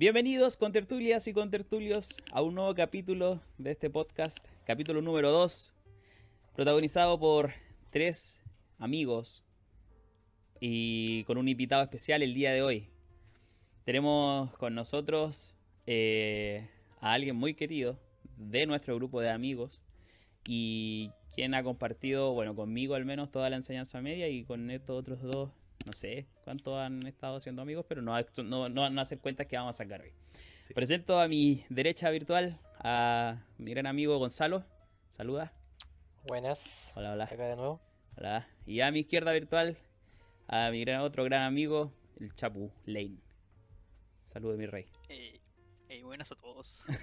Bienvenidos con tertulias y con tertulios a un nuevo capítulo de este podcast, capítulo número 2, protagonizado por tres amigos y con un invitado especial el día de hoy. Tenemos con nosotros eh, a alguien muy querido de nuestro grupo de amigos y quien ha compartido, bueno, conmigo al menos toda la enseñanza media y con estos otros dos, no sé cuántos han estado siendo amigos, pero no, no, no van a hacer cuentas que vamos a sacar hoy. Sí. Presento a mi derecha virtual a mi gran amigo Gonzalo. Saluda. Buenas, Hola, hola. acá de nuevo. Hola. Y a mi izquierda virtual a mi gran, otro gran amigo, el Chapu Lane. Saludos, mi rey. Ey, ey, buenas a todos.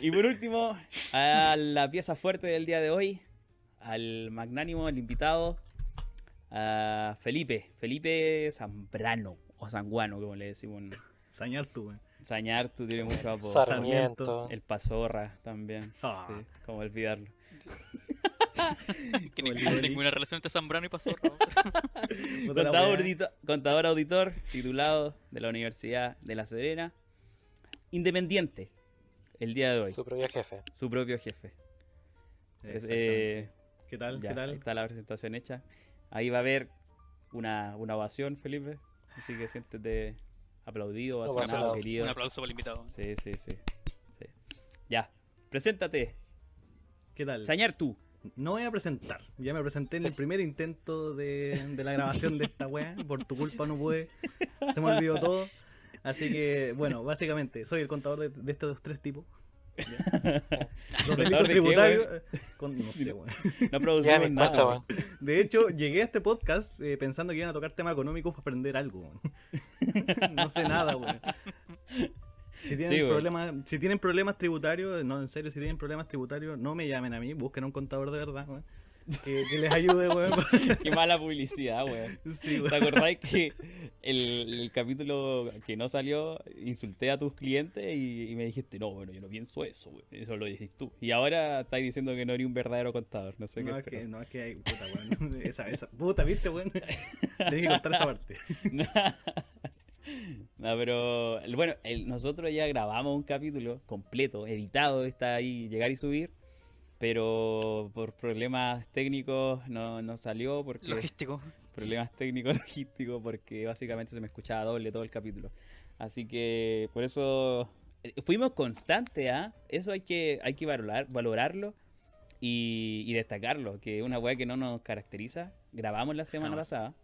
Y por último, a la pieza fuerte del día de hoy, al magnánimo, el invitado, a Felipe, Felipe Zambrano, o Sanguano, como le decimos. en Sañar tú, weón. Sañar, tú tienes mucho apodo. Sarmiento. El Pazorra también. Ah. Sí, como olvidarlo. que Como ni- ninguna relación entre Zambrano y la Contador, weá. audito- contador auditor, titulado de la Universidad de La Serena. Independiente, el día de hoy. Su propio jefe. Su propio jefe. Es, eh, ¿Qué tal? Ya, ¿Qué tal? está la presentación hecha. Ahí va a haber una, una ovación, Felipe. Así que siéntete aplaudido, ovacionado, querido. Un aplauso para el invitado. Sí, sí, sí, sí. Ya. Preséntate. ¿Qué tal? Sañar tú. No voy a presentar. Ya me presenté en el primer intento de, de la grabación de esta weá. Por tu culpa no pude. Se me olvidó todo. Así que, bueno, básicamente, soy el contador de, de estos tres tipos. Los ¿Contador delitos de qué, tributarios. con- no sé, weón. No producimos nada. cuenta. De hecho, llegué a este podcast eh, pensando que iban a tocar temas económicos para aprender algo. no sé nada, weón. Si tienen, Sí, problemas, si tienen problemas tributarios, no, en serio, si tienen problemas tributarios, no me llamen a mí, busquen a un contador de verdad, weón, que, que les ayude, weón. Qué mala publicidad, weón. Sí, ¿Te weón. acordáis que el, el capítulo que no salió insulté a tus clientes y, y me dijiste, no, bueno, yo no pienso eso, weón. Eso lo dijiste tú. Y ahora estáis diciendo que no eres un verdadero contador. No sé No qué es, que, no, es que hay, puta, weón. Esa, esa, puta, ¿viste, weón? Tenés que contar esa parte. No, pero el- bueno, el- nosotros ya grabamos un capítulo completo, editado, está ahí, llegar y subir, pero por problemas técnicos no, no salió, porque Logístico. problemas técnicos logísticos, porque básicamente se me escuchaba doble todo el capítulo. Así que por eso eh, fuimos constantes, ¿ah? Eso hay que, hay que valorar, valorarlo y, y destacarlo, que es una weá que no nos caracteriza. Grabamos la semana Jamás. pasada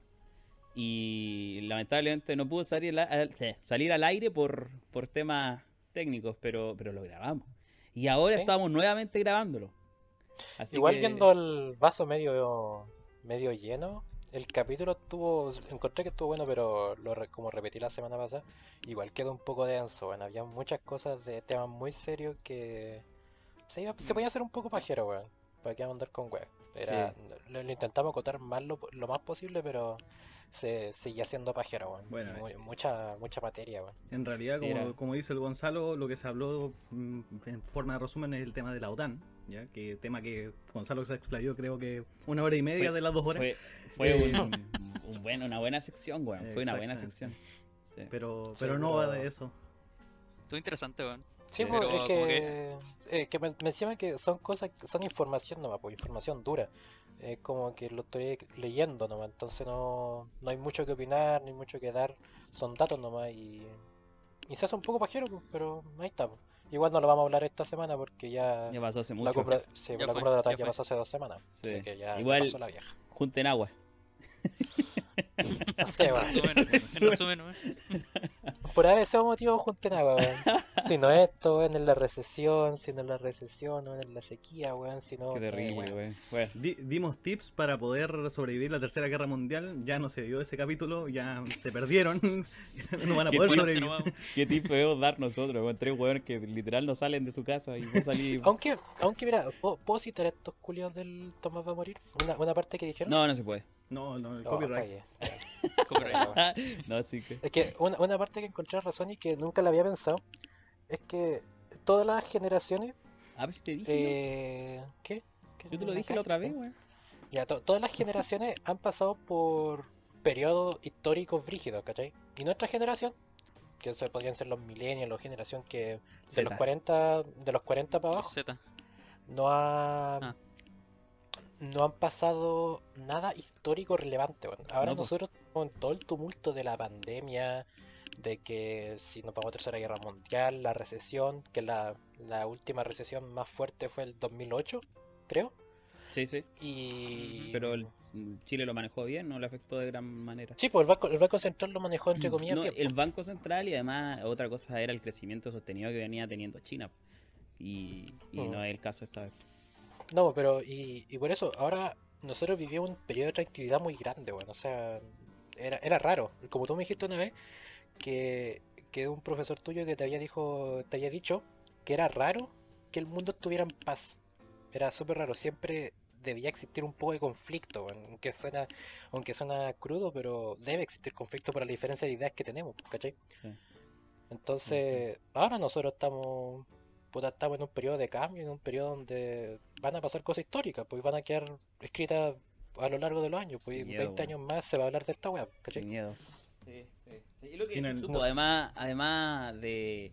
y lamentablemente no pudo salir, al- eh, salir al aire por, por temas técnicos, pero, pero lo grabamos. Y ahora Sí. estamos nuevamente grabándolo. Así Igual que- viendo el vaso medio medio lleno, el capítulo estuvo, encontré que estuvo bueno, pero lo re- como repetí la semana pasada, igual quedó un poco denso, bueno, había muchas cosas de temas muy serios que se, iba- se podía hacer un poco pajero, weón, para que andar con weón. Era, lo, lo intentamos acotar más lo, lo más posible, pero se seguía siendo pajero, weón. Bueno, Mu- mucha, mucha materia, weón. En realidad, Sí, como, como dice el Gonzalo, lo que se habló mm, en forma de resumen es el tema de la OTAN, ¿ya? Que tema que Gonzalo se explayó creo que una hora y media Fue- de las dos horas. Fue, fue Eh, un, un buen- una buena sección, weón. Fue una buena sección. Sí. Pero, Sí, pero no va de eso. Estuvo interesante, weón. Sí, Sí, pues, pero es como que, eh, que men- menciona que son cosas, son información nomás, pues información dura. Es como que lo estoy leyendo nomás, entonces no, no hay mucho que opinar, ni mucho que dar, son datos nomás y, y se hace un poco pajero, pues, pero ahí está. pues. Igual no lo vamos a hablar esta semana porque ya, Ya pasó hace la mucho. cumbre, sí, Ya la fue, cumbre de la ya ya pasó hace dos semanas, Sí. así que ya, ya Igual- pasó la vieja. Junten agua. No sé, En weón. resumen, en resumen, weón. Por ese motivo junten agua, weón. Si no esto, weón, en la recesión, si no es la recesión, weón, en la sequía, weón, si no... Qué eh, terrible, weón. weón. Bueno, Di- dimos tips para poder sobrevivir la Tercera Guerra Mundial. Ya no se dio ese capítulo, ya se perdieron. no van a poder sobrevivir. no. ¿Qué tip podemos dar nosotros? Con tres weones que literal no salen de su casa y no salimos. Aunque, aunque mira, ¿puedo, puedo citar estos culios del Tomás va a morir? Una, una parte que dijeron. No, no se puede. No, no, el copyright. Copyright. no, sí que. Es que una, una parte que encontré razón y que nunca la había pensado es que todas las generaciones. Ah, pues te dije. ¿no? Eh, ¿Qué? ¿Qué Yo te lo dije la otra vez, weón. Ya, to- todas las generaciones han pasado por periodos históricos brígidos, ¿cachai? Y nuestra generación que eso podrían ser los millennials, la generación que de los Zeta. 40, de los 40 para abajo, no ha Ah. No han pasado nada histórico relevante. Ahora No, po. nosotros con todo el tumulto de la pandemia, de que si nos vamos a tercera guerra mundial, la recesión, que la, la última recesión más fuerte fue el 2008, creo. Sí, sí. Y Pero el- Chile lo manejó bien, no le afectó de gran manera. sí, pues el banco, el banco central lo manejó entre comillas No, bien, el. Banco Central y además otra cosa era el crecimiento sostenido que venía teniendo China. Y, y Ujú. no es el caso esta vez. No, pero y, y por eso ahora nosotros vivíamos un periodo de tranquilidad muy grande, bueno, o sea, era, era raro. Como tú me dijiste una vez, que, que un profesor tuyo que te había dijo, te había dicho que era raro que el mundo estuviera en paz. Era súper raro, siempre debía existir un poco de conflicto, aunque suena, aunque suena crudo, pero debe existir conflicto por la diferencia de ideas que tenemos, ¿cachai? Sí. Entonces, ahora nosotros estamos, puta, estamos en un periodo de cambio, en un periodo donde van a pasar cosas históricas, pues van a quedar escritas a lo largo de los años, pues en Miedo, 20 años más se va a hablar de esta web, Qué ¿cachai? miedo. Sí, sí. sí. Y lo que decís tú, pues, además, además de,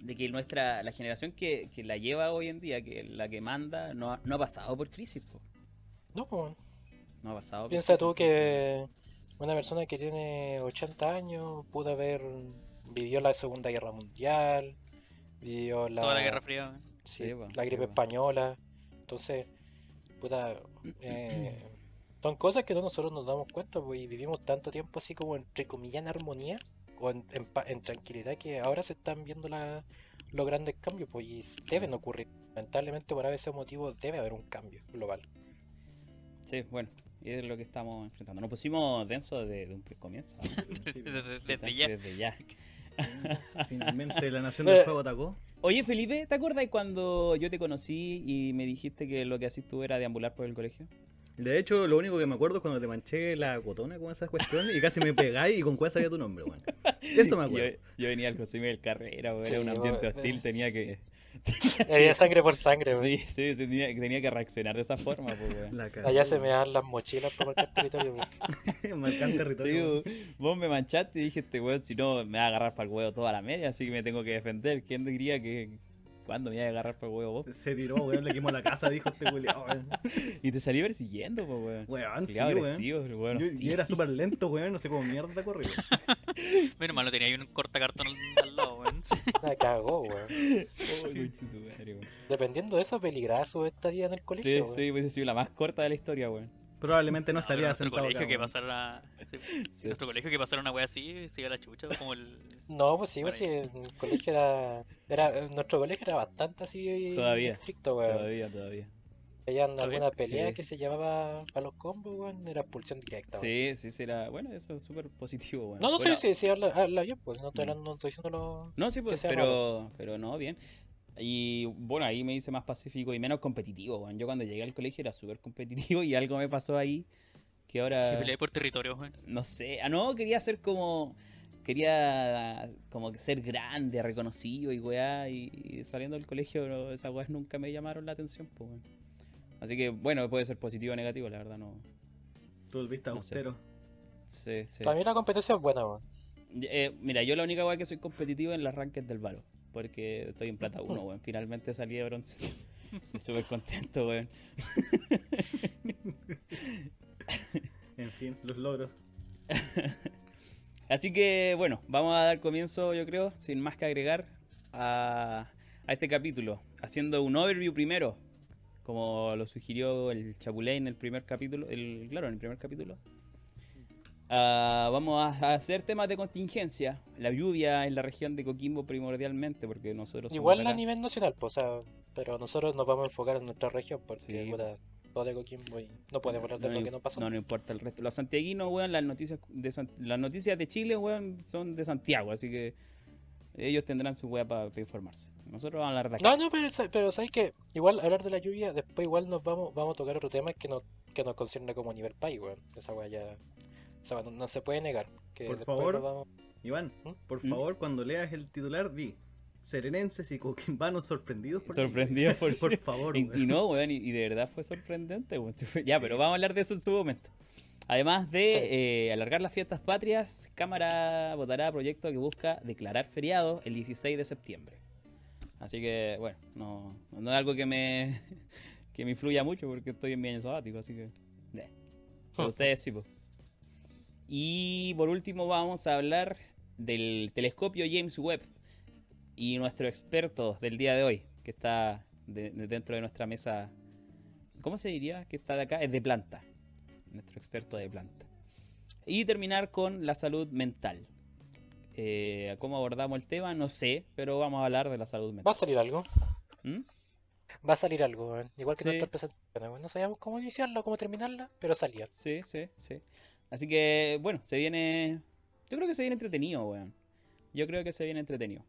de que nuestra, la generación que, que la lleva hoy en día, que la que manda, no ha, no ha pasado por crisis, po. No, pues, No ha pasado por piensa crisis, tú que una persona que tiene 80 años pudo haber vivió la Segunda Guerra Mundial, vivió la, Toda la Guerra Fría, weón. sí, Sí, po, la gripe po. española, entonces, puta, eh, son cosas que no nosotros nos damos cuenta, pues, y vivimos tanto tiempo así como entre comillas en armonía o en, en pa- en tranquilidad que ahora se están viendo la- los grandes cambios, pues, y deben ocurrir. Lamentablemente por ese motivo debe haber un cambio global. Sí, bueno, y es lo que estamos enfrentando. Nos pusimos denso desde un comienzo. Desde, desde- Sí, desde ya. Desde ya. Finalmente la Nación del Fuego atacó. Oye, Felipe, ¿te acuerdas cuando yo te conocí y me dijiste que lo que hacías tú era deambular por el colegio? De hecho, lo único que me acuerdo es cuando te manché la cotona con esas cuestiones y casi me pegáis y con cuál sabía tu nombre, weón. Eso me acuerdo. yo venía al José Miguel Carrera, weón, Sí, era un ambiente hostil, tenía que... Había sangre por sangre, pues. Sí, sí, sí, tenía, tenía que reaccionar de esa forma, pues, weón. Allá se me dan las mochilas para marcar territorio. pues. Marcar territorio. Sí, vos me manchaste y dije, este weón, si no, me va a agarrar para el huevo toda la media, así que me tengo que defender. ¿Quién diría que... ¿Cuándo me iba a agarrar el huevo vos? Se tiró, weón, le quemó la casa, dijo este culiao, weón. Y te salí persiguiendo, pues, weón. Weón, sí, weón. weón, Yo, era súper lento, weón, no sé cómo mierda corrió. Menos mal, no tenía ahí un cortacartón al, al lado, weón. La cagó, weón. Oh. Dependiendo de eso, peligraba su estadía en el Sí, colegio. weón. sí, hubiese sido la más corta de la historia, weón. Probablemente no estaría nuestro sentado colegio acá, que pasara sí, Sí. nuestro colegio que pasara una wea así se iba a la chucha como el No, pues sí, pues sí, el colegio era, era, nuestro colegio era bastante así Todavía, estricto, weón. Todavía, todavía. Todavía, alguna pelea sí. que se llevaba a los combos, weón, era expulsión directa, weón. Sí, sí, sí, era... Bueno, eso es súper positivo, weón. No, no, Bueno, sí, sí, habla, habla bien, pues, no estoy, Mm. hablando, no estoy diciéndolo... No, sí, pues, pero, pero no, bien. Y bueno, ahí me hice más pacífico y menos competitivo. Yo cuando llegué al colegio era súper competitivo y algo me pasó ahí que que ahora... peleé por territorio, weón. No sé, ah, no, quería ser como. Quería como que ser grande, reconocido y weá. Y, y saliendo del colegio, no, esas weas nunca me llamaron la atención, pues, weón. Así que, bueno, puede ser positivo o negativo, la verdad, no. Tú el viste No sé. austero. Sí, sí. Para mí la competencia es buena, weón. Eh, mira, yo la única wea que soy competitivo en las rankings del Valo. Porque estoy en plata 1, weón. Finalmente salí de bronce. Estoy súper contento, weón. En fin, los logros. Así que bueno, vamos a dar comienzo, yo creo, sin más que agregar, a, a este capítulo. Haciendo un overview primero, como lo sugirió el Chapulé en el primer capítulo, el, claro, en el primer capítulo. Ah, vamos a, hacer temas de contingencia. La lluvia en la región de Coquimbo primordialmente, porque nosotros... somos Igual a acá. nivel nacional, pues, o sea, pero nosotros nos vamos a enfocar en nuestra región porque, Sí. puta, todo de Coquimbo y no podemos hablar de lo que no pasó. No, no importa el resto. Los santiaguinos, weón, las noticias de, San- las noticias de Chile, weón, son de Santiago, así que ellos tendrán su weá para informarse. Nosotros vamos a hablar de aquí. No, no, pero, pero sabes que igual hablar de la lluvia, después igual nos vamos, vamos a tocar otro tema que nos, que nos concierne como nivel país, weón. Esa weá ya. Esa weá no, no se puede negar. Que Por favor. vamos- Iván, ¿Mm? por ¿Mm? favor, cuando leas el titular, di Serenenses y coquimbanos sorprendidos por la Sorprendido por, Por favor, y, weón. y no, weón, y, y de verdad fue sorprendente, weón. Sí Ya, pero vamos a hablar de eso en su momento. Además de Sí. eh, alargar las fiestas patrias, Cámara votará proyecto que busca declarar feriado el 16 de septiembre. Así que, bueno, no, no es algo que me, que me influya mucho porque estoy en mi año sabático, así que... eh. Pero ustedes sí, pues. Y por último vamos a hablar del telescopio James Webb y nuestro experto del día de hoy, que está de- de- dentro de nuestra mesa. ¿Cómo se diría que está de acá? Es de planta. Nuestro experto de planta. Y terminar con la salud mental. Eh, ¿Cómo abordamos el tema? No sé, pero vamos a hablar de la salud Va a mental. salir algo. ¿Mm? Va a salir algo. Igual que Sí. nuestra presentación. No sabíamos cómo iniciarla cómo terminarla, pero salía. Sí, sí, sí. Así que, bueno, se viene. Yo creo que se viene entretenido, weón. Yo creo que se viene entretenido.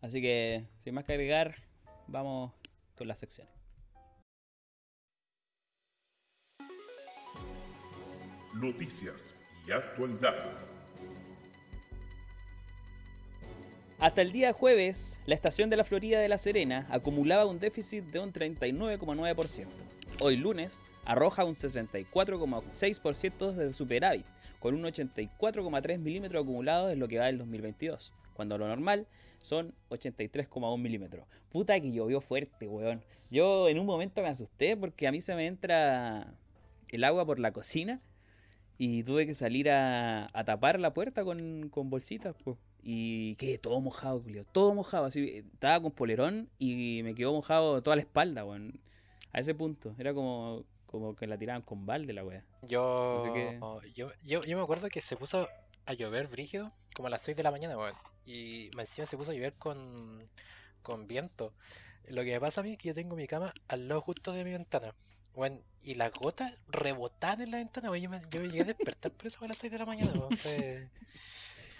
Así que, sin más que agregar, vamos con las secciones. Noticias y actualidad. Hasta el día jueves, la estación de la Florida de La Serena acumulaba un déficit de un 39,9%. Hoy lunes, arroja un 64,6% de superávit, con un 84,3 milímetros acumulados en lo que va del 2022, cuando lo normal son 83,1 milímetros. Puta que llovió fuerte, weón. Yo en un momento me asusté porque a mí se me entra el agua por la cocina y tuve que salir a, tapar la puerta con, bolsitas, pues. Y quedé todo mojado, Julio. Todo mojado. Así, estaba con polerón y me quedó mojado toda la espalda, weón. A ese punto. Era como, como que la tiraban con balde la wea. Yo, que- yo, yo, yo me acuerdo que se puso a llover brígido como a las 6 de la mañana, weón. Y encima se puso a llover con, con viento. Lo que me pasa a mí es que yo tengo mi cama al lado justo de mi ventana. Weón, y las gotas rebotaban en la ventana, weón. Yo me, yo me llegué a despertar por eso a las 6 de la mañana, weón. Fue,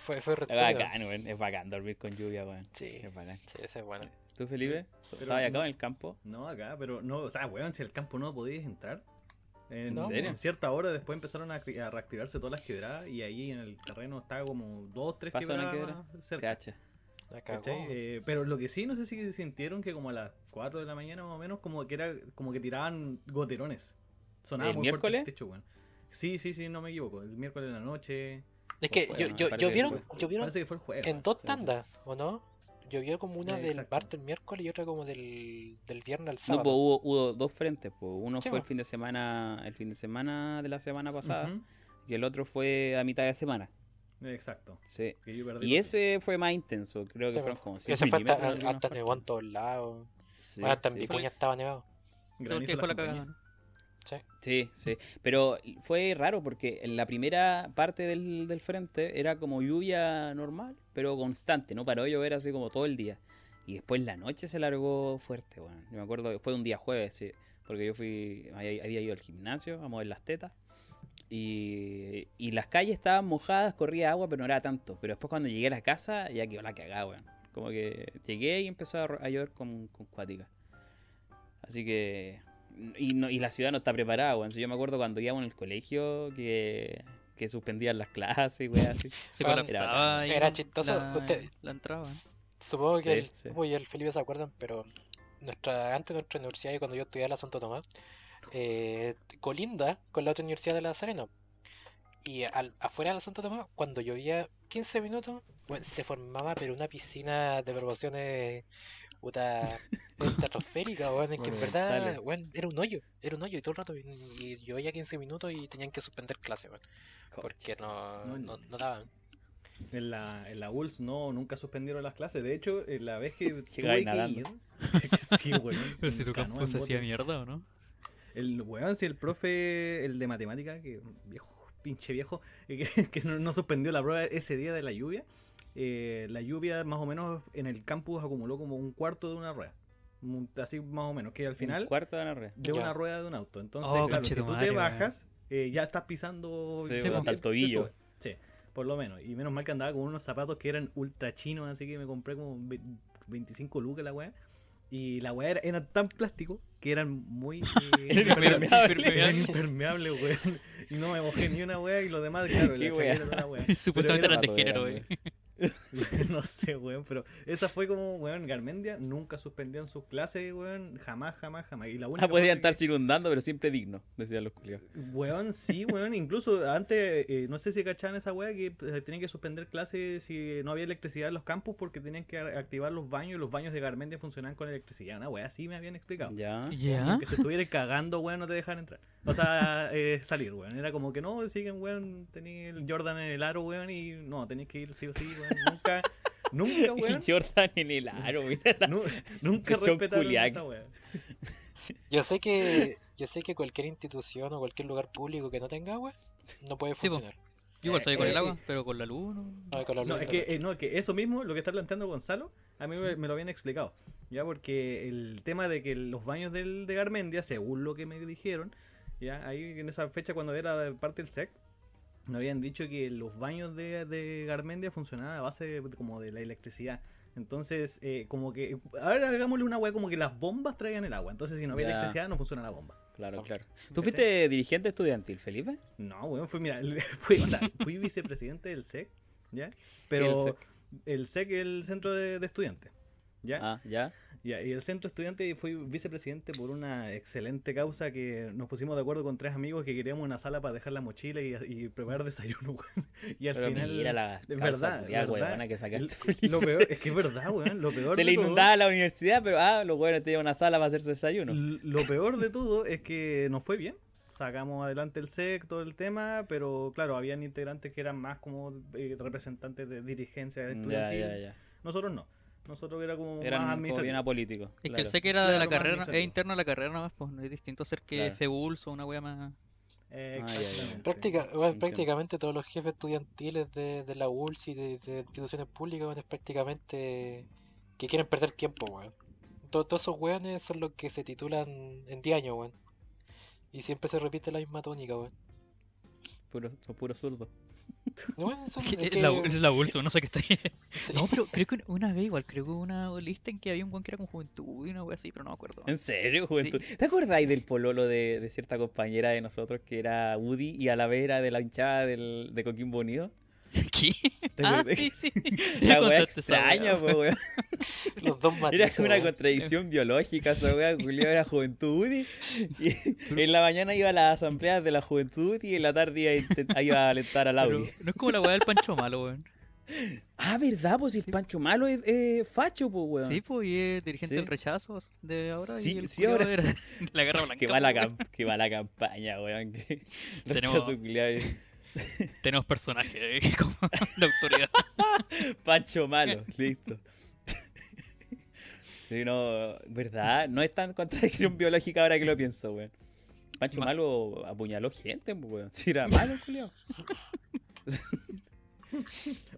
fue, fue Es bacán, weón. Es bacán dormir con lluvia, weón. Sí, Es bacán. sí, ese es bueno. ¿Tú, Felipe? Pero ¿Estabas acá no- en el campo? No, acá, pero no, o sea, weón, si al campo no podías entrar. En, ¿En serio? en cierta hora después empezaron a, reactivarse todas las quebradas y ahí en el terreno estaba como dos, tres ¿Pasa una quebradas cerca. Cacha. Eh, pero lo que sí, no sé si sintieron que como a las 4 de la mañana más o menos, como que era como que tiraban goterones. Sonaba ¿El muy fuerte el miércoles? techo, weón. Sí, sí, sí, no me equivoco. El miércoles de la noche. Es que Bueno, yo, yo, vieron, fue- yo vieron Parece que fue el jueves. en dos sí, sí. tandas, ¿o no? Llovió como una del martes el miércoles y otra como del, del viernes al No, sábado. pues hubo, hubo dos frentes, pues. Uno Sí, fue el fin de semana, el fin de semana de la semana pasada, y el otro fue a mitad de semana. Exacto. Sí. Que yo perdí Y ese fue más intenso, creo que Sí, fueron como Y 6 ese fue hasta, nevó en todos lados. Sí, bueno, hasta en. Vicuña estaba nevado. granizo la. ¿no? Sí. Sí, sí. Pero fue raro porque en la primera parte del, del frente era como lluvia normal, pero constante, no paró llover así como todo el día. Y después la noche se largó fuerte, bueno. Yo me acuerdo que fue un día jueves, sí, porque yo fui, había, ido al gimnasio a mover las tetas. Y, y las calles estaban mojadas, corría agua, pero no era tanto. Pero después cuando llegué a la casa ya quedó la cagada, weón. Como que llegué y empezó a, a llover con, con cuática. Así que y, no- y la ciudad no está preparada, weón. Si yo me acuerdo cuando íbamos en el colegio que, que suspendían las clases, weón, así. Se Era era chistoso, La, usted- la. Supongo que Sí, el, sí. El Felipe se acuerdan, pero nuestra, antes de nuestra universidad y cuando yo estudiaba en la Santo Tomás, eh, colinda con la otra universidad de La Serena. Y al- afuera de la Santo Tomás, cuando llovía 15 minutos, bueno, se formaba pero una piscina de proporciones puta estratosférica, weón, es que en verdad, weón, era un hoyo, era un hoyo y todo el rato, y, y llovía 15 minutos y tenían que suspender clase, weón, porque no, No, no, no daban. En la, en la ULS no, nunca suspendieron las clases. De hecho, en la vez que tuve que nadando. ir. sí, weón. Pero si en tu campo se en hacía mierda, ¿o no? El weón, si el profe, el de matemática, que viejo, pinche viejo, que, que no, no suspendió la prueba ese día de la lluvia. Eh, la lluvia más o menos en el campus acumuló como un cuarto de una rueda. Un- Así más o menos, que al Un final cuarto de una red. de Ya. una rueda de un auto. Entonces, Oh, claro, si tú te weón. bajas, eh, ya estás pisando Sí, pues, hasta el tobillo. Sí, por lo menos. Y menos mal que andaba con unos zapatos que eran ultra chinos, así que me compré como ve- 25 lucas la weá. Y la weá era, eran tan plástico que eran muy... eh, Impermeable. impermeables, weón. Y no me mojé ni una weá y lo demás, claro, la de la weá. Supuestamente eran de género, eran, güey. no sé, weón, pero esa fue como, weón, Garmendia nunca suspendían sus clases, weón, jamás, jamás, jamás. Y la única Ah, podían estar circundando, pero siempre digno, decían los culiados. que- Weón, sí, weón, incluso antes, eh, no sé si cachaban esa weá que eh, tenían que suspender clases si no había electricidad en los campus porque tenían que activar los baños y los baños de Garmendia funcionaban con electricidad. Una weá así me habían explicado. Ya. ¿Ya? Que te estuvieras cagando, weón, no te dejan entrar. O sea, eh, salir, weón. Era como que no, siguen, weón, tenía el Jordan en el aro, weón, y no, tenías que ir sí o sí, weón. Nunca, nunca, weón. Jordan en el aro, mira. la- nunca Son respetaron esa weá. Yo sé que yo sé que cualquier institución o cualquier lugar público que no tenga agua no puede Sí, funcionar. Igual soy con Eh, el eh, agua, pero con la luz no. No, con la No, luz es que, eh, no, es que eso mismo, lo que está planteando Gonzalo, a mí me, me lo habían explicado. Ya, porque el tema de que los baños del, de Garmendia, según lo que me dijeron, ya, ahí en esa fecha cuando era parte del SEC, me habían dicho que los baños de, de Garmendia funcionaban a base de, como de la electricidad. Entonces, eh, como que, ahora hagámosle una weá como que las bombas traigan el agua. Entonces, si no había electricidad, no funciona la bomba. Claro, claro. ¿Tú ¿Cachai? fuiste dirigente estudiantil, Felipe? No, weón, fui, mira, fui, o sea, fui vicepresidente del SEC, ¿ya? Pero SEC? el SEC es el centro de, de estudiantes, ¿ya? Ah, ya. Ya, y el centro estudiante fui vicepresidente por una excelente causa que nos pusimos de acuerdo con tres amigos que queríamos una sala para dejar la mochila y, y preparar desayuno, weón. Y al Pero final. mira la es verdad, culiá, verdad. que sacaste, Lo peor, es que es verdad, weón. Lo peor Se le todo- inundaba la universidad, pero ah, los huevos tenían una sala para hacerse desayuno. Lo peor de todo es que nos fue bien. Sacamos adelante el SEC, todo el tema, pero claro, habían integrantes que eran más como eh, representantes de dirigencia Ya, estudiantil. Nosotros no. Nosotros era como Eran más como bien administrativo. apolíticos. Es que el sé que era de Claro, la más carrera, es administrativo. interno a la carrera nomás, pues no es distinto ser que Claro. FEBULS o una wea más. Ah, exactamente. Práctica, bueno, Entiendo. prácticamente todos los jefes estudiantiles de, de la ULS y de, de instituciones públicas weón, es prácticamente que quieren perder tiempo, weón. To- Todos esos weones son los que se titulan en 10 años, weón. Y siempre se repite la misma tónica, weón. Puro, son puros zurdos. Es que- la, es la ULS, no sé qué está ahí. sí. No, pero creo que una vez igual, creo que una lista en que había un weón que era con juventud y una wea así, pero no me acuerdo. ¿En serio, juventud? ¿Te acordáis del pololo de, de cierta compañera de nosotros que era Woody y a la vez era de la hinchada del, de Coquimbo Unido? ¿Qué? ¿Te Ah, sí, sí. La wea wea. extraña, po, weón. Los dos Era matices, como una weón. contradicción biológica esa wea, Julio era juventud Woody. Y en la mañana iba a las asambleas de la juventud y en la tarde iba iba a alentar a Lauri. no es como la weá del Pancho Malo, weón. Ah, ¿verdad? Pues si el Pancho Malo es eh, facho, pues, weón. Sí, pues, y es dirigente Sí. del rechazo de ahora. Sí, y el sí, ahora era de la guerra blanca. Mala, pues, weón. cam- qué mala campaña, weón. Que Tenemos- rechazo. Tenemos personajes eh, como de autoridad. Pancho malo, listo. Sí, no, ¿verdad? No es tan contradicción biológica ahora que lo pienso, weón. Pancho Ma- malo apuñaló gente, pues, weón. Si era malo, culiao.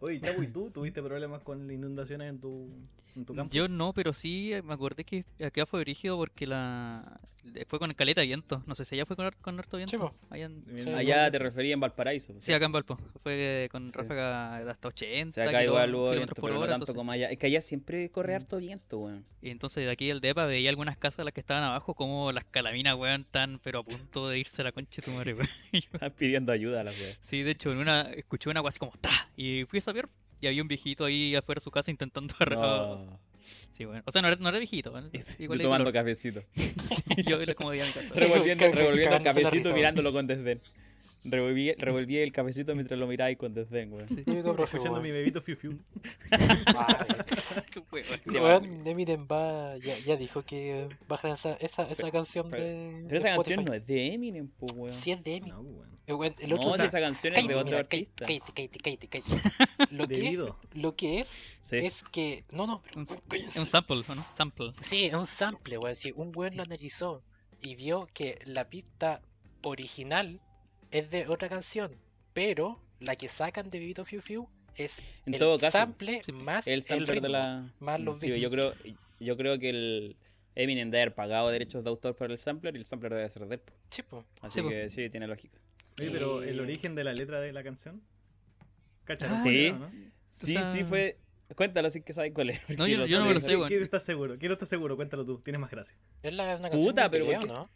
Oye, Chapo, ¿y tú tuviste problemas con las inundaciones en tu, en tu campo? Yo no, pero sí eh, me acordé que acá fue brígido porque la eh, fue con caleta de viento. No sé si allá fue con, con harto viento. Sí. Allá en- Bien, Sí, Allá te refería en Valparaíso. Sí, acá en Valpo. Fue con Sí. ráfaga de hasta 80 O sea, acá igual hubo viento, por pero no hora, tanto entonces- como allá. Es que allá siempre corre harto viento, weón. Y entonces de aquí del DEPA veía algunas casas las que estaban abajo como las calaminas, weón, tan pero a punto de irse a la concha de tu madre, weón. Están pidiendo ayuda a las weas. Sí, de hecho, en una escuché una agua así como ¡ta! Y fui a saber y había un viejito ahí afuera de su casa intentando arreglar. No. Sí, bueno. O sea, no era, no era viejito. Yo Igual le tomando color. cafecito. yo mi. Revolviendo, revolviendo el cafecito mirándolo con desdén. Revolví, revolví el cafecito mientras lo miráis con desdén. Típico profe, Escuchando mi bebito fiu fiu. Eminem va, ya, ya dijo que bajan esa, esa, esa canción pero- de. Pero esa de canción no es de Eminem, pues, weón. Sí es de Eminem. No, weón. Eh, el No, otro si esa canción es de otro mira, artista. cállate, cállate, cállate, cállate. Lo que, lo que es, Sí. es que. No, no, pero. Un, cállese. un sample, ¿o ¿no? Sample. Sí, es un sample, weón. Si un weón lo analizó y vio que la pista original es de otra canción, pero la que sacan de Vivito Fiu Fiu es En el todo caso, sample Sí, más el el sampler ritmo. de la. más los Sí, yo creo, yo creo que el Eminem debe haber pagado derechos de autor por el sampler y el sampler debe ser de él. po. Sí, po. Así Sí, po. que sí, tiene lógica. Oye, pero el Eh. origen de la letra de la canción. ¿Cacharon? Ah, sí. no? Sí, sea- sí fue. Cuéntalo si que sabes cuál es. porque yo- yo no me lo sé, Quiero- estar seguro, quiero estar seguro, cuéntalo tú, tienes más gracia. Es la, una Puta, canción de pero video. ¿no?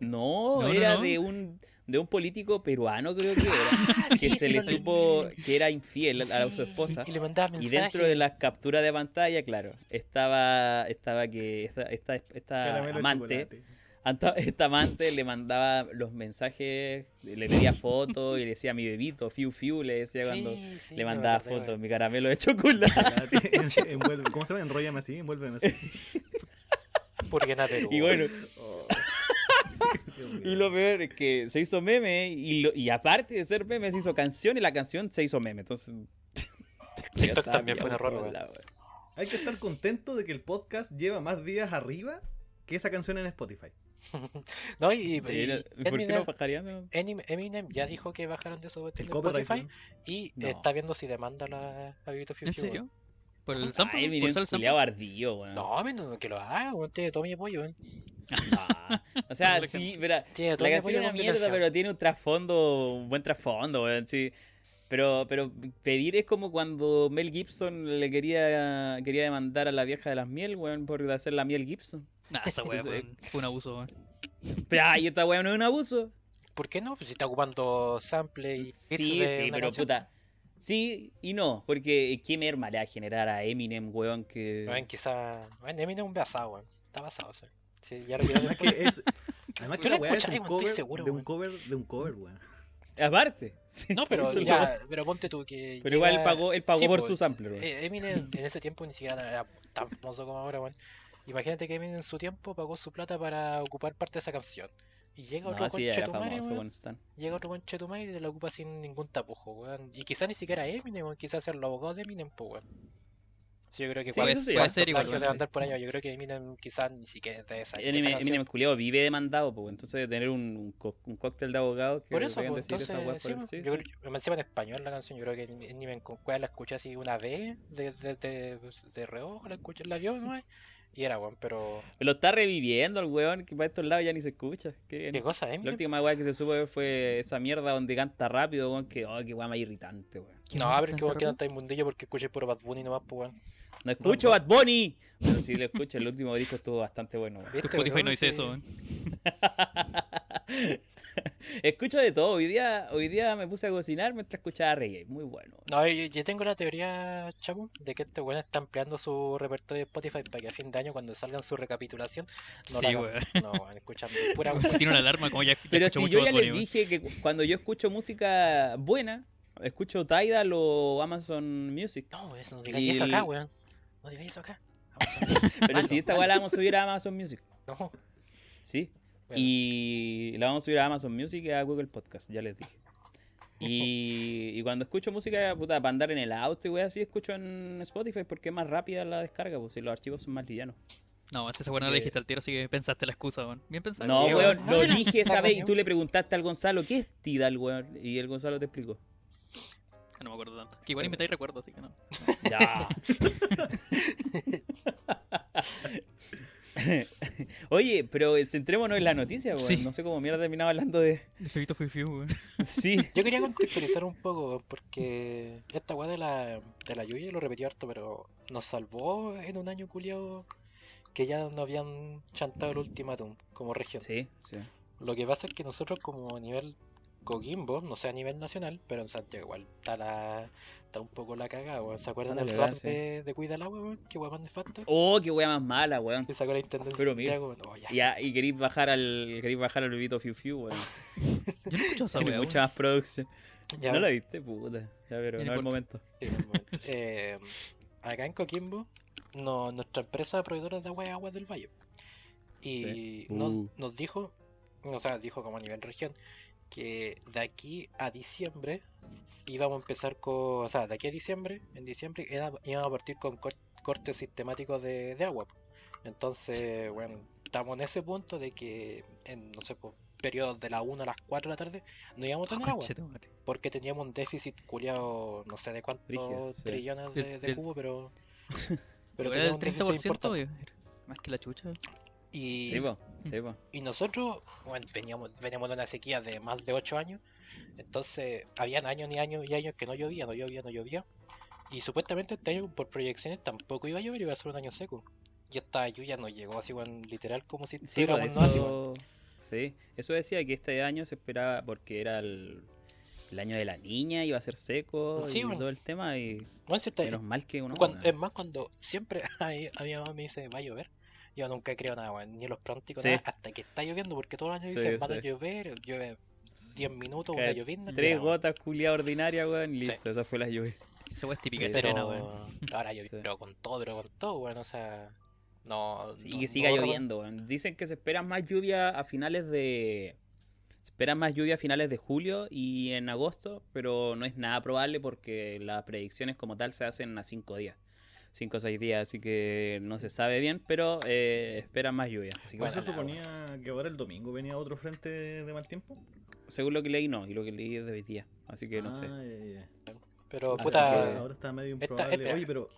No, No, no, era no. de un de un político peruano, creo que era, que sí, se sí, le supo que era infiel a, a su esposa. Y le mandaba Y dentro de las capturas de pantalla, claro, estaba estaba que esta, esta, esta amante, esta amante le mandaba los mensajes, le pedía fotos y le decía mi bebito, fiu fiu, le decía cuando le mandaba fotos, mi caramelo de chocolate. ¿Cómo se llama? Enróllame así, envuélveme así. Porque Perú. y bueno, Oh. Y lo peor es que se hizo meme y, lo- y aparte de ser meme se hizo canción y la canción se hizo meme, entonces... TikTok también fue un error. Hay que estar contento de que el podcast lleva más días arriba que esa canción en Spotify. No, y, Sí, y ¿Por qué Eminem, no Eminem ya dijo que bajaron de su. Spotify y No. está viendo si demanda la, a ¿En serio? ¿Por el Ay, sample? ¿Por miren, el sample? weón. No, no, que lo haga, weón, tiene todo mi apoyo, weón. Ah, O sea, sí, pero Tiene todo la canción es una mierda, pero tiene un trasfondo, un buen trasfondo, weón, sí. Pero, pero pedir es como cuando Mel Gibson le quería, quería demandar a la vieja de las miel, weón, por hacer la miel Gibson. Nah, esa weón, fue un abuso, weón. Pero, ay, esta weón no es un abuso. ¿Por qué no? Pues si está ocupando sample y Sí, de sí, una pero canción. puta. Sí y no, porque qué merma le va a generar a Eminem, weón, que... Weón, quizá. Weón, Eminem es un basado, weón. Está basado, sí. Sí, ya Además que es, además que Yo la weá es un cover seguro, de un cover de un cover, weón. Aparte. Sí, No, pero lo- ya, pero ponte tú que. Pero igual él pagó, él pagó Sí, por pues, su sampler, weón. eh, Eminem en ese tiempo ni siquiera era tan famoso como ahora, weón. Imagínate que Eminem en su tiempo pagó su plata para ocupar parte de esa canción. Y llega otro No, sí, conchetumare, Stan. Llega otro conchetumare y te la ocupa sin ningún tapujo, weón. Y quizás ni siquiera Eminem, weón. Quizás ser los abogados de Eminem, pues, weón. Sí, yo creo que Sí, eso sí, puede ser igual, puede ser. andar por allá. Yo creo que Eminem quizás ni siquiera de esa. Eminem. Eminem culiao vive demandado, pues, entonces de tener un, un, co- un cóctel de abogados que Por eso, pues, entonces, por sí, pues, sí, yo sí. creo, encima en español la canción, yo creo que ni me con cuál la escuché así una vez, de, de, de, de reojo, la escuché, la vio, ¿no? Y era, weón, pero... Lo está reviviendo el weón, que para estos lados ya ni se escucha. Qué. ¿Qué cosa, La Eminem? última weá que se supo fue esa mierda donde canta rápido, weón, que, oh, qué weá más irritante, weón. ¿Qué No, es que canta weón que no está mundillo porque escuché puro Bad Bunny nomás, pues, weón. No escucho Bad Bunny. Pero sí lo escucho, el último disco estuvo bastante bueno, weón. Tu ¿Viste, Spotify no dice Sí. eso, weón. Escucho de todo. Hoy día, hoy día me puse a cocinar mientras escuchaba reggae. Muy bueno. No, yo, yo tengo la teoría, Chapu, de que este weón está ampliando su repertorio de Spotify para que a fin de año, cuando salgan su recapitulación, no Sí, la weón. No, weón, pura tiene una alarma, como ya, ya Pero si mucho yo ya les dije que cu- cuando yo escucho música buena, escucho Tidal o Amazon Music. No, eso no digáis eso acá, weón. No digáis eso acá. Pero Malo, si esta weá la vamos a subir a Amazon Music. No, Sí. Bueno. Y la vamos a subir a Amazon Music y a Google Podcast, ya les dije. Y, y cuando escucho música, puta, para andar en el auto y weá, así escucho en Spotify porque es más rápida la descarga, pues si los archivos son más livianos. No, Así buena la que- dijiste al tiro, así que pensaste la excusa, weón. Bien pensado. No, weón, weón. lo No, dije esa vez y tú le preguntaste al Gonzalo, ¿qué es Tidal, weón? Y el Gonzalo te explicó. No me acuerdo tanto. Que igual inventáis recuerdo, así que no. Ya. Oye, pero centrémonos en la noticia, weón. Sí. No sé cómo mierda terminaba hablando de. El Febito fui fiu, weón. Sí. Yo quería contextualizar un poco, porque esta weá de la, de la lluvia lo repetí harto, pero nos salvó en un año culiado que ya nos habían chantado el ultimátum como región. Sí, sí. Lo que pasa es que nosotros como nivel Coquimbo, no sé a nivel nacional, pero en Santiago igual está la está un poco la cagada, weón. ¿Se acuerdan del rap sí. de, de Cuida el agua, weón? Qué weá más nefasta. Oh, qué wea más mala, weón. Que sacó la intendencia Pero mira. Santiago. No, ya. Ya, y queréis bajar al. queréis bajar al bebito Fiu Fiu, weón. Yo no escucho esa Tiene weá, mucha más producción. Ya, ¿No la viste? Puta. Ya, pero no es el momento. Sí, un momento. Eh, acá en Coquimbo, no, nuestra empresa proveedora de agua es Aguas del Valle. Y Sí. nos, Uh. nos dijo, o sea, dijo como a nivel región, que de aquí a diciembre íbamos a empezar con, o sea, de aquí a diciembre, en diciembre era- íbamos a partir con cor- cortes sistemáticos de, de agua. Entonces, bueno, estamos en ese punto de que en, no sé, por periodos de la 1 a las 4 de la tarde no íbamos a tener agua Conchetumare. porque teníamos un déficit culiado, no sé de cuántos sí. trillones de, de cubos, pero. Pero Pero un déficit 30%, importante. Más que la chucha. Y, Sí, po. Sí, po. y nosotros, bueno, veníamos, veníamos de una sequía de más de 8 años. Entonces, habían años y años y años que no llovía, no llovía, no llovía. Y supuestamente este año, por proyecciones, tampoco iba a llover, iba a ser un año seco. Y esta lluvia nos llegó así, bueno, literal, como si Sí, po, estuviéramos no así, eso. Sí, eso decía que este año se esperaba porque era el, el año de la niña, iba a ser seco Sí, y bueno. todo el tema y No, si está- menos mal que uno... cuando- es más, cuando siempre a mi mamá me dice va a llover, yo nunca creo nada, weón, ni los pronósticos, Sí. nada, hasta que está lloviendo, porque todos los años Sí, dicen van a llover, llueve 10 minutos, una llovinda, Tres gotas culiadas ordinarias, weón, y Sí. listo, esa fue la lluvia. Esa es típica Pero Serena, weón. ahora llovió, Sí. pero con todo, pero con todo, weón, o sea, no. Sí, no- que no siga lloviendo, weón. Dicen que se espera más lluvia a finales de... Se espera más lluvia a finales de julio y en agosto, pero no es nada probable porque las predicciones como tal se hacen a cinco días. Cinco o seis días, así que no se sabe bien, pero eh, esperan más lluvia. Así que Bueno, se suponía que ahora el domingo venía otro frente de, mal tiempo. Según lo que leí, no, y lo que leí es de hoy día. Así que no sé. Ah, ya. Pero Así puta. que ahora está medio improbable. esta- Oye, pero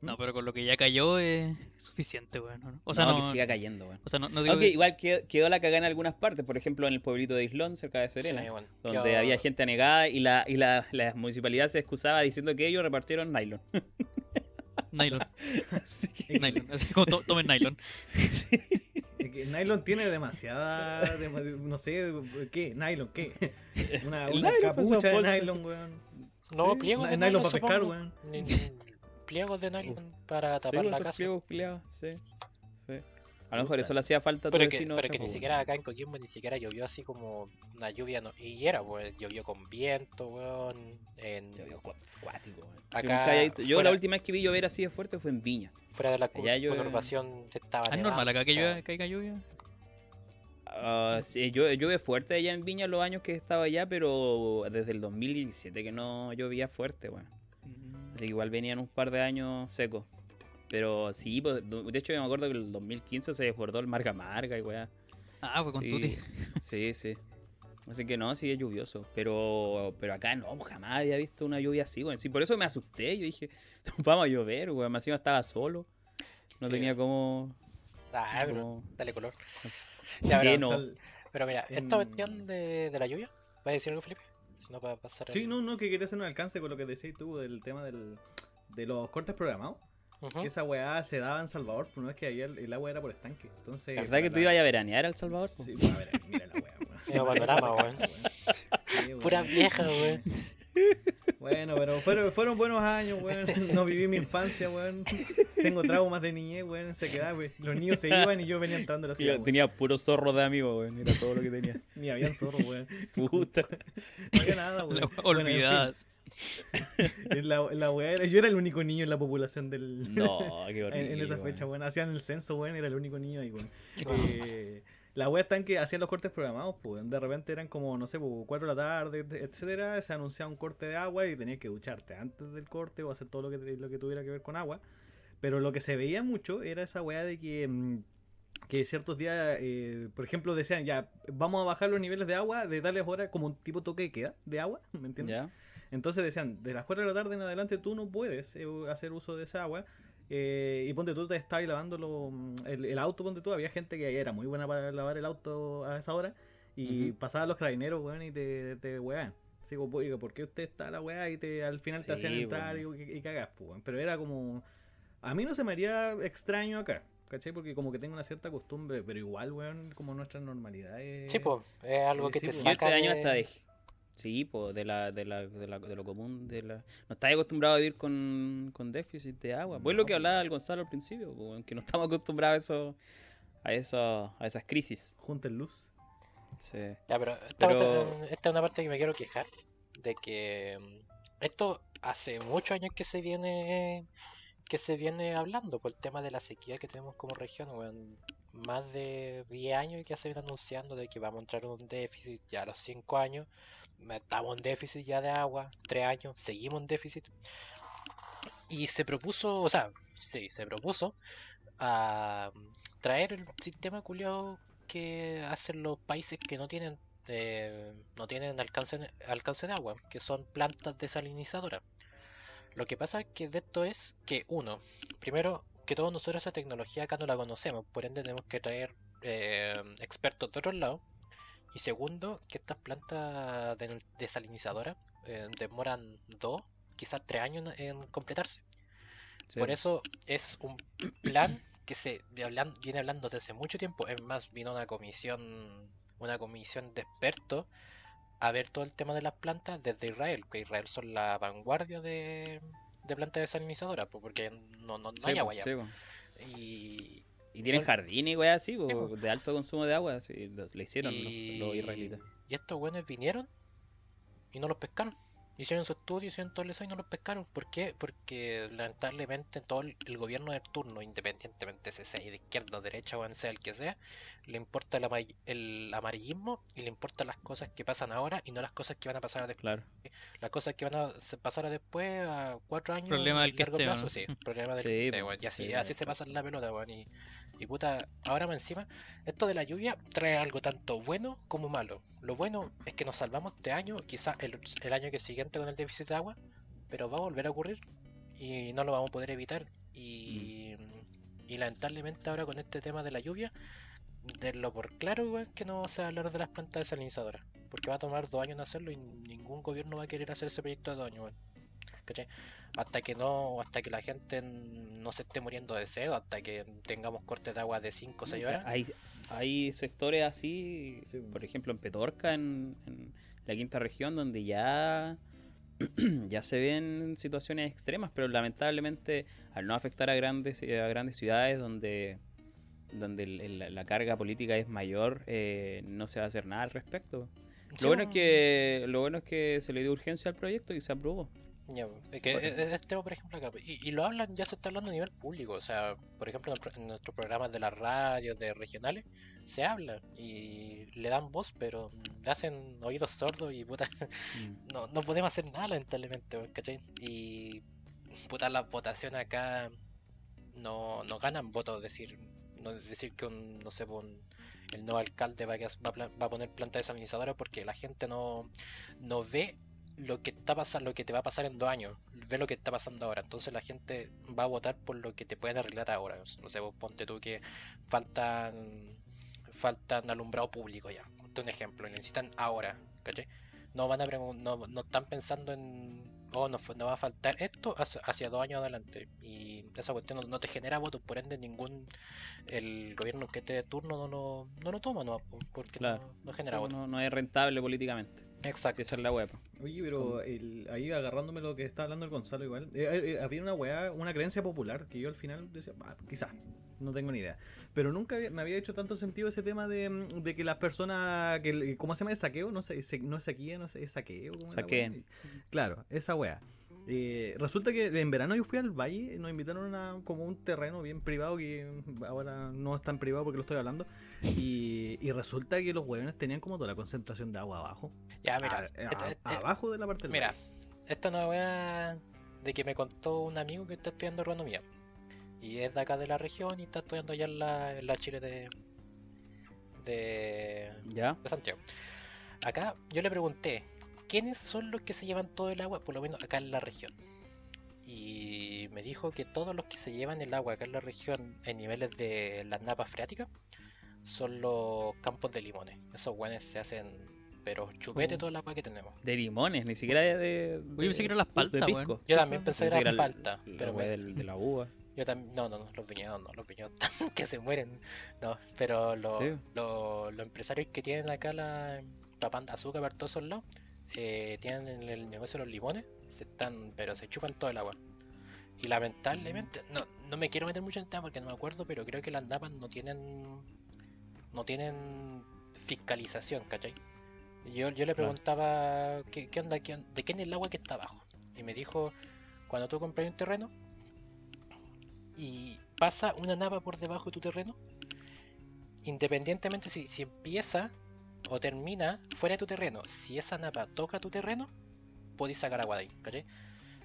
No, pero con lo que ya cayó es suficiente, weón. ¿no? O sea, no, no, que siga cayendo, weón. o sea, no, no digo Aunque que- igual quedó, quedó la cagada en algunas partes, por ejemplo en el pueblito de Islón, cerca de Serena. sí, bueno, donde yo- había gente anegada y la, y la, la municipalidad se excusaba diciendo que ellos repartieron nylon. Nylon, Así que- nylon, así como to- tomen nylon. es que Nylon tiene demasiada. dema- no sé, ¿qué? Nylon, ¿qué? Una, una nylon, capucha de nylon, weón. No, Sí, pliegos de nylon nylon, para pescar, weón. Pliegos de nylon para Sí, tapar la esos casa. pliegos sí, sí. A lo mejor eso le hacía falta a tu Pero que, vecino. pero que ni Chapo, siquiera acá en Coquimbo ni siquiera llovió así como una lluvia no, y era pues llovió con viento, weón, en. Llovió cu- cuático, weón. Acá, Yo, yo la última vez que vi llover así de fuerte fue en Viña. fuera de la llueve- conurbación estaba Ah, Es nevando, normal acá que o sea, llueva- caiga lluvia. Ah, sí, llueve, llueve fuerte allá en Viña los años que estaba allá, pero desde el 2017 que no llovía fuerte, weón. Mm. Así que igual venían un par de años secos. Pero sí, pues, de hecho yo me acuerdo que en el 2015 se desbordó el Marga Marga y weá. Ah, fue con Sí, Tuti. sí, sí. Así que no, sí es lluvioso. Pero pero acá no, jamás había visto una lluvia así, weón. Sí, por eso me asusté. Yo dije, vamos a llover, weón. Más encima estaba solo. No Sí. tenía como... Ah, pero como- dale color. Ya, ¿Qué pero, no? Sal- pero mira, esta cuestión de, de la lluvia, ¿vas a decir algo, Felipe? Si no, para pasar. Sí, el- no, no, que quería hacer un alcance con lo que decías tú del tema del, de los cortes programados. Esa weá se daba en Salvador, pero no es que ahí el, el agua era por estanque. Entonces, ¿La verdad que tú la- ibas a veranear a El Salvador? Sí, pues, a ver, mira la weá, weón. Sí. Pura vieja, weón. Bueno, pero fueron, fueron buenos años, weón. No viví mi infancia, weón. Tengo traumas de niñez, weón. Se quedaba, weón. Los niños se iban y yo venía entrando a la ciudad, tenía puro zorro de amigo, weón. Era todo lo que tenía. Ni habían zorro, weón. Puta. No había nada, weón. La- Bueno, en fin, La, la yo era el único niño en la población del. No, qué en, horrible. en esa weón. fecha, weón. Hacían el censo, weón. Era el único niño ahí, weón. Eh, la wea está en que hacían los cortes programados, pues. De repente eran como, no sé, pues, 4 de la tarde, et- etcétera. Se anunciaba un corte de agua y tenías que ducharte antes del corte o hacer todo lo que, lo que tuviera que ver con agua. Pero lo que se veía mucho era esa weá de que, mm, que ciertos días, eh, por ejemplo, decían, ya, vamos a bajar los niveles de agua de tales horas, como un tipo toque de queda de agua, ¿me entiendes? ¿Ya? Entonces decían, de las 4 de la tarde en adelante tú no puedes eh, hacer uso de esa agua. eh, y ponte tú, te estabas lavando lo- el, el auto, ponte tú. Había gente que era muy buena para lavar el auto a esa hora. Y Ujú. pasaban los carabineros, weón, y te, te weaban. Así como, oiga, ¿por qué usted está la weá? Y te, al final te hacían entrar y, y cagás, pues, weón. Pero era como. A mí no se me haría extraño acá, ¿cachai? Porque como que tengo una cierta costumbre, pero igual, weón, como nuestra normalidad es. Sí, pues, es algo que sí, te pues. Yo saca este año hasta dejé. Sí, pues de, la, de, la, de, la, de lo común. De la... No estás acostumbrado a vivir con, con déficit de agua. Pues es lo No, que hablaba el Gonzalo al principio, pues, que no estamos acostumbrados a eso, a, eso, a esas crisis. Junten luz. Sí. Ya, pero esta, Pero- esta es una parte que me quiero quejar. De que mm, esto hace muchos años que se viene que se viene hablando por el tema de la sequía que tenemos como región, weón. Más de 10 años que se viene anunciando de que vamos a entrar en un déficit ya a los 5 años. Estamos en déficit ya de agua, 3 años, seguimos en déficit. Y se propuso, o sea, sí, se propuso a traer el sistema culiado que hacen los países que no tienen eh, no tienen alcance, alcance de agua, que son plantas desalinizadoras. Lo que pasa que de esto es que uno, primero que todos nosotros esa tecnología acá no la conocemos, por ende tenemos que traer eh, expertos de otros lados. Y segundo, que estas plantas de- desalinizadoras eh, demoran dos, quizás tres años en, en completarse. sí. Por eso es un plan que se hablan- viene hablando desde hace mucho tiempo. Es más, vino una comisión, una comisión de expertos a ver todo el tema de las plantas desde Israel, que Israel son la vanguardia de, de plantas desalinizadoras, porque no, no, no Sí, hay agua ya. sí. Y, Y tienen jardines y weas así, po, de alto consumo de agua, sí, los- le hicieron los- y, los, israelitas. y estos buenos vinieron y no los pescaron. Hicieron su estudio, hicieron todo eso y no los pescaron. ¿Por qué? Porque lamentablemente todo el, el gobierno de turno, independientemente si sea de izquierda o derecha o sea el que sea, le importa el, ama- el amarillismo y le importan las cosas que pasan ahora y no las cosas que van a pasar después. Claro. Las cosas que van a pasar a después a cuatro años Problema del que largo esté, ¿o plazo, no? sí, problema del Sí, que esté, Y así, sí, así se pasa la pelota. Y, y puta, ahora más encima, esto de la lluvia trae algo tanto bueno como malo. Lo bueno es que nos salvamos este año, quizás el, el año que siguiente con el déficit de agua, pero va a volver a ocurrir y no lo vamos a poder evitar. Y, y lamentablemente ahora con este tema de la lluvia, denlo por claro, weón, que no se va a hablar de las plantas desalinizadoras. Porque va a tomar dos años en hacerlo y ningún gobierno va a querer hacer ese proyecto de dos años. ¿Cachai? Hasta que no, hasta que la gente no se esté muriendo de sed, hasta que tengamos cortes de agua de 5 o O 6 sea, horas. hay, hay sectores así, Sí. por ejemplo en Petorca, en, en la quinta región, donde ya, ya se ven situaciones extremas, pero lamentablemente al no afectar a grandes, eh, a grandes ciudades donde, donde el- el- la carga política es mayor, eh, no se va a hacer nada al respecto. Sí, Lo bueno es que lo bueno es que se le dio urgencia al proyecto y se aprobó. Ya, pues, es que Pues sí. es- este tema, por ejemplo, acá, y, y lo hablan, ya se está hablando a nivel público, o sea, por ejemplo, en, nuestros programas de las radios, de regionales, se habla y le dan voz, pero le hacen oídos sordos y puta, Mm. no, no podemos hacer nada, lamentablemente, ¿cachai? Y puta, las votaciones acá no, no ganan votos, decir, no decir que un, no sé, un, el nuevo alcalde va a, va a poner planta desalinizadora porque la gente no, no ve lo que está pasando, lo que te va a pasar en dos años, ve lo que está pasando ahora. Entonces la gente va a votar por lo que te pueden arreglar ahora. No sé, vos ponte tú que faltan faltan alumbrado público ya. Ponte un ejemplo, necesitan ahora, ¿cachai? No van a no, no están pensando en oh no, no va a faltar esto hacia, hacia dos años adelante. Y esa cuestión no, no te genera votos, por ende ningún el gobierno que esté de turno no lo, no lo toma, no, porque Claro. no, genera votos. no es rentable políticamente. Exacto. Esa es la web. Oye, pero el- ahí agarrándome lo que está hablando el Gonzalo igual, eh, eh, había una weá, una creencia popular que yo al final decía, "Ah, quizás, no tengo ni idea. Pero nunca había- me había hecho tanto sentido ese tema de, mm, de que las personas, que, ¿cómo se llama? ¿El saqueo? No sé, se- no es saquea, no sé, es saqueo. ¿cómo es weá? Claro, esa weá. Eh, resulta que en verano yo fui al valle, nos invitaron a como un terreno bien privado que ahora no es tan privado porque lo estoy hablando. Y, y resulta que los huevones tenían como toda la concentración de agua abajo. Ya, mira, A- a- esta- esta- abajo de la parte del mira, valle. esta es una weá de que me contó un amigo que está estudiando agronomía. Y es de acá de la región y está estudiando allá en la, en la Chile de, de, ¿Ya? de Santiago. Acá yo le pregunté, ¿quiénes son los que se llevan todo el agua, por lo menos acá en la región? Y me dijo que todos los que se llevan el agua acá en la región en niveles de las napas freáticas son los campos de limones. Esos guanes se hacen, pero chupete Oh. todo el agua que tenemos. De limones, ni siquiera de. de Oye, pensé que eran las de paltas. Yo también pensé que Pensé era la- palta, la pero wea me- del- de la uva. Yo también, no, no, no, los viñedos no, los viñedos que se mueren. No, pero los, Sí. los, los empresarios que tienen acá la papanda azúcar por todos esos lados, eh, tienen el, el negocio de los limones, se están, pero se chupan todo el agua. Y lamentablemente, no, no me quiero meter mucho en el tema porque no me acuerdo, pero creo que las napas no tienen no tienen fiscalización, ¿cachai? Yo, yo le preguntaba ¿qué, qué onda, qué on- de quién es el agua que está abajo. Y me dijo, cuando tú compras un terreno y pasa una napa por debajo de tu terreno, independientemente si, si empieza o termina fuera de tu terreno, si esa napa toca tu terreno, podéis sacar agua de ahí, ¿cachai?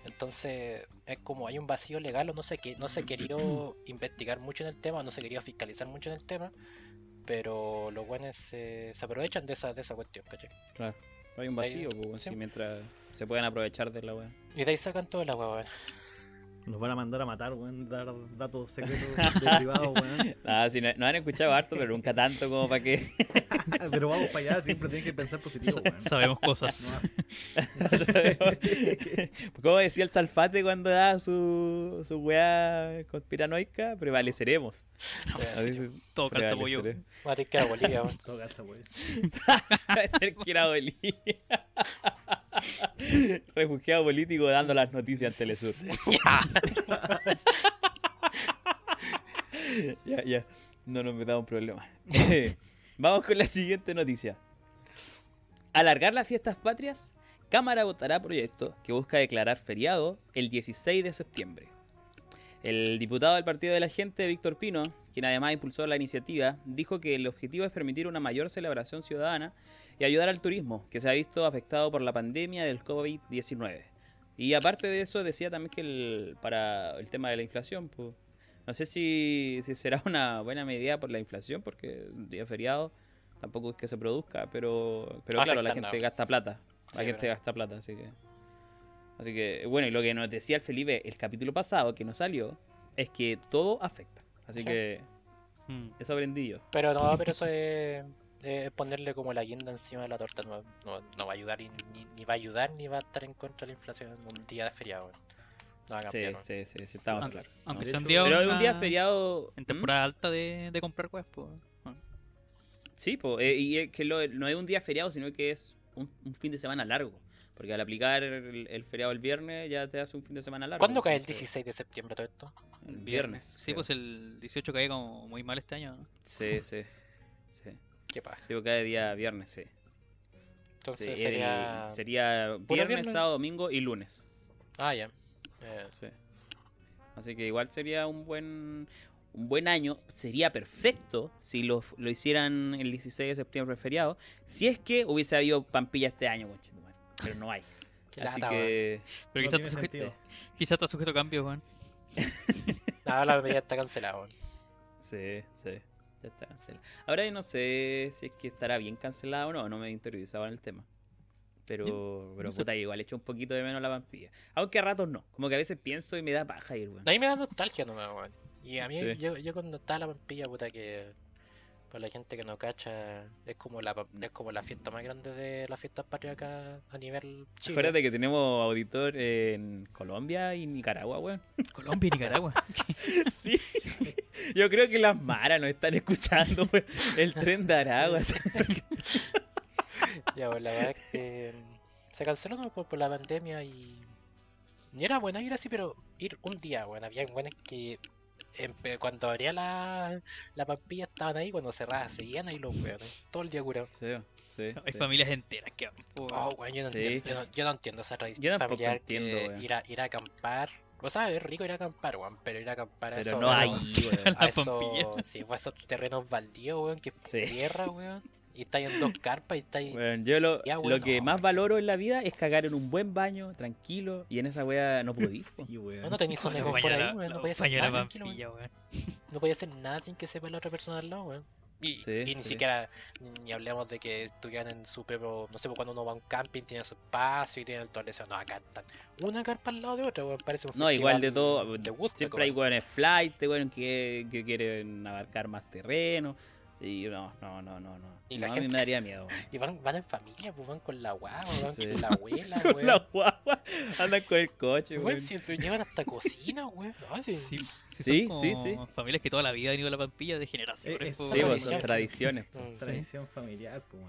Entonces es como hay un vacío legal o no sé qué, no se quería investigar mucho en el tema, no se quería fiscalizar mucho en el tema, pero los buenos se, se aprovechan de esa, de esa cuestión, ¿cachai? Claro. Hay un vacío, pues, sí. mientras se pueden aprovechar de la wea. Y de ahí sacan todo el agua, weón. Nos van a mandar a matar, weón, dar datos secretos de privado, weón. Ah, sí, no, no han escuchado harto, pero nunca tanto como para que. Pero vamos para allá, siempre tienes que pensar positivo, weón. Sabemos cosas. como decía el Salfate cuando da su, su weá conspiranoica, prevaleceremos. Todo calza pollo. Va a tener que ir a Bolivia, weón. Todo calza, weón. Tener que ir a Bolivia. Refugiado político dando las noticias en Telesur. ya, ya. No nos metamos problemas. Vamos con la siguiente noticia. Alargar las fiestas patrias, Cámara votará proyecto que busca declarar feriado el 16 de septiembre. El diputado del Partido de la Gente, Víctor Pino, quien además impulsó la iniciativa, dijo que el objetivo es permitir una mayor celebración ciudadana y ayudar al turismo, que se ha visto afectado por la pandemia del COVID-19. Y aparte de eso, decía también que el- para el tema de la inflación, pues, no sé si, si será una buena medida por la inflación, porque un día feriado tampoco es que se produzca, pero, pero claro, la gente gasta plata. La Sí, gente gasta plata, así que... Así que, bueno, y lo que nos decía el Felipe el capítulo pasado, que no salió, es que todo afecta. Así Sí. que Mm. eso aprendí yo. Pero no, pero eso es, es ponerle como la guinda encima de la torta. No, no, no va a ayudar, y ni, ni va a ayudar, ni va a estar en contra de la inflación en un día de feriado. No va a Sí, cambiar. sí, sí, sí, estamos Aunque, claros. aunque De sea un día, Pero una- un día feriado... en ¿Mm? temporada alta de, de comprar weas, pues. bueno. Sí, po, eh, y es que lo- no es un día feriado, sino que es un, un fin de semana largo. Porque al aplicar el, el feriado el viernes ya te hace un fin de semana largo. ¿Cuándo cae el entonces, 16 de septiembre todo esto? El viernes. Sí, creo. pues el 18 cae como muy mal este año. ¿no? Sí, sí. ¿Qué pasa? sí porque cae día viernes, sí. Entonces Sí, el- sería. sería ¿Puro viernes, viernes? sábado, domingo y lunes. Ah, ya. Eh, Sí. Así que igual sería un buen un buen año. Sería perfecto si lo, lo hicieran el 16 de septiembre feriado. Si es que hubiese habido Pampilla este año. Pero no hay. qué Así lata, que. Pero No quizás está, sujeto, quizás está sujeto a cambios, weón. Nada, la medida está cancelada, weón. Sí, sí. Ya está cancelado. Ahora yo no sé si es que estará bien cancelado o no. No me he interiorizado en el tema. Pero, pero no sé. puta, igual echo un poquito de menos la Pampilla. Aunque a ratos no. Como que a veces pienso y me da paja ir, weón. A mí me da nostalgia nomás, weón. Y a mí, Sí. yo, yo cuando estaba la pampilla, puta, que para la gente que no cacha, es como la, pa- es como la fiesta más grande de las fiestas patrias acá a nivel Chile. Acuérdate que tenemos auditor en Colombia y Nicaragua, weón. Colombia y Nicaragua. Sí. Yo creo que las maras nos están escuchando, weón. El tren de Aragua. Ya, pues la verdad es que mm, se canceló por, por la pandemia y. Ni era bueno ir así, pero ir un día, weón. Había buenas que cuando abría la, la pampilla estaban ahí, cuando cerraba seguían ahí los weones. Todo el día curado. Sí, sí. Hay sí. familias enteras que Oh, weón. yo no, Sí. entiendo, yo, no, yo no entiendo esa tradición Yo tampoco familiar entiendo, que weón. ir a, ir a acampar. O sea, es rico ir a acampar, weón, pero ir a acampar a Pero esos- no hay, a weón. Esos, pampilla. sí, pues, esos terrenos baldíos, weón, que es Sí. tierra, weón. Y está en dos carpas y está ahí. Weón, yo lo, Ya, lo que no. más valoro en la vida es cagar en un buen baño, tranquilo, y en esa wea no pudí. po. Sí, weón. No, tenéis zona de La confort ahí, weón. No la podía hacer nada tranquilo, weón. Pampilla, weón. No podía hacer nada sin que sepa la otra persona al lado, weón. Y, Sí, y ni sí. siquiera, ni, hablemos de que estuvieran en su propio, no sé, cuando uno va a un camping, tiene su espacio y tiene el toalete, no, acá están una carpa al lado de otra, weón, parece un No, igual de todo. de Woodstock, siempre hay weón. weones flight, weón, que, que quieren abarcar más terreno. Y no, no, no, no, no. Y la No, A mí gente- me daría miedo. Y van, van en familia, pues van con la guagua, van Sí. con la abuela, Con weón. la guagua, andan con el coche, weón. si se llevan hasta cocina, weón. No, sí. Sí, sí, Sí, familias que toda la vida han ido a la Pampilla de generaciones. es- po, Sí, pues son tradiciones. po. Mm, Tradición familiar, pues,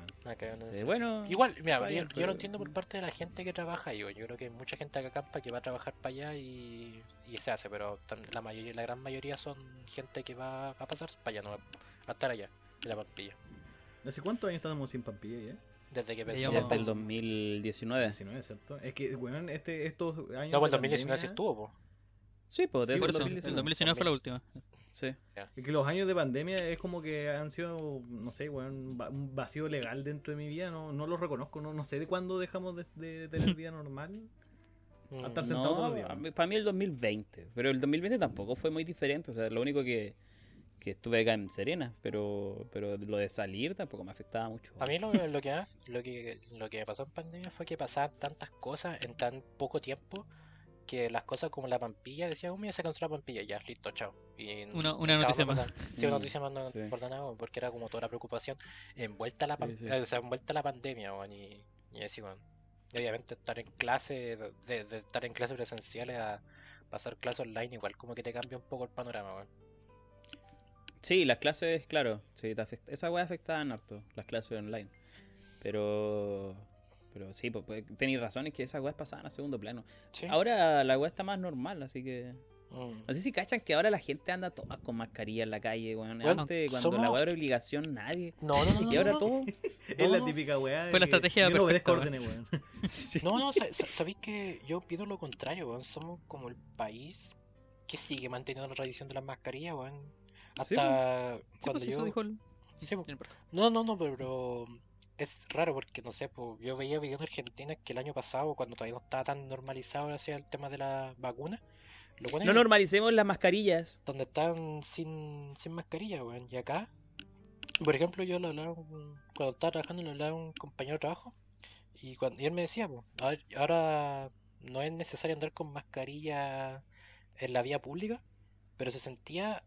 bueno, Igual, mira, yo, yo pero- lo entiendo por parte de la gente que trabaja ahí, weón. Yo creo que hay mucha gente que acampa que va a trabajar para allá y, y se hace, pero la mayoría, la gran mayoría son gente que va a pasar para allá, no a estar allá, la Pampilla. ¿Hace cuántos años estamos sin Pampilla ya? Desde que empezó desde el pandemia. 2019. 19, ¿cierto? Es que, weón, este, estos años. No, pues de el 2019 sí estuvo, po. Sí, pues Sí, desde Por el eso, 2019. el 2019 fue la última. Sí. Es que los años de pandemia es como que han sido, no sé, weón, un vacío legal dentro de mi vida. No, no lo reconozco, no, no sé de cuándo dejamos de, de tener vida normal. Mm. A estar sentado todos los días. para mí el 2020. Pero el 2020 tampoco fue muy diferente. O sea, lo único que, que estuve acá en Serena. Pero, pero lo de salir tampoco me afectaba mucho. A mí lo, lo que lo que lo que me pasó en pandemia fue que pasaban tantas cosas en tan poco tiempo que las cosas como la pampilla, decían, oh, mira, se canceló la pampilla, ya, listo, chao. Y Una- no una noticia más. Sí, una noticia más no sí. por nada, porque era como toda la preocupación envuelta a la, Sí, eh, o sea, envuelta a la pandemia, weón, y, y así, weón. Y obviamente estar en clase, de, estar en clases presenciales a pasar clases online, igual como que te cambia un poco el panorama, weón. Sí, las clases, claro. Sí, te afect- Esas weas afectaban harto, las clases online. Pero. Pero sí, pues, pues, tenéis razón, es que esas weas pasaban a segundo plano. Sí. Ahora la wea está más normal, así que. Mm. No sé si cachan que ahora la gente anda toda con mascarilla en la calle, weón. Bueno, Antes, cuando la wea era obligación, nadie. No, no, no, no. Y ahora no, todo. Es la no. típica weá. Fue la de que estrategia Yo no weón. Sí. No, no, sa- sa- sabéis que yo pido lo contrario, weón. Somos como el país que sigue manteniendo la tradición de las mascarillas, weón. Hasta Sí, cuando pues, eso yo. dijo el- Sí, po. no. No, no, no, pero es raro porque no sé, pues, yo veía videos en Argentina que el año pasado, cuando todavía no estaba tan normalizado hacia el tema de la vacuna, lo No normalicemos las mascarillas. donde estaban sin, sin mascarilla, weón. Y acá, por ejemplo, yo le hablaba, un- cuando estaba trabajando, le hablaba a un compañero de trabajo. Y, cuando, y él me decía, pues, "A ver, ahora no es necesario andar con mascarilla en la vía pública, pero se sentía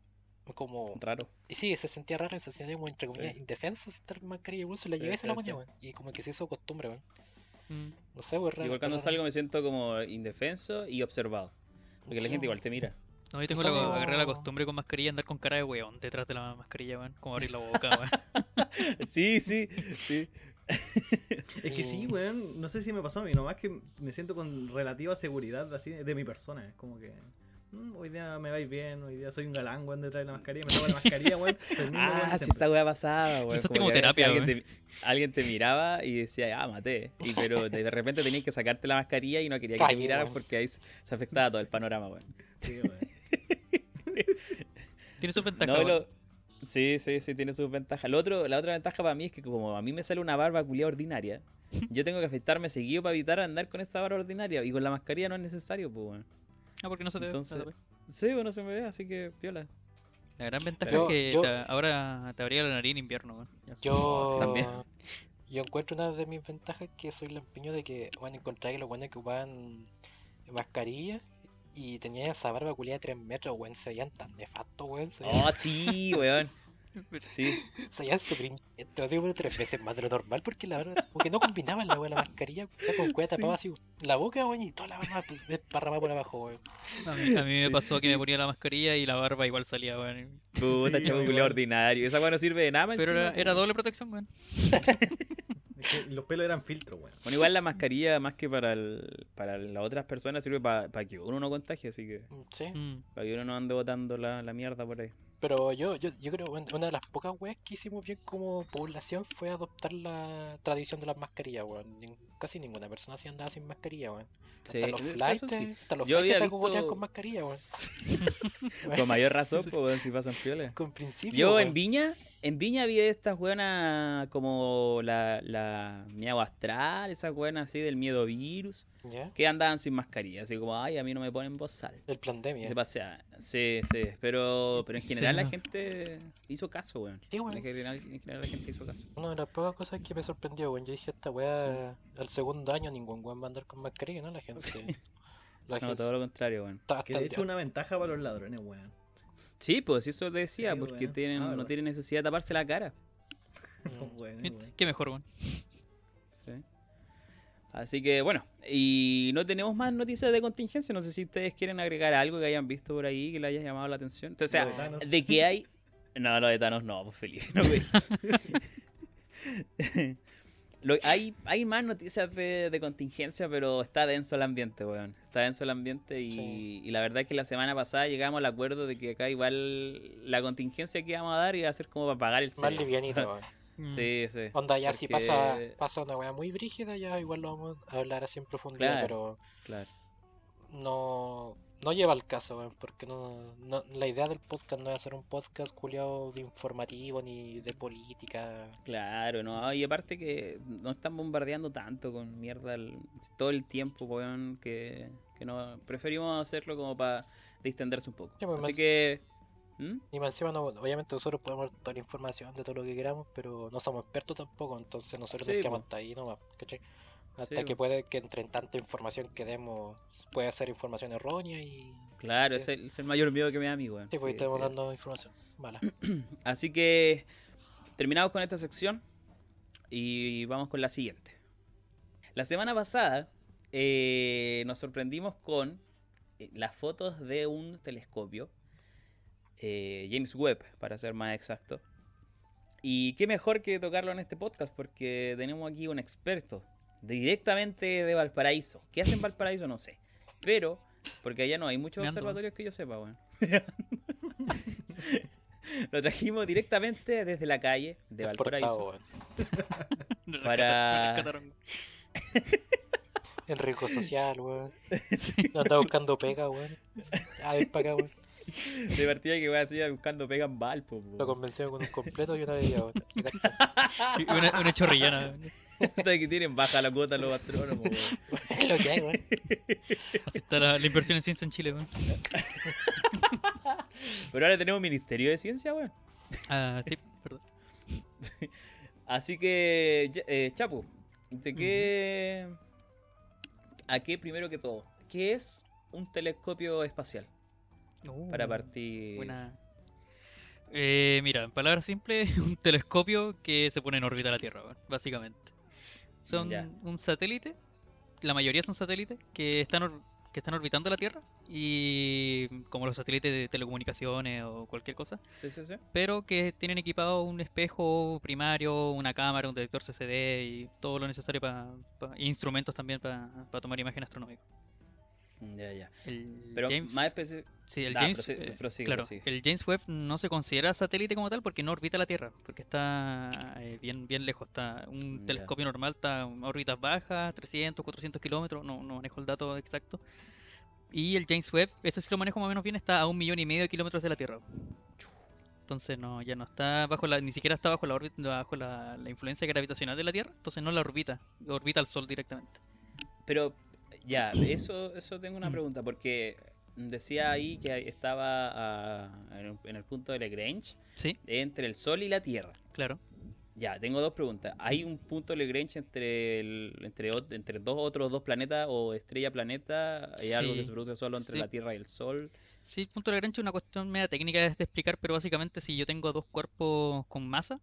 como. Raro. Y sí, se sentía raro, se sentía como entre comillas Sí. indefenso estar con mascarilla, igual se la Sí, llevé sí, la sí. ponía, weón. Y como que se hizo costumbre, weón. Mm. No sé, weón, raro. Igual cuando raro. salgo me siento como indefenso y observado. Porque la gente igual weón. te mira. No, yo tengo la, agarré la costumbre con mascarilla andar con cara de weón detrás de la mascarilla, weón. Como abrir la boca, weón. Sí, sí, sí. Es que sí, weón. No sé si me pasó a mí, nomás que me siento con relativa seguridad así de mi persona. Es como que. Mm, hoy día me vais bien, hoy día soy un galán, weón, detrás de la mascarilla. Me tomo la mascarilla, weón. Ah, sí, siempre. esa weá pasaba, weón. Usaste Como terapia, alguien, te, alguien te miraba y decía, ah, maté. Y, pero de de repente tenías que sacarte la mascarilla y no quería que te Calle, miraran porque ahí se afectaba todo el panorama, weón. Sí, weón. Tiene sus ventajas, No, Sí, sí, sí, tiene sus ventajas. Lo otro, la otra ventaja para mí es que como a mí me sale una barba culia ordinaria, yo tengo que afeitarme seguido para evitar andar con esa barba ordinaria. Y con la mascarilla no es necesario, pues, weón. Ah, porque no se te ve. no Entonces- te ve. Sí, bueno, se me ve, así que piola. La gran ventaja es que yo- te- ahora te abría la nariz en invierno, sé. Yo, También. yo encuentro una de mis ventajas que soy el empeño de que, bueno, encontré que los buenos que ocupaban mascarilla y tenían esa barba culiada de 3 metros, weón, se veían tan nefastos, weón, veían, Oh, sí, weón. Sí. se veían súper inquietos, así como tres veces más de lo normal, porque la verdad, porque no combinaban la weón, la mascarilla con cueva Sí. tapada así, la boca, weón, y toda la barba pues, desparramada por abajo, weón. A mí, a mí me pasó que me ponía la mascarilla y la barba igual salía, weón. Puta, Sí, ordinario. Esa weá no sirve de nada, Pero encima, era, era doble protección, weón. Los pelos eran filtros, weón. Bueno, igual la mascarilla, más que para, el, para las otras personas, sirve para que uno no contagie, así que Sí, Mm. para que uno no ande botando la, la mierda por ahí. Pero yo, yo, yo creo que una de las pocas weas que hicimos bien como población fue adoptar la tradición de las mascarillas, weón. Casi ninguna persona se andaba sin mascarilla, weón. Sí, Hasta los flights, sí. hasta los Yo flights te visto- con mascarilla, weón. Con mayor razón, pues, weón, si pasan piolas. Con principio. Yo en. Viña, en Viña vi estas buenas como la, la miedo astral, esas buenas así del miedo virus, que andaban sin mascarilla, así como, ay, a mí no me ponen bozal. El pandemia. se paseaban. Sí, sí, pero, pero en general la Sí. gente hizo caso, weón. Sí, weón. En general, en general la gente hizo caso. Una de las pocas cosas que me sorprendió, weón. Yo dije, esta wea, al segundo año ningún weón va a andar con mascarilla, ¿no? La gente. La No, gente todo lo contrario, weón. Que de hecho día- una ventaja para los ladrones, weón. Sí, pues eso decía, Sí, porque weón. tienen, Ah, no tienen necesidad de taparse la cara. ¿Viste? weón. Qué mejor, weón. ¿sí? Así que bueno, y no tenemos más noticias de contingencia. No sé si ustedes quieren agregar algo que hayan visto por ahí que les haya llamado la atención. Entonces, o de sea, Thanos. de que hay. No, lo de Thanos no, pues feliz. No. Lo- hay, hay más noticias de, de contingencia, pero está denso el ambiente, weón. Está denso el ambiente y, Sí. y la verdad es que la semana pasada llegamos al acuerdo de que acá igual la contingencia que íbamos a dar iba a ser como para pagar el Más cerebro. livianita, weón. Mm. Sí, sí. Onda, ya si Porque- pasa, pasa una wea muy brígida, ya igual lo vamos a hablar así en profundidad, Claro. pero Claro. no, no lleva al caso, weón, porque no, no, la idea del podcast no es hacer un podcast culiado de informativo ni de política. Claro, no, y aparte que nos están bombardeando tanto con mierda el- todo el tiempo, weón, que, que no preferimos hacerlo como para distenderse un poco. Sí, pues, Así más- que ¿Mm? Y más encima, no, obviamente nosotros podemos dar toda la información de todo lo que queramos, pero no somos expertos tampoco, entonces nosotros Sí, nos quedamos po. hasta ahí nomás, ¿cachai? Hasta Sí, que puede que entre tanta información que demos puede ser información errónea y. Claro, Sí. es el, es el mayor miedo que me da a mí, weón. Sí, pues Sí, estamos sí. dando información mala. Así que terminamos con esta sección y vamos con la siguiente. La semana pasada eh, nos sorprendimos con eh, las fotos de un telescopio, eh, James Webb, para ser más exacto. Y qué mejor que tocarlo en este podcast porque tenemos aquí un experto directamente de Valparaíso. ¿Qué hace en Valparaíso? No sé. Pero, porque allá no hay muchos Me ando. observatorios que yo sepa, weón. Lo trajimos directamente desde la calle de Valparaíso. weón. Para-. En riesgo social, weón. Anda buscando pega, weón. A ver para acá, weón. De partida que voy a seguir buscando pega en Valpo. po. Lo convencieron con un completo y una bebida, weón. Una, una chorrillana. Puta que tienen baja la cuota los astrónomos, weón. Es lo que hay, weón. Así está la, la inversión en ciencia en Chile, weón. Pero ahora tenemos ministerio de ciencia, weón. Ah, sí, perdón. Así que, eh, Chapu, ¿de qué. ¿A qué primero que todo? ¿Qué es un telescopio espacial? Para Uh, partir. Buena. Eh, mira, en palabras simples, un telescopio que se pone en órbita a la Tierra, weón, básicamente. Son Ya. un satélite, la mayoría son satélites que están, que están orbitando la Tierra y como los satélites de telecomunicaciones o cualquier cosa, Sí, sí, sí. pero que tienen equipado un espejo primario, una cámara, un detector CCD y todo lo necesario para instrumentos también para tomar imagen astronómica. Ya, ya. El Pero James- más específico. Sí, el James, prosigue- eh, prosigue, claro, prosigue. el James Webb no se considera satélite como tal porque no orbita la Tierra, porque está eh, bien, bien lejos. Está un Ya. telescopio normal está en órbitas bajas, 300, 400 kilómetros, no, no manejo el dato exacto. Y el James Webb, ese sí lo manejo más o menos bien, está a un millón y medio de kilómetros de la Tierra. Entonces no, ya no está bajo la, ni siquiera está bajo la órbita, bajo la, la influencia gravitacional de la Tierra, entonces no la orbita, orbita al Sol directamente. Pero, ya, eso, eso tengo una pregunta, porque decía ahí que estaba ah, en el- punto de Lagrange Sí, entre el Sol y la Tierra. claro. Ya, tengo dos preguntas. ¿Hay un punto de Lagrange entre, el, entre, entre dos otros dos planetas o estrella-planeta? ¿Hay algo que se produce solo entre sí. la Tierra y el Sol? Sí, el punto de Lagrange es una cuestión media técnica de explicar, pero básicamente si yo tengo dos cuerpos con masa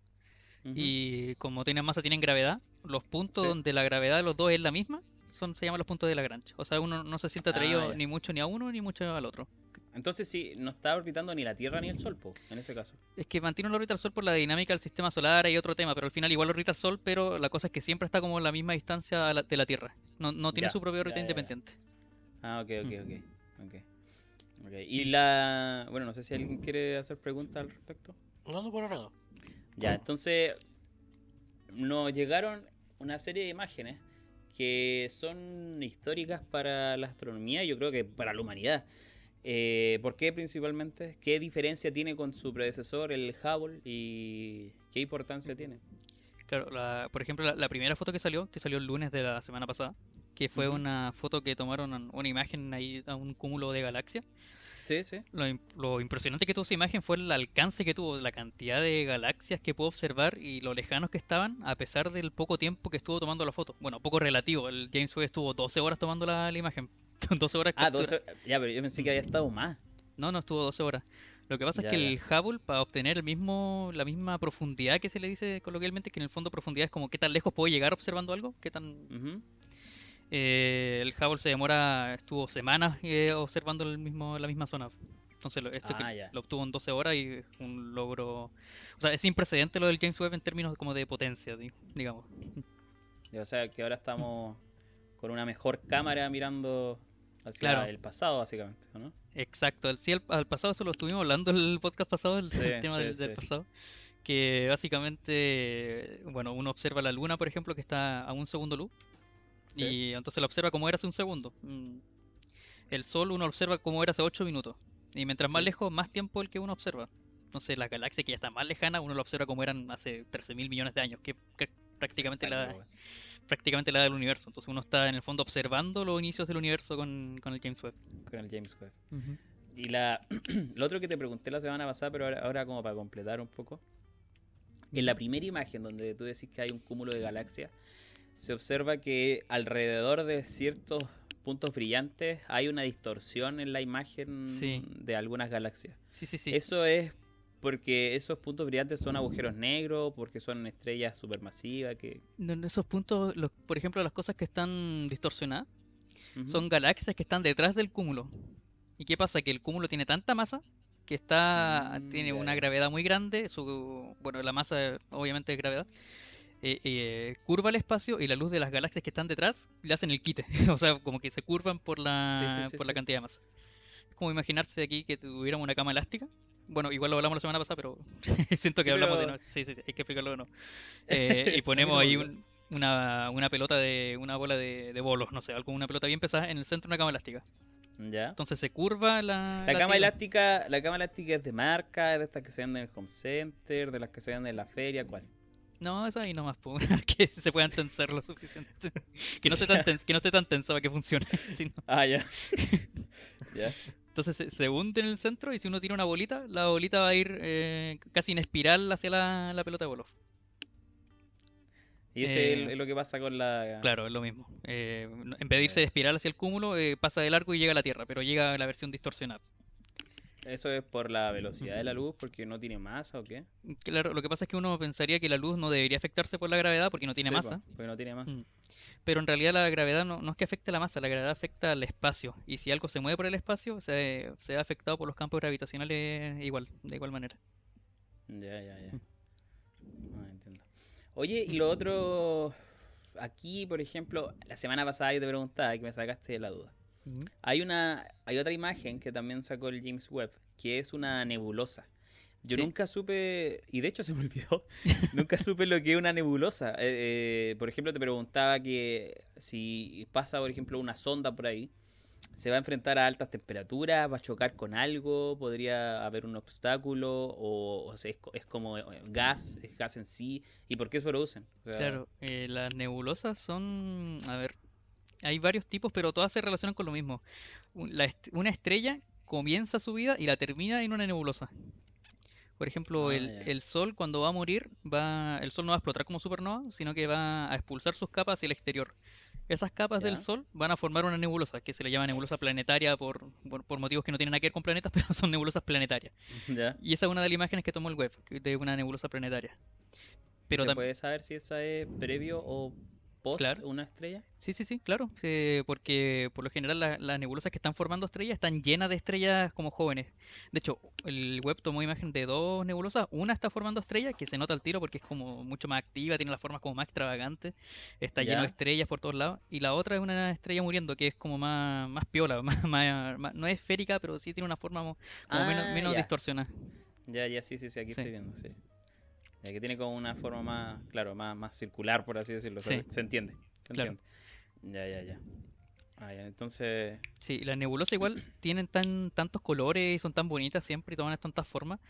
y como tienen masa tienen gravedad, los puntos Sí. donde la gravedad de los dos es la misma son se llaman los puntos de Lagrange. O sea, uno no se siente Ah, atraído ni mucho ni a uno ni mucho al otro. Entonces sí, no está orbitando ni la Tierra ni el Sol, po, en ese caso. Es que mantiene una órbita al Sol por la dinámica del sistema solar y otro tema, pero al final igual orbita al Sol, pero la cosa es que siempre está como a la misma distancia a la- de la Tierra. No, no tiene Ya, su propia órbita ya, ya, ya. independiente. Ah, ok, ok, Mm. ok. ok. Ok, Y la... Bueno, no sé si alguien quiere hacer preguntas al respecto. No, no, por ahora no. Ya, entonces nos llegaron una serie de imágenes que son históricas para la astronomía y yo creo que para la humanidad. Eh, ¿Por qué principalmente? ¿Qué diferencia tiene con su predecesor, el Hubble? ¿Y qué importancia tiene? Claro, la- por ejemplo, la, la primera foto que salió, que salió el lunes de la semana pasada, que fue Ujú. una foto que tomaron una imagen ahí a un cúmulo de galaxias. Sí, sí. Lo, lo impresionante que tuvo esa imagen fue el alcance que tuvo, la cantidad de galaxias que pudo observar y lo lejanos que estaban, a pesar del poco tiempo que estuvo tomando la foto. Bueno, poco relativo, el James Webb estuvo 12 horas tomando la, la imagen. 12 horas Ah, captura. 12 Ya, pero yo pensé que había estado más. No, no estuvo 12 horas. Lo que pasa Ya, es que ya. el Hubble, para obtener el mismo, la misma profundidad que se le dice coloquialmente, que en el fondo profundidad es como qué tan lejos puedo llegar observando algo, qué tan... eh, el Hubble se demora, estuvo semanas eh, observando el mismo, la misma zona. Entonces, lo, esto que Ah, lo obtuvo en 12 horas y es un logro... O sea, es sin precedente lo del James Webb en términos como de potencia, di- digamos. O sea, que ahora estamos con una mejor cámara mirando hacia Claro. el pasado, básicamente, ¿o ¿no? Exacto, sí, al, al pasado eso lo estuvimos hablando en el podcast pasado, el, Sí, tema sí, del, del sí. pasado, que básicamente, bueno, uno observa la luna, por ejemplo, que está a un segundo luz, Sí. y entonces la observa como era hace un segundo. Mm. El sol uno observa como era hace 8 minutos, y mientras más Sí. lejos, más tiempo el que uno observa. Entonces la galaxia que ya está más lejana, uno la observa como eran hace 13 mil millones de años, que que prácticamente la, weón. prácticamente la edad del universo. Entonces uno está en el fondo observando los inicios del universo con, con el James Webb. Con el James Webb. Y la, lo otro que te pregunté la semana pasada, pero ahora, ahora como para completar un poco. En la primera imagen donde tú decís que hay un cúmulo de galaxias, se observa que alrededor de ciertos puntos brillantes hay una distorsión en la imagen Sí. de algunas galaxias. Sí, sí, sí. Eso es porque esos puntos brillantes son agujeros negros, porque son estrellas supermasivas que... No, no, esos puntos, los- por ejemplo, las cosas que están distorsionadas, son galaxias que están detrás del cúmulo. ¿Y qué pasa? Que el cúmulo tiene tanta masa que está Mm, tiene una gravedad muy grande, su bueno, la masa obviamente es gravedad. Eh, eh, curva el espacio y la luz de las galaxias que están detrás le hacen el quite, o sea, como que se curvan por la Sí, sí, sí, por la cantidad de masa. Es como imaginarse aquí que tuviéramos una cama elástica. Bueno, igual lo hablamos la semana pasada, pero siento que hablamos de pero- nuevo. Sí, sí, sí, hay que explicarlo de nuevo. Eh, y ponemos ahí un- una, una pelota de una bola de, de bolos, no sé, algo, una pelota bien pesada en el centro de una cama elástica. ¿Ya? Entonces se curva la, La la cama tela. elástica, la cama elástica es de marca, es de estas que se venden en el home center, de las que se venden en la feria, ¿cuál? No, esa ahí nomás, po, que se puedan tensar lo suficiente. Que no esté tan, tens- que no esté tan tensa para que funcione. Ah, ya. ya. Entonces se, se hunde en el centro y si uno tira una bolita, la bolita va a ir eh, casi en espiral hacia la, la pelota de bolos. Y ese es, Eh, es lo que pasa con la... Claro, es lo mismo. Eh, en vez de irse de espiral hacia el cúmulo, eh, pasa de largo y llega a la Tierra, pero llega a la versión distorsionada. ¿Eso es por la velocidad de la luz? ¿Porque no tiene masa o qué? Claro, lo que pasa es que uno pensaría que la luz no debería afectarse por la gravedad porque no tiene Sí, masa. porque no tiene masa. Mm. Pero en realidad la gravedad no, no es que afecte la masa, la gravedad afecta al espacio. Y si algo se mueve por el espacio, se, se ve afectado por los campos gravitacionales igual, de igual manera. Ya, ya, ya. Ah, entiendo. Oye, y lo otro... Aquí, por ejemplo, la semana pasada yo te preguntaba que me sacaste de la duda. Hay una, hay otra imagen que también sacó el James Webb, que es una nebulosa. Yo Sí. nunca supe, y de hecho se me olvidó, nunca supe lo que es una nebulosa. Eh, eh, por ejemplo, te preguntaba que si pasa, por ejemplo, una sonda por ahí, se va a enfrentar a altas temperaturas, va a chocar con algo, podría haber un obstáculo, o, o sea, es, es como eh, gas, es gas en sí, y por qué se producen. O sea, Claro, eh, las nebulosas son, a ver, hay varios tipos, pero todas se relacionan con lo mismo. Est- una estrella comienza su vida y la termina en una nebulosa. Por ejemplo, Ah, el, Sol cuando va a morir, va, el Sol no va a explotar como supernova, sino que va a expulsar sus capas hacia el exterior. Esas capas del. Sol van a formar una nebulosa, que se le llama nebulosa planetaria por, por, por motivos que no tienen nada que ver con planetas, pero son nebulosas planetarias. ¿ya? Y esa es una de las imágenes que tomó el web, de una nebulosa planetaria. Pero ¿Se puede saber si esa es previo o post Claro. una estrella? Sí, sí, sí, claro, eh, porque por lo general la- las nebulosas que están formando estrellas están llenas de estrellas como jóvenes. De hecho, el web tomó imagen de dos nebulosas, una está formando estrellas, que se nota al tiro porque es como mucho más activa, tiene las formas como más extravagantes, está lleno de estrellas por todos lados, y la otra es una estrella muriendo que es como más, más piola, más, más- más- no es esférica, pero sí tiene una forma mo- como menos, Ah, menos distorsionada. Ya, ya, sí, sí, sí, aquí Sí. estoy viendo, sí. Que tiene como una forma más, claro, más, más circular, por así decirlo. Sí. Se entiende. Se Claro. entiende. Ya, ya, ya. Ah, ya, entonces. Sí, las nebulosas igual tienen tan, tantos colores y son tan bonitas siempre y toman tantas formas,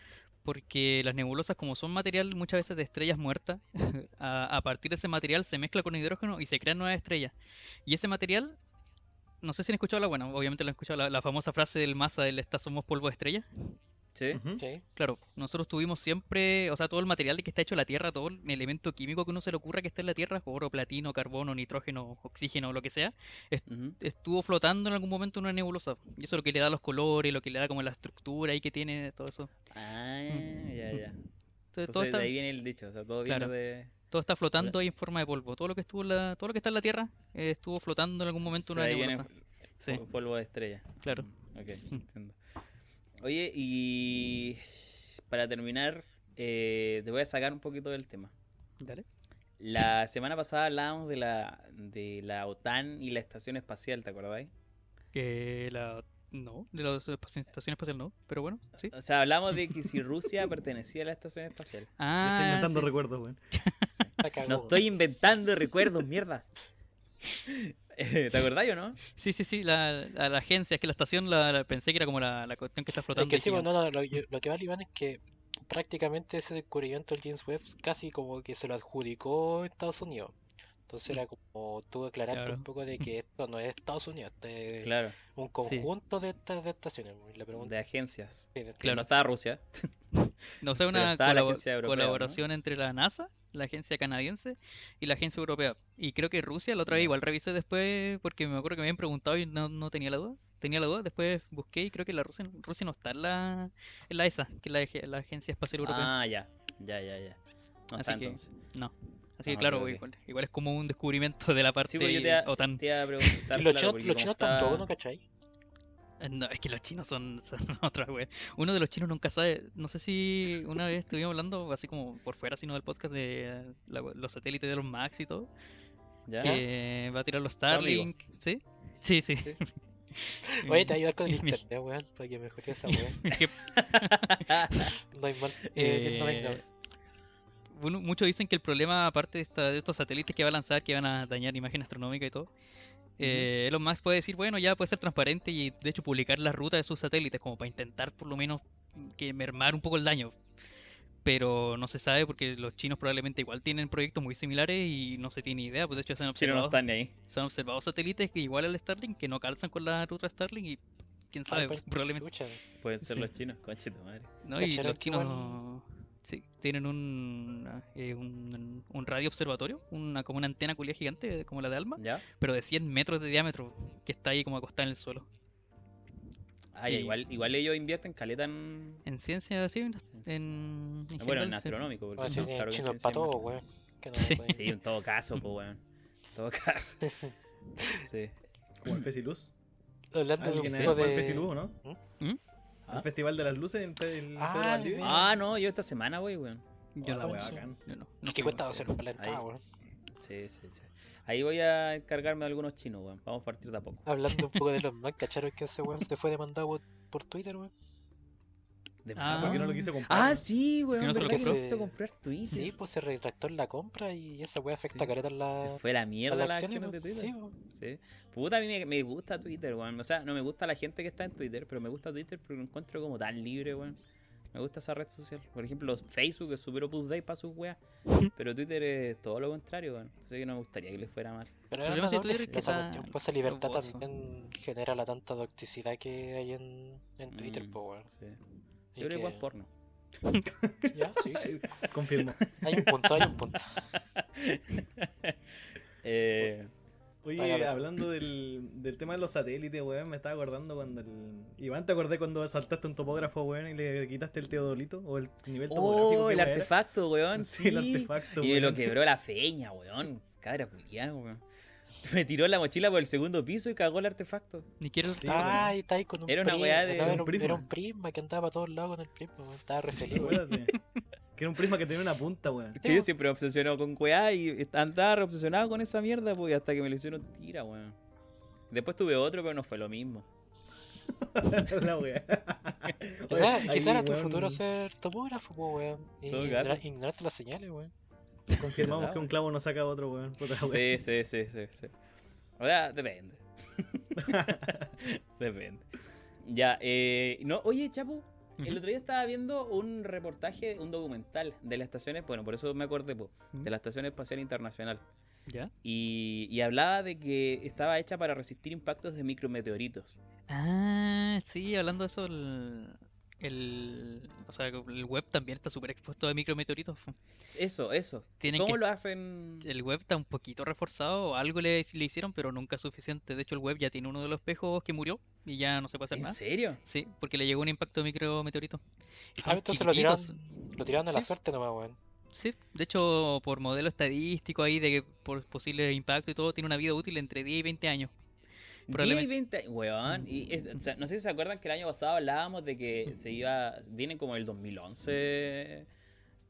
porque las nebulosas como son material muchas veces de estrellas muertas, a, a partir de ese material se mezcla con hidrógeno y se crean nuevas estrellas. Y ese material, no sé si han escuchado la, bueno, obviamente lo han escuchado, la, la famosa frase del masa del esta somos polvo de estrella. Sí. Claro, nosotros tuvimos siempre, o sea, todo el material de que está hecho la Tierra, todo el elemento químico que uno se le ocurra que está en la Tierra, oro, platino, carbono, nitrógeno, oxígeno, lo que sea, estuvo flotando en algún momento en una nebulosa. Y eso es lo que le da los colores, lo que le da como la estructura ahí que tiene, todo eso. Ah, ya, ya. Entonces, todo Entonces está, de ahí viene el dicho, o sea, todo viene Claro. de. todo está flotando ahí en forma de polvo. Todo lo que estuvo en la, todo lo que está en la Tierra eh, estuvo flotando en algún momento en una ahí viene nebulosa. Sí, pol- polvo de estrella. claro. Mm, Ok, entiendo. Oye, y para terminar, eh, te voy a sacar un poquito del tema. Dale. La semana pasada hablábamos de la, de la OTAN y la estación espacial, ¿te acordáis? Que la no, de la estación espacial no, pero bueno, sí. O sea, hablamos de que si Rusia pertenecía a la estación espacial. Ah, estoy inventando sí. recuerdos, weón. Cagó. No estoy inventando recuerdos, mierda. ¿Te acordáis o no? Sí, sí, sí, la, la, la agencia, es que la estación la, la- pensé que era como la, la cuestión que está Es flotando. que ahí sí, pues, gigante. no, no, lo, lo que va Iván es que prácticamente ese descubrimiento del James Webb casi como que se lo adjudicó Estados Unidos. Entonces era como tú declaraste Claro. un poco de que esto no es Estados Unidos, este es Claro, un conjunto de estas de estaciones. Y la pregunta de agencias. sí, de- Claro. no estaba Rusia. No sé, una estaba la colabo- agencia europea, ¿no? colaboración entre la NASA la agencia canadiense y la agencia europea. Y creo que Rusia, la otra vez igual revisé después porque me acuerdo que me habían preguntado y no, no tenía la duda. Tenía la duda, después busqué y creo que la Rusia, Rusia no está en la, en la ESA, que es la, la Agencia Espacial Europea. Ah, ya. Ya, ya, ya. No Así está que- entonces. No. Así que Ah, claro, ok, ok. igual, igual es como un descubrimiento de la parte Sí, pues yo te, iba- OTAN. te iba a preguntar. Y los claro, chinos, porque los chinos está- tampoco, ¿no cachai? Eh, No, es que los chinos son, son otra wea. Uno de los chinos nunca sabe. No sé si una vez estuvimos hablando, así como por fuera, sino del podcast de eh, la- los satélites de los Max y todo. ¿Ya? Que va a tirar los. Starlink. ¿Sí? Sí, sí. Sí. Oye, te voy a ayudar con el internet, weón, para que mejore esa weón. No hay mal. Eh, no venga. Muchos dicen que el problema, aparte de, esta- de estos satélites que va a lanzar, que van a dañar imagen astronómica y todo, eh, Elon Musk puede decir, bueno, ya puede ser transparente y de hecho publicar la ruta de sus satélites como para intentar por lo menos que mermar un poco el daño. Pero no se sabe porque los chinos probablemente igual tienen proyectos muy similares y no se tiene idea. Pues de hecho se han no observado, están ni ahí. se han observado satélites que igual al Starlink que no calzan con la ruta Starlink y quién sabe, Ay, pues, probablemente. Pueden ser Sí. los chinos, conchito madre. ¿no? Y ¿Cacharon los que chinos igual- sí, tienen un, eh, un, un radio observatorio, una, como una antena culia gigante como la de Alma, ¿Ya? pero de 100 metros de diámetro, que está ahí como acostada en el suelo. Ah, ya, Y- igual, igual ellos invierten caleta en. En ciencia, sí, en, en, en bueno, en astronómico. Porque Ah, sí, claro que en para todo, weón. No Sí. en todo caso, pues, weón. En todo caso. Sí. Como el Fesiluz. Hablando de un ¿Alguien juego fue de. Fesiluz no? ¿Mm? Ah. ¿El Festival de las Luces en Ah, Pedro Valdivia? de Ah, no, yo esta semana, güey, weón. Yo no, wea, sí. bacán. yo no, ¿Qué fui, cuesta no. hacer para la entrada, weón? Sí, sí, sí. Ahí voy a encargarme de algunos chinos, weón. Vamos a partir de a poco. Hablando un poco de los Mac, ¿cacharon que ese weón se fue demandado por, por Twitter, weón? De Ah. ¿Por qué no lo quise comprar? Ah, sí, weón. No se lo ¿verdad que no compró. quiso comprar Twitter? Sí, pues se retractó en la compra y esa weá afecta Sí. a careta la. Se fue la mierda las las acciones, acciones de pues, Twitter. Sí, weón. Sí. Puta, a mí me, me gusta Twitter, weón. O sea, no me gusta la gente que está en Twitter, pero me gusta Twitter porque lo encuentro como tan libre, weón. Me gusta esa red social. Por ejemplo, Facebook es super opus dei para sus weas. Pero Twitter es todo lo contrario, weón. Así que no me gustaría que le fuera mal. Pero El problema doble Twitter es que esa cuestión, pues esa libertad también genera la tanta toxicidad que hay en, en Twitter, Mm, pues weón. Sí. Yo creo que buen porno. Ya, sí. Confirmo. Hay un punto, hay un punto. Eh, Oye, hablando del, del tema de los satélites, weón, me estaba acordando cuando el... Iván, ¿te acordé cuando saltaste un topógrafo, weón, y le quitaste el teodolito? ¿O el nivel topográfico? oh, el artefacto, weón. Sí, el artefacto, Y lo quebró la feña, weón. Cabra culiado, weón. Me tiró la mochila por el segundo piso y cagó el artefacto. Ni quiero Sí, ah, y está ahí con un Era una prisma, weá de- era, un prisma. era un prisma que andaba para todos lados con el prisma, weón. Estaba re Sí. Que era un prisma que tenía una punta, weón. Es que yo siempre me obsesionado con weá y andaba re obsesionado con esa mierda, pues, hasta que me lo hicieron tira, weón. Después tuve otro, pero no fue lo mismo. la weá. Quizá, Oye, quizá era tu weón, futuro ser topógrafo, po, weón. Y Todo ignora- caso. ignoraste las señales, weón. Confirmamos ¿Verdad, que un clavo no saca otro, weón. Sí, sí, sí, sí, sí. O sea, depende. depende. Ya, eh, no, oye, Chapu, el otro día estaba viendo un reportaje, un documental de las estaciones, bueno, por eso me acordé, po, de la Estación Espacial Internacional. ¿Ya? Y, y hablaba de que estaba hecha para resistir impactos de micrometeoritos. Ah, sí, hablando de eso, el, el, o sea, el web también está súper expuesto a micrometeoritos. Eso, eso. Tienen ¿Cómo que- lo hacen? El web está un poquito reforzado, algo le, le hicieron, pero nunca es suficiente. De hecho, el web ya tiene uno de los espejos que murió y ya no se puede hacer ¿En nada. serio? Sí, porque le llegó un impacto de micrometeorito. Ah, entonces lo tiraron, lo tiraron la Sí. suerte nomás, weón. Sí, de hecho, por modelo estadístico ahí de que por posible impacto y todo, tiene una vida útil entre 10 y 20 años. 10 y Probablemente- 20, weón. Y es- o sea, no sé si se acuerdan que el año pasado hablábamos de que se iba, vienen como el 2011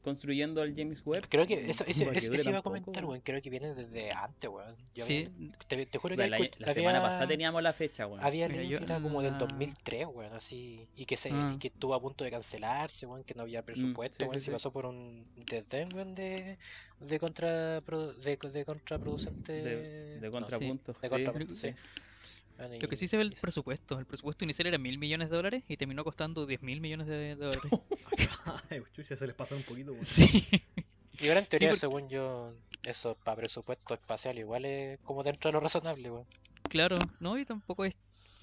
construyendo el James Webb. Creo que eso, iba a comentar, weón. Creo que viene desde antes, weón. Yo Sí, había- te, te juro que La, había la escuch- semana había- pasada teníamos la fecha, weón. Había leído yo- que era como del ah. 2003, weón, así. Y que, se, Ah. y que estuvo a punto de cancelarse, weón, que no había presupuesto, sí, weón. sí, Si sí. pasó por un desdén, weón, de, de, contra, de, de contraproducente. De, de no, contrapuntos. de sí, contrapuntos, sí. Bueno, Lo que sí se ve el presupuesto. El presupuesto inicial era mil millones de dólares y terminó costando 10 mil millones de, de dólares. Ay, chucha, se les pasó un poquito, weón. sí. Y ahora en teoría, porque- según yo, eso para presupuesto espacial igual es como dentro de lo razonable, weón. Claro, no, y tampoco es.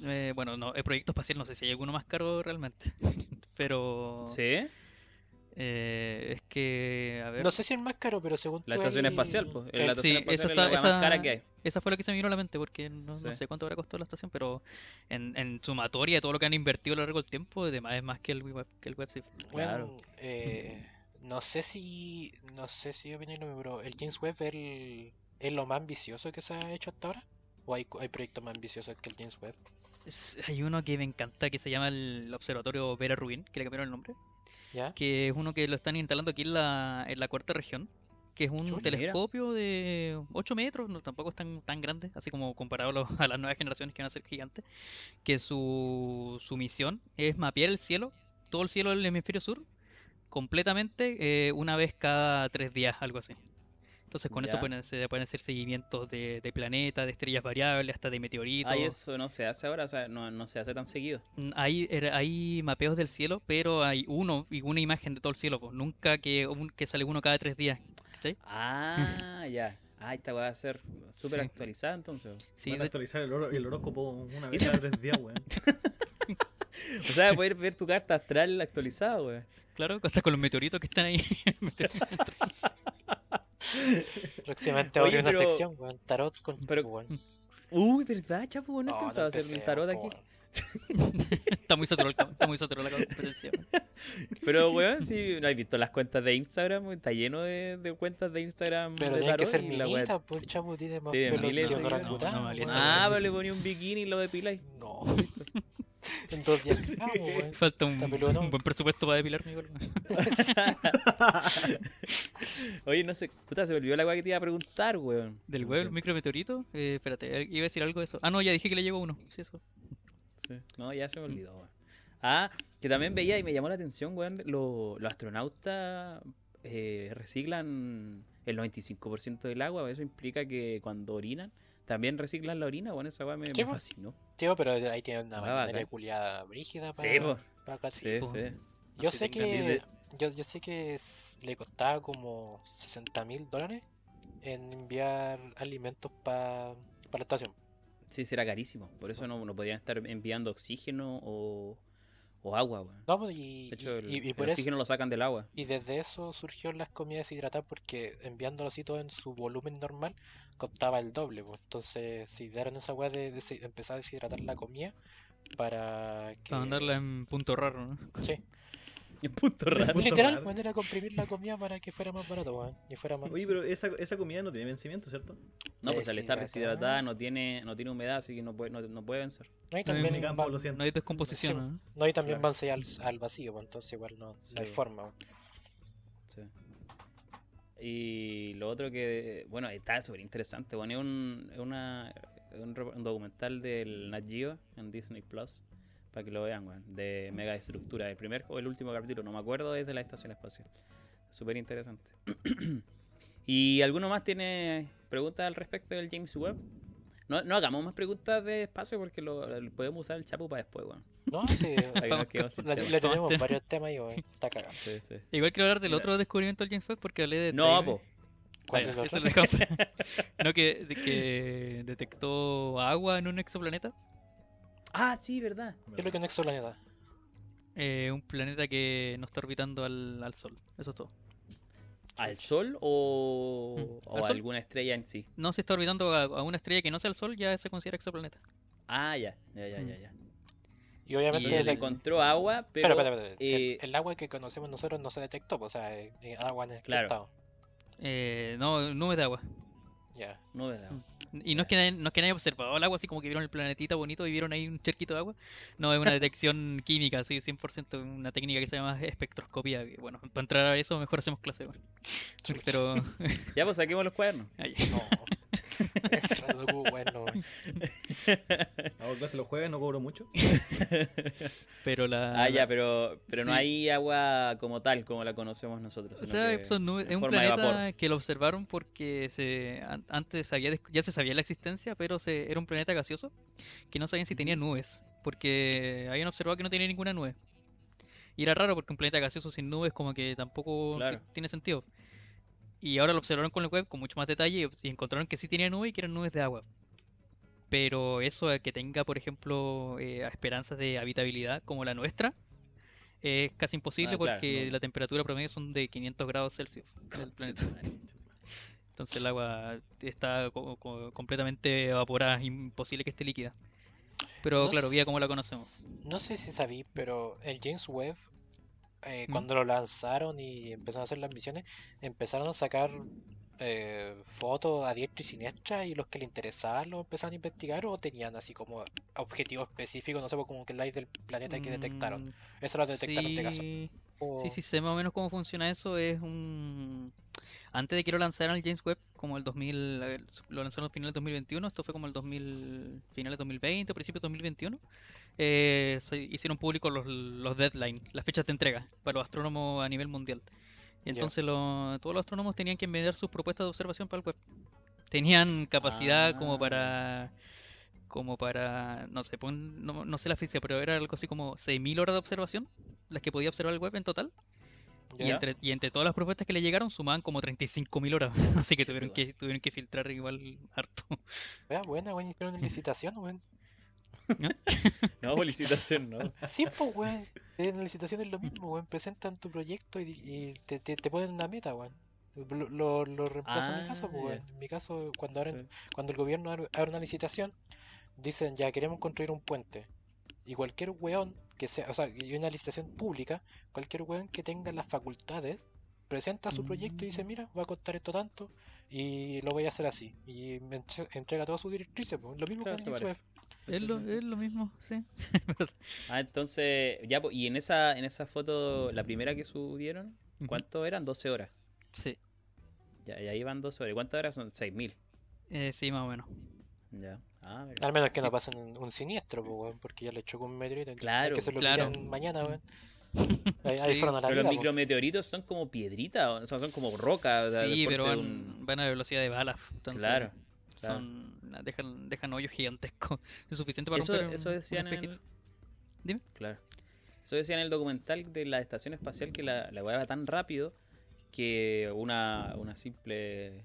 eh, bueno, no, el proyecto espacial no sé si hay alguno más caro realmente. Pero. ¿Sí? Eh, es que, a ver, No sé si es más caro, pero según La estación espacial, pues. el- La estación sí, esa espacial es está- la más cara que hay. esa fue la que se me vino a la mente, porque no, sé cuánto habrá costado la estación, pero en, en sumatoria de todo lo que han invertido a lo largo del tiempo, además es más que el web, que el web sí. Claro. Bueno, eh, no sé si. No sé si opináis lo mismo, pero ¿el James Webb es, el- es lo más ambicioso que se ha hecho hasta ahora? ¿O hay, hay proyectos más ambiciosos que el James Webb? Hay uno que me encanta que se llama el Observatorio Vera Rubin, que le cambiaron el nombre, ¿Ya? que es uno que lo están instalando aquí en la, en la cuarta región, que es un mira. telescopio de 8 metros, no, tampoco es tan, tan grande, así como comparado a, los- a las nuevas generaciones que van a ser gigantes, que su, su misión es mapear el cielo, todo el cielo del hemisferio sur, completamente eh, una vez cada tres días, algo así. Entonces con eso pueden, se pueden hacer seguimientos de, de planetas, de estrellas variables, hasta de meteoritos. Ay, eso no se hace ahora, o sea, no, no se hace tan seguido. Mm, Hay, hay mapeos del cielo, pero hay uno y una imagen de todo el cielo, pues. Nunca que, un- que sale uno cada tres días. Ah, ya. Ah, esta weá va a ser súper Sí. actualizada entonces. Sí, Van a de- actualizar el, horóscopo una vez cada tres días, weón. O sea, poder ver tu carta astral actualizada, weón. claro, hasta con los meteoritos que están ahí. Próximamente abrir una pero- sección, weón. Tarot con. pero- weón. Uy, ¿verdad, chapo? ¿No No, has no pensado hacer un tarot po, aquí? está muy saturado está muy saturado la competencia. Pero, weón, si no has visto las cuentas de Instagram, está lleno de, de cuentas de Instagram Pero de tiene que ser minita, pues el chavo tiene más miles orangután, No, no, esa Ah, pero le ponía un bikini y lo depiláis. No, en dos días weón. Falta un, un buen presupuesto para depilar mi Oye, no sé, puta, se me olvidó la weá que te iba a preguntar, weón. Del web, el micrometeorito. Eh, espérate, iba a decir algo de eso. Ah, no, ya dije que le llegó uno. Sí, eso. Sí. No, ya se me olvidó, weón. Ah, que también veía y me llamó la atención, weón, lo- los astronautas eh, reciclan el 95% del agua, eso implica que cuando orinan, también reciclan la orina, bueno, esa weá me, me fascinó. Pero ahí tiene una bacán. culiada brígida Sí, para, po. para acá, sí. Sí, sí. Yo sé sí, que yo, yo sé que le costaba como 60 mil dólares en enviar alimentos para la estación. Sí, será carísimo, por eso no, no podían estar enviando oxígeno o, o agua, weón. No, pues, y, De hecho, y- el, y- y el por eso, lo sacan del agua. y desde eso surgió las comidas deshidratadas porque enviándolo así todo en su volumen normal costaba el doble. pues. Entonces, si dieron esa weá de, de empezar a deshidratar la comida para que. Para mandarla en punto raro, ¿no? Sí, En punto raro. Punto literal, raro. manera de comprimir la comida para que fuera más barato, weón, y fuera más. Oye, pero esa, esa comida no tiene vencimiento, ¿cierto? No, pues al estar Deshidratada. no tiene, no tiene humedad, así que no puede, no, no puede vencer. No, y No, en también campo lo siento. No hay descomposición, Sí, ¿no? No, y también Claro. van al, al vacío, pues, entonces igual no, no hay Sí. forma. weón. Sí. Y lo otro que, bueno, está súper interesante, bueno, es un, una, un, un documental del Nat Geo en Disney Plus, para que lo vean, weón, de mega estructura. El primer o el último capítulo, no me acuerdo, es de la estación espacial. Súper interesante. ¿Y alguno más tiene preguntas al respecto del James Webb? No, no hagamos más preguntas de espacio porque lo, lo podemos usar el chapo para después, weón. No, sí, le, tenemos varios temas ahí, weón. Está cagado. Sí, sí. Igual quiero hablar del Mira. otro descubrimiento del James Webb porque hablé de. No, po. ¿Cuál Ah, es el otro? no, que, de que detectó agua en un exoplaneta. Ah, sí, verdad. ¿Qué es lo que es un exoplaneta? Eh, un planeta que no está orbitando al, al Sol. Eso es todo. ¿Al Sol o, Mm, o al a Sol. alguna estrella en sí? No se está orbitando a, a una estrella que no sea el Sol, ya se considera exoplaneta. Ah, ya, ya, ya, Mm. ya. ya. Y obviamente Y el, se encontró agua, pero... Espera, espera, espera. El- eh, el, agua que conocemos nosotros no se detectó, pues, o sea, eh, agua en el Claro. estado. Eh, no, nubes de agua. Ya. nube de agua. Y no es, que nadie, no es que nadie haya observado el agua, así como que vieron el planetita bonito y vieron ahí un charquito de agua. No, es una detección química, sí, 100%, una técnica que se llama espectroscopía. que, bueno, para entrar a eso mejor hacemos clase. bueno. Pero, Ya, pues saquemos los cuadernos. ahí. No. Rato cubo, bueno. Hago clase los jueves, no cobro mucho. pero la... Ah, ya, pero, pero no hay agua como tal, como la conocemos nosotros. O sea, son nubes- es un forma de planeta que lo observaron porque se, an- antes había, ya se sabía la existencia, pero se, era un planeta gaseoso que no sabían si tenía nubes, porque habían observado que no tenía ninguna nube. Y era raro porque un planeta gaseoso sin nubes como que tampoco Claro. tiene sentido. Y ahora lo observaron con el web con mucho más detalle y, encontraron que sí tenía nube y que eran nubes de agua. Pero eso de que tenga, por ejemplo, eh, esperanzas de habitabilidad como la nuestra, Es casi imposible Ah, claro, porque no. la temperatura promedio son de 500 grados Celsius del planeta. Entonces el agua está co- co- completamente evaporada, imposible que esté líquida. Pero No claro, vida como la conocemos. No sé si sabí, pero el James Webb, eh, ¿Mm? cuando lo lanzaron y empezaron a hacer las misiones, empezaron a sacar eh, fotos a diestra y siniestra y los que le interesaban lo empezaron a investigar o tenían así como objetivo específico, no sé, pues como que el light del planeta que detectaron. Mm, Eso lo detectaron en este caso. Sí, O- sí, sí, sé más o menos cómo funciona eso. Es un... Antes de que lo lanzaran el James Webb, como el 2000, a ver, lo lanzaron a finales del 2021, esto fue como el 2000, finales de 2020, principios de 2021, eh, se hicieron públicos los, los deadlines, las fechas de entrega para los astrónomos a nivel mundial. Entonces lo- todos los astrónomos tenían que enviar sus propuestas de observación para el web. Tenían capacidad como Ah. para como para, no sé, pon- no, no sé la física, pero era algo así como 6.000 horas de observación, las que podía observar el web en total. Y entre, y entre todas las propuestas que le llegaron sumaban como 35.000 horas, así que Sí, tuvieron que tuvieron que filtrar igual harto. Wea, buena, weón, hicieron una licitación, weón. No, felicitación, ¿no? Sí, pues, weón. En la licitación es lo mismo, weón. Presentan tu proyecto y, y te, te, te ponen una meta, weón. Lo, lo, lo reemplazo en mi caso, Ah, pues. En mi caso, cuando, abren, Sí. cuando el gobierno abre, una licitación, dicen ya queremos construir un puente. Y cualquier weón que sea, o sea, y una licitación pública, cualquier weón que tenga las facultades, presenta su proyecto y dice, mira, va a costar esto tanto y lo voy a hacer así. Y me entre- entrega todas sus directrices, pues. Lo mismo Claro, James parece. Webb. Sí, Es sí, lo, sí, es lo mismo, sí. Ah, entonces, ya, y en esa, en esa foto, la primera que subieron. ¿cuánto eran? 12 horas. Sí, Ya, y ahí van 12 horas. ¿Y cuántas horas son? 6000. eh, sí, más o menos. Ya. Ah. Al menos que no pasen un, siniestro, porque ya le chocó un meteorito. Claro, que se lo claro. mañana, weón. Ahí, ahí Sí, fueron a la Pero vida, los micrometeoritos son como piedritas, o sea, son como rocas. o sea, Sí, pero de van, un- van a velocidad de balas. Entonces Claro, claro. son, dejan, dejan hoyos gigantescos. Es suficiente para Eso, romper un- eso un decían en espejito. el... Dime. Claro. Eso decían en el documental de la estación espacial que la, la weá va tan rápido que una, una simple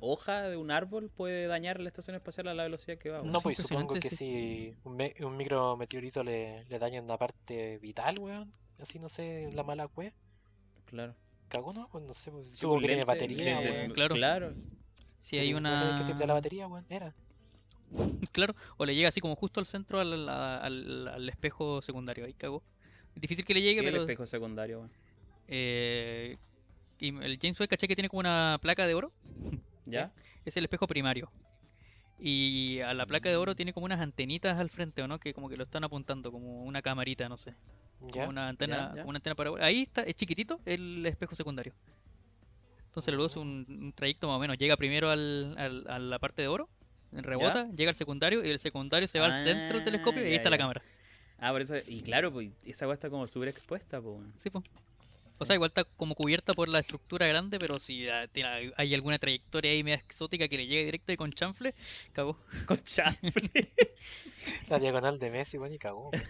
hoja de un árbol puede dañar la estación espacial a la velocidad que va. No, Es pues supongo que si un, me- un micrometeorito le, le daña una parte vital, weón. Así no sé, la mala wea. Claro. Cagó, ¿no? Pues no sé, pues, Sí, supongo un que tiene lente- batería, lente- weón. claro. claro. Si Sí, hay una... que se la batería, weón. Era. Claro, o le llega así como justo al centro al, al- al espejo secundario, ahí cagó. Es difícil que le llegue, ¿Qué es el pero espejo secundario, weón? eh, y el James Webb, caché que tiene como una placa de oro, ¿Ya? es el espejo primario. Y a la placa de oro tiene como unas antenitas al frente, ¿o no? Que como que lo están apuntando, como una camarita, no sé. Como Ya. una antena, ya. como una antena para Ahí está, es chiquitito el espejo secundario. Entonces luego es un, un trayecto más o menos. Llega primero al, al- a la parte de oro, rebota, llega al secundario y el secundario se va al centro del telescopio y ahí Ah, está ya, la cámara. Ah, por eso. Y claro, pues esa weá está como súper expuesta, pues. Sí. Sí. O sea, igual está como cubierta por la estructura grande, pero si ah, tiene- hay alguna trayectoria ahí media exótica que le llegue directo y con chanfle, cagó. Con chanfle. La diagonal de Messi, weón, y cagó.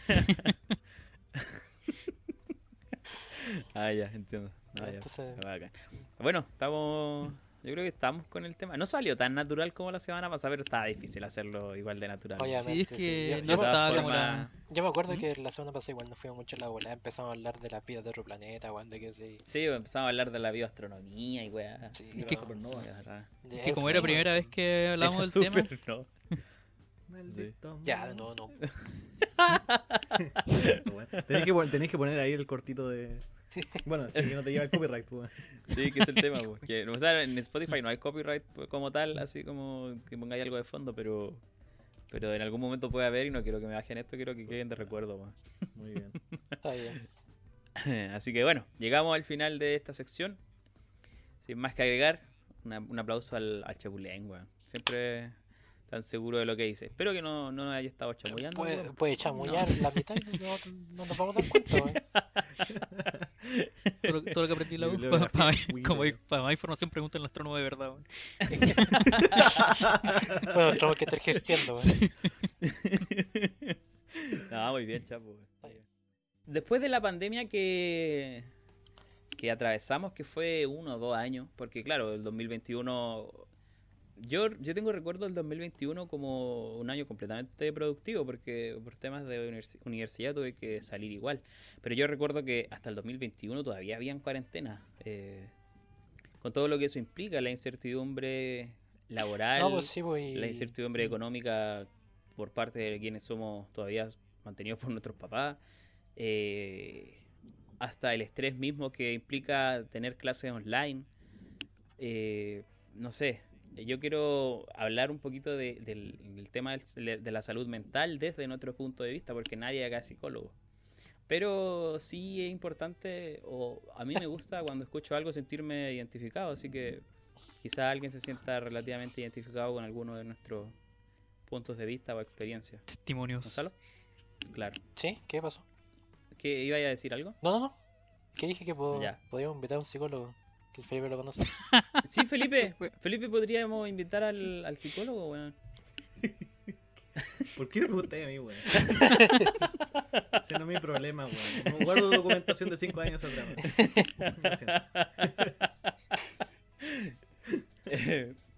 ah, ya, entiendo. Ah, ya. Entonces- bacán. Bueno, estamos. Yo creo que estamos con el tema. No salió tan natural como la semana pasada, pero estaba difícil hacerlo igual de natural. Oye, Sí, es Obviamente, sí. que Yo- no estaba como formas, la... Yo me acuerdo ¿Mm? que la semana pasada igual nos fuimos mucho a la bola. Empezamos a hablar de las vidas de otro planeta, weón, de que sí. Sí, empezamos a hablar de la bioastronomía y weá. Sí, la que- supernova. Ya, Que como era weón. primera vez que hablamos La del tema, supernova. Maldito Ya, no, no. Tenéis que, tenéis que poner ahí el cortito de. Bueno, sí, que no te lleva el copyright, pues, weón. Sí, que es el tema, pues. Que, o sea, en Spotify no hay copyright pues, como tal, así como que pongáis algo de fondo, pero pero en algún momento puede haber y no quiero que me bajen esto, quiero que queden de recuerdo, pues. Muy bien. Está bien. Así que bueno, llegamos al final de esta sección. Sin más que agregar, una- un aplauso al, al Chapulén, weón. Siempre tan seguro de lo que dice. Espero que no, no haya estado chamullando. Puede, puede chamullar la mitad y no, no nos vamos a dar cuenta, weón. todo, lo- todo lo que aprendí en la U, para, como para más información pregunten al astrónomo de verdad. weón. Bueno, tenemos que estar gestiendo. No, muy bien, Chapo. Después de la pandemia que, que atravesamos, que fue uno o dos años, porque claro, el 2021 yo, yo tengo recuerdo del 2021 como un año completamente productivo porque por temas de universi- universidad tuve que salir igual. Pero yo recuerdo que hasta el 2021 todavía habían cuarentenas. eh, con todo lo que eso implica, la incertidumbre laboral, No, pues sí, pues. la incertidumbre económica por parte de quienes somos todavía mantenidos por nuestros papás, eh, hasta el estrés mismo que implica tener clases online. eh, no sé, yo quiero hablar un poquito de- del, del tema de la salud mental desde nuestro punto de vista, porque nadie acá es psicólogo. Pero sí es importante, o a mí me gusta cuando escucho algo sentirme identificado, así que quizá alguien se sienta relativamente identificado con alguno de nuestros puntos de vista o experiencias. Testimonios. Gonzalo, claro. ¿Sí? ¿Qué pasó? ¿Qué iba a decir algo? No, no, no. ¿Qué dije que podíamos invitar a un psicólogo? Que el Felipe lo conoce. Sí, Felipe. Felipe, podríamos invitar al, al psicólogo, weón. ¿Por qué me preguntáis a mí, weón? Ese no es mi problema, weón. No guardo documentación de 5 años atrás. siento.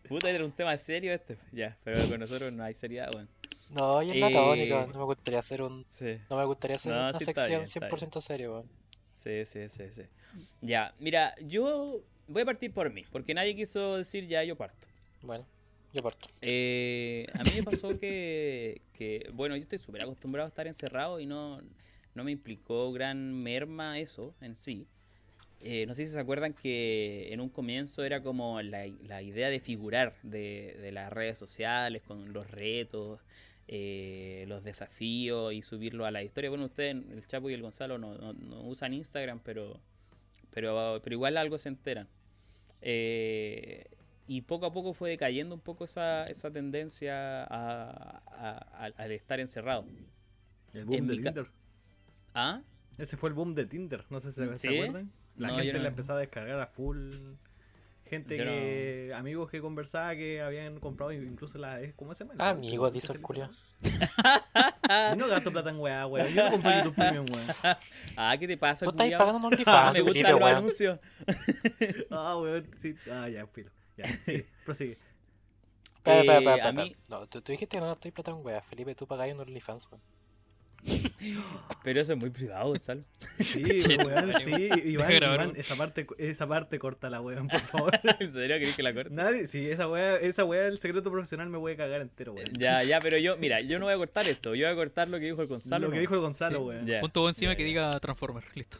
Puta, era un tema serio este. Ya, pero con nosotros no hay seriedad, weón. No, y es la Eh. No me gustaría hacer un. Sí. No me gustaría hacer No, una sí sección bien, está 100% serio, weón. Sí, sí, sí, sí. Ya, mira, yo voy a partir por mí, porque nadie quiso decir ya yo parto. Bueno, yo parto. Eh, a mí me pasó que, que, bueno, yo estoy súper acostumbrado a estar encerrado y no, no me implicó gran merma eso en sí. Eh, no sé si se acuerdan que en un comienzo era como la, la idea de figurar de, de las redes sociales con los retos, eh, los desafíos y subirlo a la historia. Bueno, ustedes, el Chapo y el Gonzalo, no, no- no usan Instagram, pero, pero, pero igual algo se enteran. Eh, y poco a poco fue decayendo un poco esa, esa tendencia al estar encerrado. El boom En de Tinder. ¿Ah? Ese fue el boom de Tinder. No sé si se, se acuerdan. La No, gente no. la empezaba a descargar a full. Gente Yo no. que. Amigos que conversaba que habían comprado incluso la. ¿Cómo se llama? La- Amigos, ¿qué dice el culiao. Yo no gasto plata en weá, weón. Yo no compro YouTube Premium, weón. Ah, ¿qué te pasa, Tú estás pagando un Ah, OnlyFans, me gustan los weón. anuncios. Ah, weón. Sí. Ah, ya, filo. Ya, sí. Prosigue. Espera, espera, Eh, espera. No, tú, tú dijiste que no gastáis plata en weá. Felipe, tú pagáis un OnlyFans, weón. Pero eso es muy privado, Gonzalo. Sí, weón, sí. Iván, Iván, esa parte, esa parte corta la weón, por favor. ¿En serio querés que la corte? Nadie, sí, esa weá, esa weá del secreto profesional me voy a cagar entero, weón. Ya, ya, pero yo, mira, yo no voy a cortar esto. Yo voy a cortar lo que dijo el Gonzalo. Lo que dijo el Gonzalo, Sí. weón. Ya. Punto encima que diga Transformer. Listo.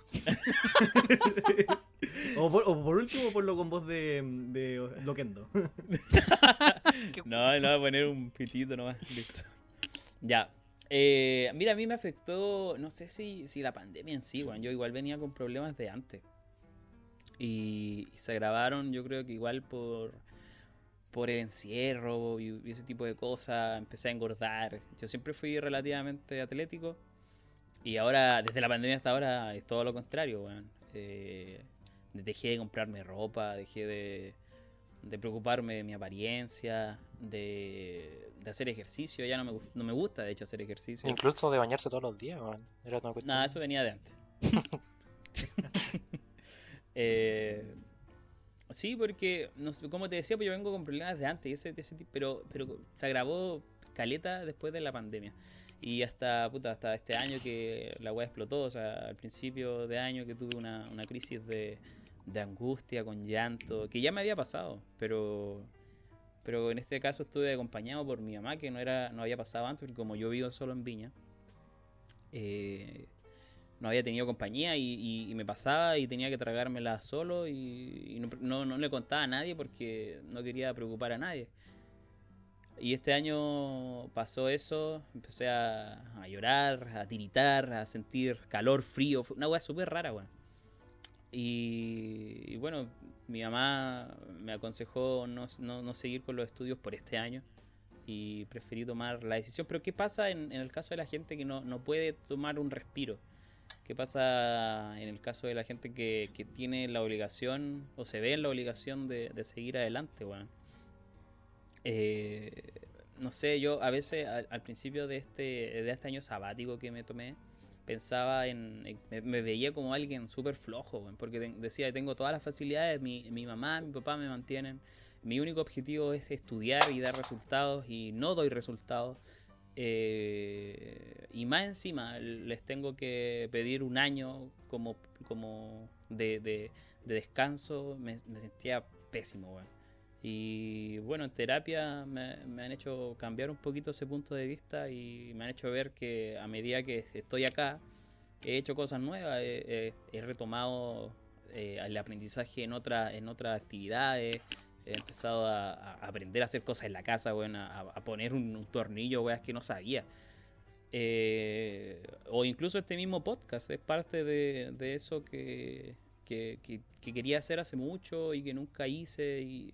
o, por, o por último, ponlo con voz de, de Loquendo. No, no, voy a poner un pitito nomás. Listo. Ya. Eh, mira, a mí me afectó, no sé si, si la pandemia en sí, weón. Yo igual venía con problemas de antes. Y, se agravaron, yo creo que igual por, por el encierro y, ese tipo de cosas. Empecé a engordar. Yo siempre fui relativamente atlético. Y ahora, desde la pandemia hasta ahora, es todo lo contrario, weón. Eh, dejé de comprarme ropa, dejé de, de preocuparme de mi apariencia, de, de hacer ejercicio. Ya no me, no me gusta, de hecho, hacer ejercicio. Incluso de bañarse todos los días, weón. Era una cuestión. Nada, eso venía de antes. Eh, sí, porque, no sé, como te decía, pues yo vengo con problemas de antes, y ese, pero, pero se agravó caleta después de la pandemia. Y hasta, puta, hasta este año que la weá explotó, o sea, al principio de año que tuve una, una crisis de, de angustia con llanto, que ya me había pasado, pero pero en este caso estuve acompañado por mi mamá, que no era no había pasado antes, porque como yo vivo solo en Viña, eh, no había tenido compañía y, me pasaba y tenía que tragármela solo y, no, no- no le contaba a nadie porque no quería preocupar a nadie. Y este año pasó eso, empecé a, a llorar, a tiritar, a sentir calor, frío, fue una weá súper rara, weón. Y, bueno, mi mamá me aconsejó no, no- no seguir con los estudios por este año y preferí tomar la decisión. Pero ¿qué pasa en, en el caso de la gente que no, no puede tomar un respiro? ¿Qué pasa en el caso de la gente que, que tiene la obligación o se ve en la obligación de, de seguir adelante, weón? Eh, no sé, yo a veces al, al principio de este, de este año sabático que me tomé, pensaba en. me, veía como alguien súper flojo, porque decía, tengo todas las facilidades, mi, mi mamá, mi papá me mantienen, mi único objetivo es estudiar y dar resultados y no doy resultados. eh, y más encima les tengo que pedir un año como, como de, de- de descanso. Me, me sentía pésimo, weón. Y bueno, en terapia me, me han hecho cambiar un poquito ese punto de vista y me han hecho ver que a medida que estoy acá, he hecho cosas nuevas, he, retomado eh, el aprendizaje en, otra, en otras actividades, he empezado a, aprender a hacer cosas en la casa, weón, a, poner un, tornillo, weas que no sabía. Eh, o incluso este mismo podcast es parte de, eso que, que, que- que quería hacer hace mucho y que nunca hice y,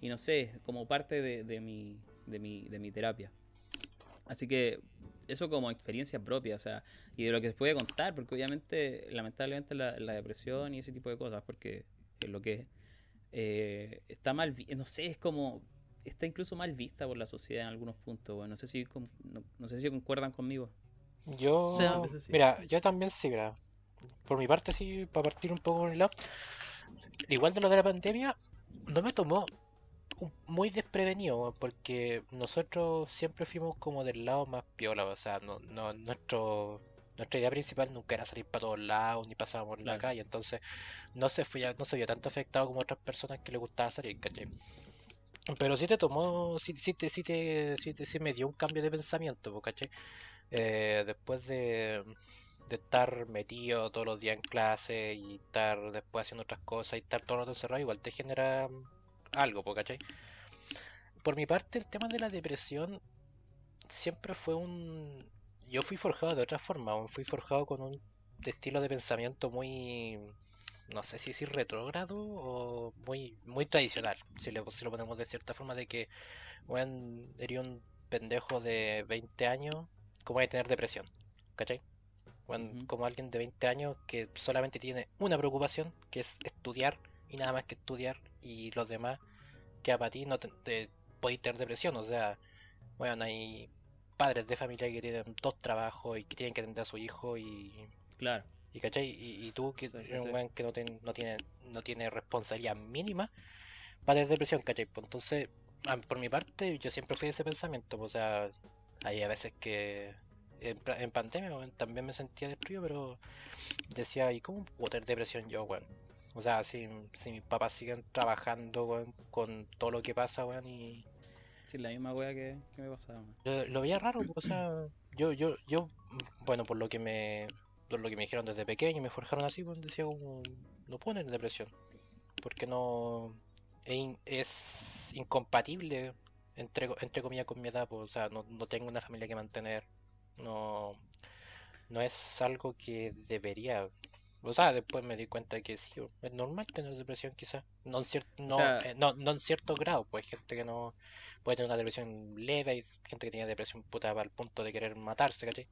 y no sé, como parte de, de mi, de, mi, de mi terapia. Así que eso como experiencia propia, o sea, y de lo que se puede contar, porque obviamente, lamentablemente, la, la depresión y ese tipo de cosas, porque es lo que es, eh, está mal, no sé, es como, está incluso mal vista por la sociedad en algunos puntos, bueno, no sé si, con- no, no sé si concuerdan conmigo. Yo, sí. mira, yo también sí, mira. Por mi parte, sí, para partir un poco con el lado. Igual de lo de la pandemia, no me tomó muy desprevenido, porque nosotros siempre fuimos como del lado más piola, o sea, no, no, nuestro, nuestra idea principal nunca era salir para todos lados, ni pasábamos en la Claro. calle, entonces no se fue, no se vio tanto afectado como otras personas que les gustaba salir, ¿cachai? Pero sí te tomó, sí, sí te, sí te, sí te- sí me dio un cambio de pensamiento, ¿cachai? Eh, después de, de estar metido todos los días en clase y estar después haciendo otras cosas y estar todo el rato encerrado, igual te genera algo, ¿cachai? Por mi parte, el tema de la depresión siempre fue un... Yo fui forjado de otra forma, fui forjado con un estilo de pensamiento muy... No sé si decir retrógrado o muy, muy tradicional, si, le, si lo ponemos de cierta forma, de que, weón, eres un pendejo de 20 años, ¿cómo hay que tener depresión? ¿Cachai? Ujú. como alguien de 20 años que solamente tiene una preocupación, que es estudiar, y nada más que estudiar, y los demás, que para ti no te, te- podéis tener depresión, o sea, bueno, hay padres de familia que tienen dos trabajos y que tienen que atender a su hijo y, Claro. y ¿cachai? Y, y tú que Sí, un sí. que no, ten- no tiene no tiene responsabilidad mínima va a tener depresión, ¿cachai? Pues entonces, a- por mi parte, yo siempre fui de ese pensamiento, pues, o sea, hay a veces que en, pandemia también me sentía destruido, pero decía, ¿y cómo puedo tener depresión yo, weón? O sea, si, si mis papás siguen trabajando, weón, con todo lo que pasa, weón, y, Sí, la misma wea que, que me pasaba. Lo, lo veía raro, o sea, yo, yo, yo, bueno, por lo que me, por lo que me dijeron desde pequeño y me forjaron así, pues decía como, no ponen depresión, porque no, es incompatible, entre, entre comillas, con mi edad, pues, o sea, no, no tengo una familia que mantener, no, no es algo que debería, o sea, después me di cuenta que sí, es normal tener depresión quizás, no en cierto, no, sea- eh, no, no en cierto grado, pues hay gente que no puede tener una depresión leve, hay gente que tiene depresión puta al punto de querer matarse, ¿cachai?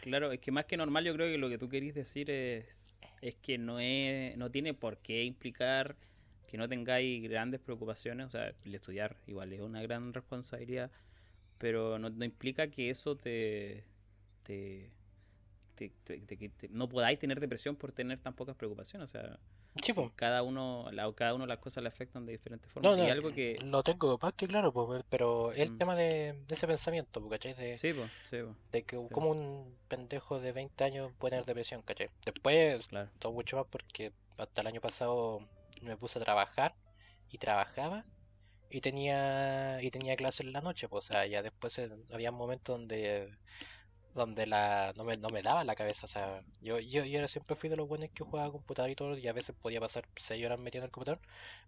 Claro, es que más que normal yo creo que lo que tú querís decir es, es que no es, no tiene por qué implicar que no tengáis grandes preocupaciones, o sea, el estudiar igual es una gran responsabilidad, pero no, no implica que eso te, te, te- te- te- que te- no podáis tener depresión por tener tan pocas preocupaciones, o sea, Sí, pues, cada uno, la- cada uno las cosas le afectan de diferentes formas, no, no, y algo que, lo tengo más que claro, pues, pero el Mm. tema de, de ese pensamiento, ¿cachai? De, sí, pues, sí, de que como un pendejo de 20 años puede tener depresión, ¿cachai? Después, claro, todo mucho más porque hasta el año pasado me puse a trabajar y trabajaba y tenía y tenía clase en la noche, pues, o sea, ya después eh, había momentos donde donde la no me, no me daba la cabeza, o sea, yo, yo, yo siempre fui de los buenos que jugaba computador y todo, y a veces podía pasar 6 horas metido en el computador,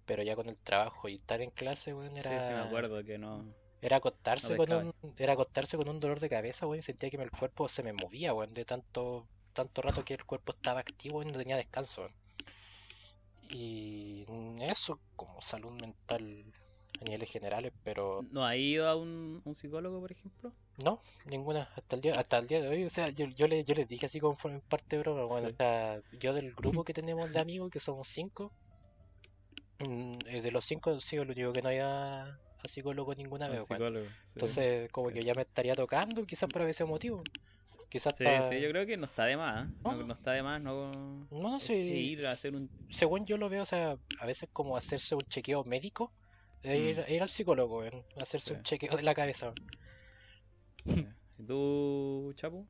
pero ya con el trabajo y estar en clase, weón, sí, era, sí me acuerdo que no, era acostarse No con un, era acostarse con un dolor de cabeza, y sentía que el cuerpo se me movía, weón, de tanto, tanto rato que el cuerpo estaba activo y no tenía descanso, weón. Y eso como salud mental a niveles generales, pero ¿no ha ido a un, un psicólogo, por ejemplo? no, ninguna, hasta el día, hasta el día de hoy, o sea, yo, yo, le, yo les dije así en parte de broma, bueno, Sí. o sea, yo del grupo que tenemos de amigos, que somos cinco, mm, eh, de los cinco, sí, el único que no haya a psicólogo ninguna Un vez, psicólogo, sí. Entonces, como sí. que ya me estaría tocando, quizás por ese motivo. Quizás Sí, sí, yo creo que no está de más. ¿eh? No, No. no está de más no, No, no es- sé. es ir a hacer un. Según yo lo veo, o sea, a veces como hacerse un chequeo médico Es ir, al psicólogo, weón, hacerse Sí. un chequeo de la cabeza. Sí. ¿Y tú, Chapu?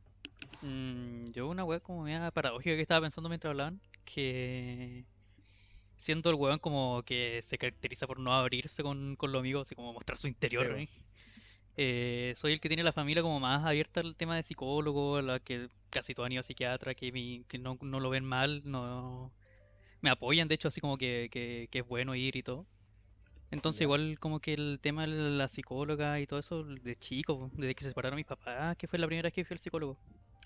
Mm, yo una wea como media paradójica que estaba pensando mientras hablaban, que siendo el weón como que se caracteriza por no abrirse con, con los amigos, así como mostrar su interior, Sí, ¿eh? Eh, soy el que tiene la familia como más abierta al tema de psicólogo, la que casi todos han ido a psiquiatra, que, mi- que no, no lo ven mal, no me apoyan, de hecho, así como que, que, que es bueno ir y todo. Entonces, igual como que el tema de la psicóloga y todo eso, de chico, desde que se separaron mis papás, que fue la primera vez que fui al psicólogo.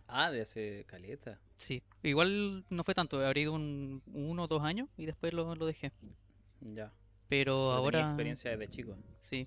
Ah, de hace caleta. Sí, igual no fue tanto, habría ido un uno o dos años y después lo, lo dejé. Ya. Pero ahora, experiencia desde chico. sí,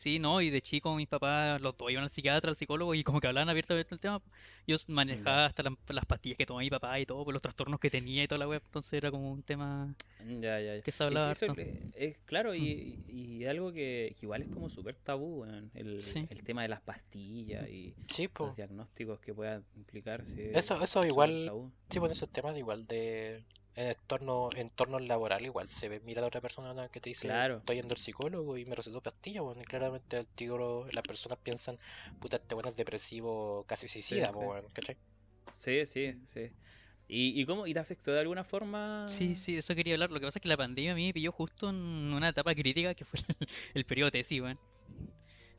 sí, no, y de chico mis papás, los dos iban al psiquiatra, al psicólogo y como que hablaban abiertamente del tema. Yo manejaba hasta la- las pastillas que tomaba mi papá y todo, por los trastornos que tenía y toda la web, entonces era como un tema Ya, ya, ya. que se Es- hablaba eso es, es claro, y, y algo que, que igual es como súper tabú, el, Sí. el tema de las pastillas y Sí, pues. los diagnósticos que puedan implicarse. Eso- eso es igual- tabú. Sí, pues esos temas igual de en entorno, entorno laboral igual se ve, mira a la otra persona que te dice Claro. estoy yendo al psicólogo y me recetó pastillas, bueno, y claramente el tío, las personas piensan, puta, este bueno es depresivo, casi Sí, suicida, sí. ¿cachai? Sí, sí, sí. ¿Y, y cómo? ¿Y te afectó de alguna forma? Sí, sí, eso quería hablar. Lo que pasa es que la pandemia a mí me pilló justo en una etapa crítica que fue el, el periodo de tesis, weón.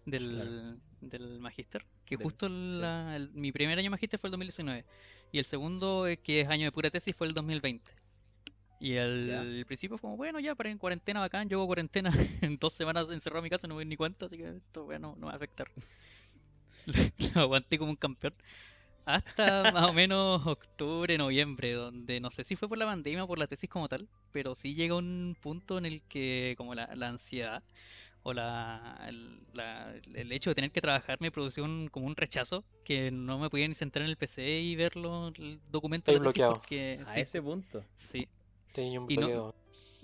Del, del magíster. Que Del- justo sí. el- mi primer año magíster fue el 2019. Y el segundo, eh, que es año de pura tesis, fue el 2020. Y el principio fue como, bueno, ya para en cuarentena bacán, yo hago cuarentena en dos semanas encerrado en mi casa, no me doy ni cuenta, así que esto bueno, no me va a afectar. Lo aguanté como un campeón. Hasta más o menos octubre, noviembre, donde no sé si fue por la pandemia o por la tesis como tal, pero sí llega un punto en el que como la, la ansiedad o la, el, la- el hecho de tener que trabajar me produjo un, como un rechazo que no me podía ni sentar en el PC y verlo, el documento de Estáis la tesis bloqueado. porque A sí, ese punto. sí, Tenía un no- bloqueo.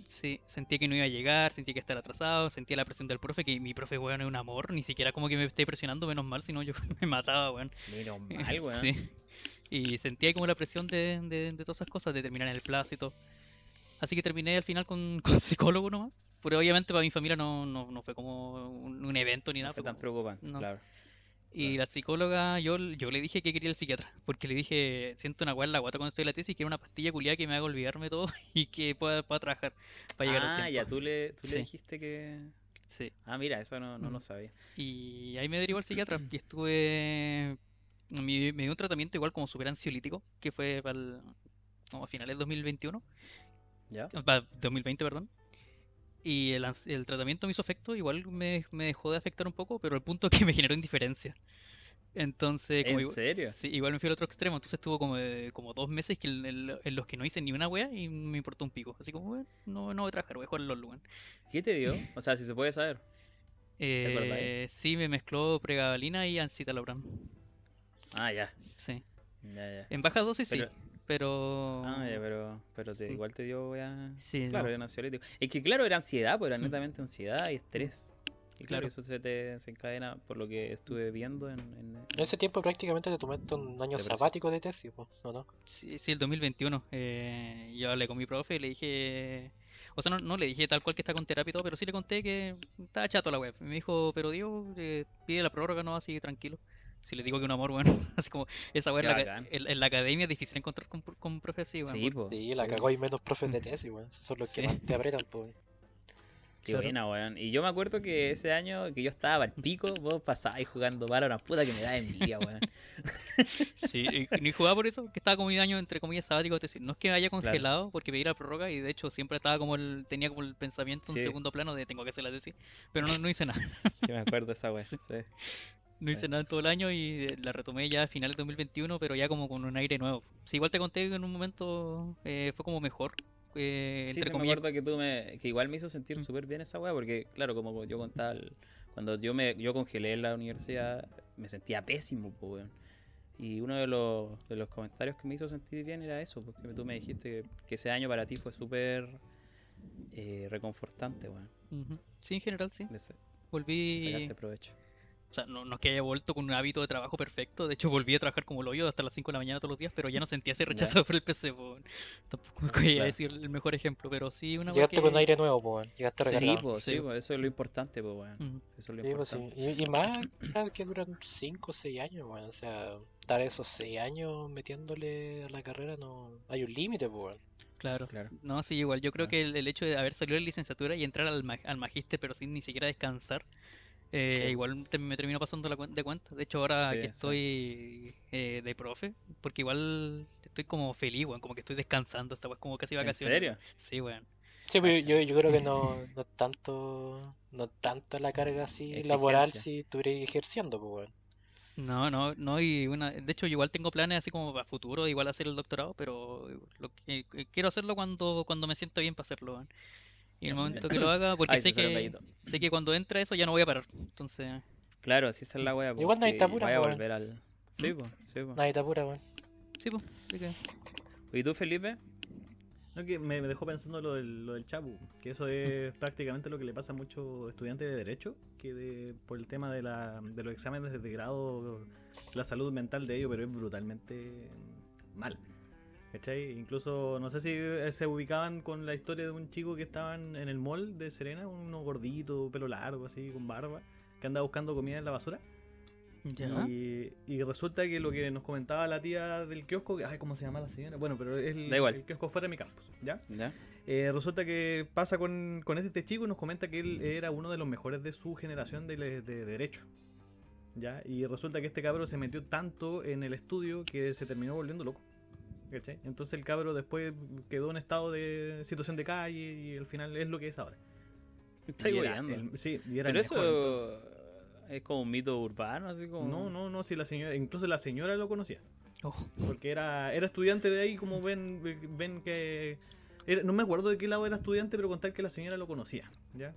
Sí, sentía que no iba a llegar, sentía que estar atrasado, sentía la presión del profe, que mi profe, weón, es un amor, ni siquiera como que me esté presionando, menos mal, si no yo me mataba, weón. Menos mal, weón. Sí. Y sentía como la presión de, de, de todas esas cosas, de terminar en el plazo y todo. Así que terminé al final con, con psicólogo nomás. Pero obviamente para mi familia no, no, no fue como un, un evento ni No nada. fue fue tan como- preocupante, no. claro. Y Claro. la psicóloga, yo, yo le dije que quería el psiquiatra, porque le dije, siento una en la guata cuando estoy en la tesis, quiero una pastilla culiada que me haga olvidarme todo y que pueda, pueda trabajar para llegar al Ah, tiempo. ya, tú le, tú le Sí. dijiste que... Sí. Ah, mira, eso no, no Mm. lo sabía. Y ahí me derivó al psiquiatra y estuve... Me, me dio un tratamiento igual como super ansiolítico, que fue para el- como a finales de 2021, ¿Ya? para 2020, perdón. Y el, el tratamiento me hizo efecto, igual me, me dejó de afectar un poco, pero el punto es que me generó indiferencia. Entonces, como ¿En igual, serio? sí, igual me fui al otro extremo, entonces estuvo como, de- como dos meses que en, los que no hice ni una wea y me importó un pico. Así como, bueno, no, no voy a trabajar, voy a jugar LOL, weón. ¿Qué te dio? O sea, si se puede saber. Eh, sí, me mezcló pregabalina y ancitalopram. Ah, ya. Sí. Ya, ya. En baja dosis sí, Pero- pero... Ah, ya, pero, pero te- Sí. igual te dio, ya... Sí, Claro, no. era ansiolítico. Es que claro, era ansiedad, pues era Mm. netamente ansiedad y estrés. Y claro, Claro. eso se te desencadena por lo que estuve viendo en... en- En ese tiempo prácticamente te tomaste un año sabático de tesis, ¿no? no? Sí, sí, el 2021. eh, yo hablé con mi profe y le dije... O sea, no, no le dije tal cual que está con terapia y todo, pero sí le conté que estaba chato la web. Y me dijo, pero Diego, eh, pide la prórroga, no, así tranquilo. Si le digo que un amor, bueno, así como esa Qué en, la ca- bacán. en- en la academia es difícil encontrar con, con profes así, weón, Sí. Sí, la cagó y menos profes de tesis, weón. Esos son los que Sí. más te apretan, po. Qué Claro. buena, weón. Y yo me acuerdo que ese año que yo estaba al pico, vos pasabais jugando Valorant, puta que me da envidia, weón. Sí, y ni jugaba por eso, que estaba como mi año entre comillas sabático, es decir, no es que me haya congelado porque pedí la prórroga y de hecho siempre estaba como el, tenía como el pensamiento Sí. en segundo plano de tengo que hacer la tesis, pero no, no hice nada, Sí, me acuerdo esa weón. Sí. Sí. No hice nada en todo el año y eh, la retomé ya a finales de 2021, pero ya como con un aire nuevo. Sí, igual te conté que en un momento eh, fue como mejor, eh, Sí, entre sí, me acuerdo que tú me, que igual me hizo sentir Mm. súper bien esa weá, porque claro, como yo contaba, el- cuando yo me, yo congelé en la universidad, me sentía pésimo, weón. Y uno de los, de los comentarios que me hizo sentir bien era eso, porque tú me dijiste que, que ese año para ti fue súper eh, reconfortante, weón. Sí, en general sí. Volví, sacaste provecho. O sea, no, no es que haya vuelto con un hábito de trabajo perfecto. De hecho, volví a trabajar como lo yo hasta las 5 de la mañana todos los días, pero ya no sentía ese rechazo por el PC. po, weón. Tampoco me voy a Claro. decir el mejor ejemplo, pero sí una Llegaste con que- aire nuevo, weón. Llegaste Sí, recargado. sí, Sí. pues, eso es lo importante, pues, weón. Mm. Eso es lo Sí, pues, sí. importante. Y, y más claro, que duran 5 o 6 años, weón. O sea, dar esos 6 años metiéndole a la carrera no. Hay un límite, pues, weón. Claro. Claro. No, sí, igual. Yo creo Claro. que el, el hecho de haber salido de licenciatura y entrar al, ma- al magíster, pero sin ni siquiera descansar, eh, Sí. igual te- me terminó pasando la de cuenta. De hecho, ahora Sí, que sí. estoy eh, de profe, porque igual estoy como feliz, weón, como que estoy descansando, esta weá, como casi ¿En vacaciones. serio? Sí, weón. Sí, pues yo, yo creo que no, no es tanto, no tanto la carga así laboral si estuviera ejerciendo, pues, weón. No, no, no, y una, de hecho yo igual tengo planes así como para futuro, igual hacer el doctorado, pero lo que, que quiero hacerlo cuando, cuando me siento bien para hacerlo, weón. Y el momento que lo haga, porque Ay, sé que, sé que cuando entra eso ya no voy a parar. Entonces, Claro, si esa es la wea. pues, Igual nadie está apura, Vaya a volver al. Sí, pues, sí, pues. Nadie te apura, weón. sí, pues, así que- ¿Y tú, Felipe? No, que me, me dejó pensando lo del, lo del Chapu, que eso es prácticamente lo que le pasa a muchos estudiantes de Derecho, que de, por el tema de, la, de los exámenes de grado, la salud mental de ellos, pero es brutalmente mal. ¿Cachai? Incluso, no sé si se ubicaban con la historia de un chico que estaba en el mall de Serena, uno gordito, pelo largo, así, con barba, que andaba buscando comida en la basura. ya. Y, y resulta que lo que nos comentaba la tía del kiosco, que- ay, ¿cómo se llama la señora? Bueno, pero es el, el kiosco fuera de mi campus, ¿ya? ¿Ya? Eh, resulta que pasa con, con este chico y nos comenta que él era uno de los mejores de su generación de, le- de derecho. ¿Ya? Y resulta que este cabro se metió tanto en el estudio que se terminó volviendo loco. ¿Cachai? Entonces el cabro después quedó en estado de situación de calle y al final es lo que es ahora. Está sí, y era Pero mejor eso es como un mito urbano, así como. No, no, no, si la señora, incluso la señora lo conocía. Oh, Porque era, era estudiante de ahí, como ven, ven que. era- no me acuerdo de qué lado era estudiante, pero contar que la señora lo conocía, ¿ya?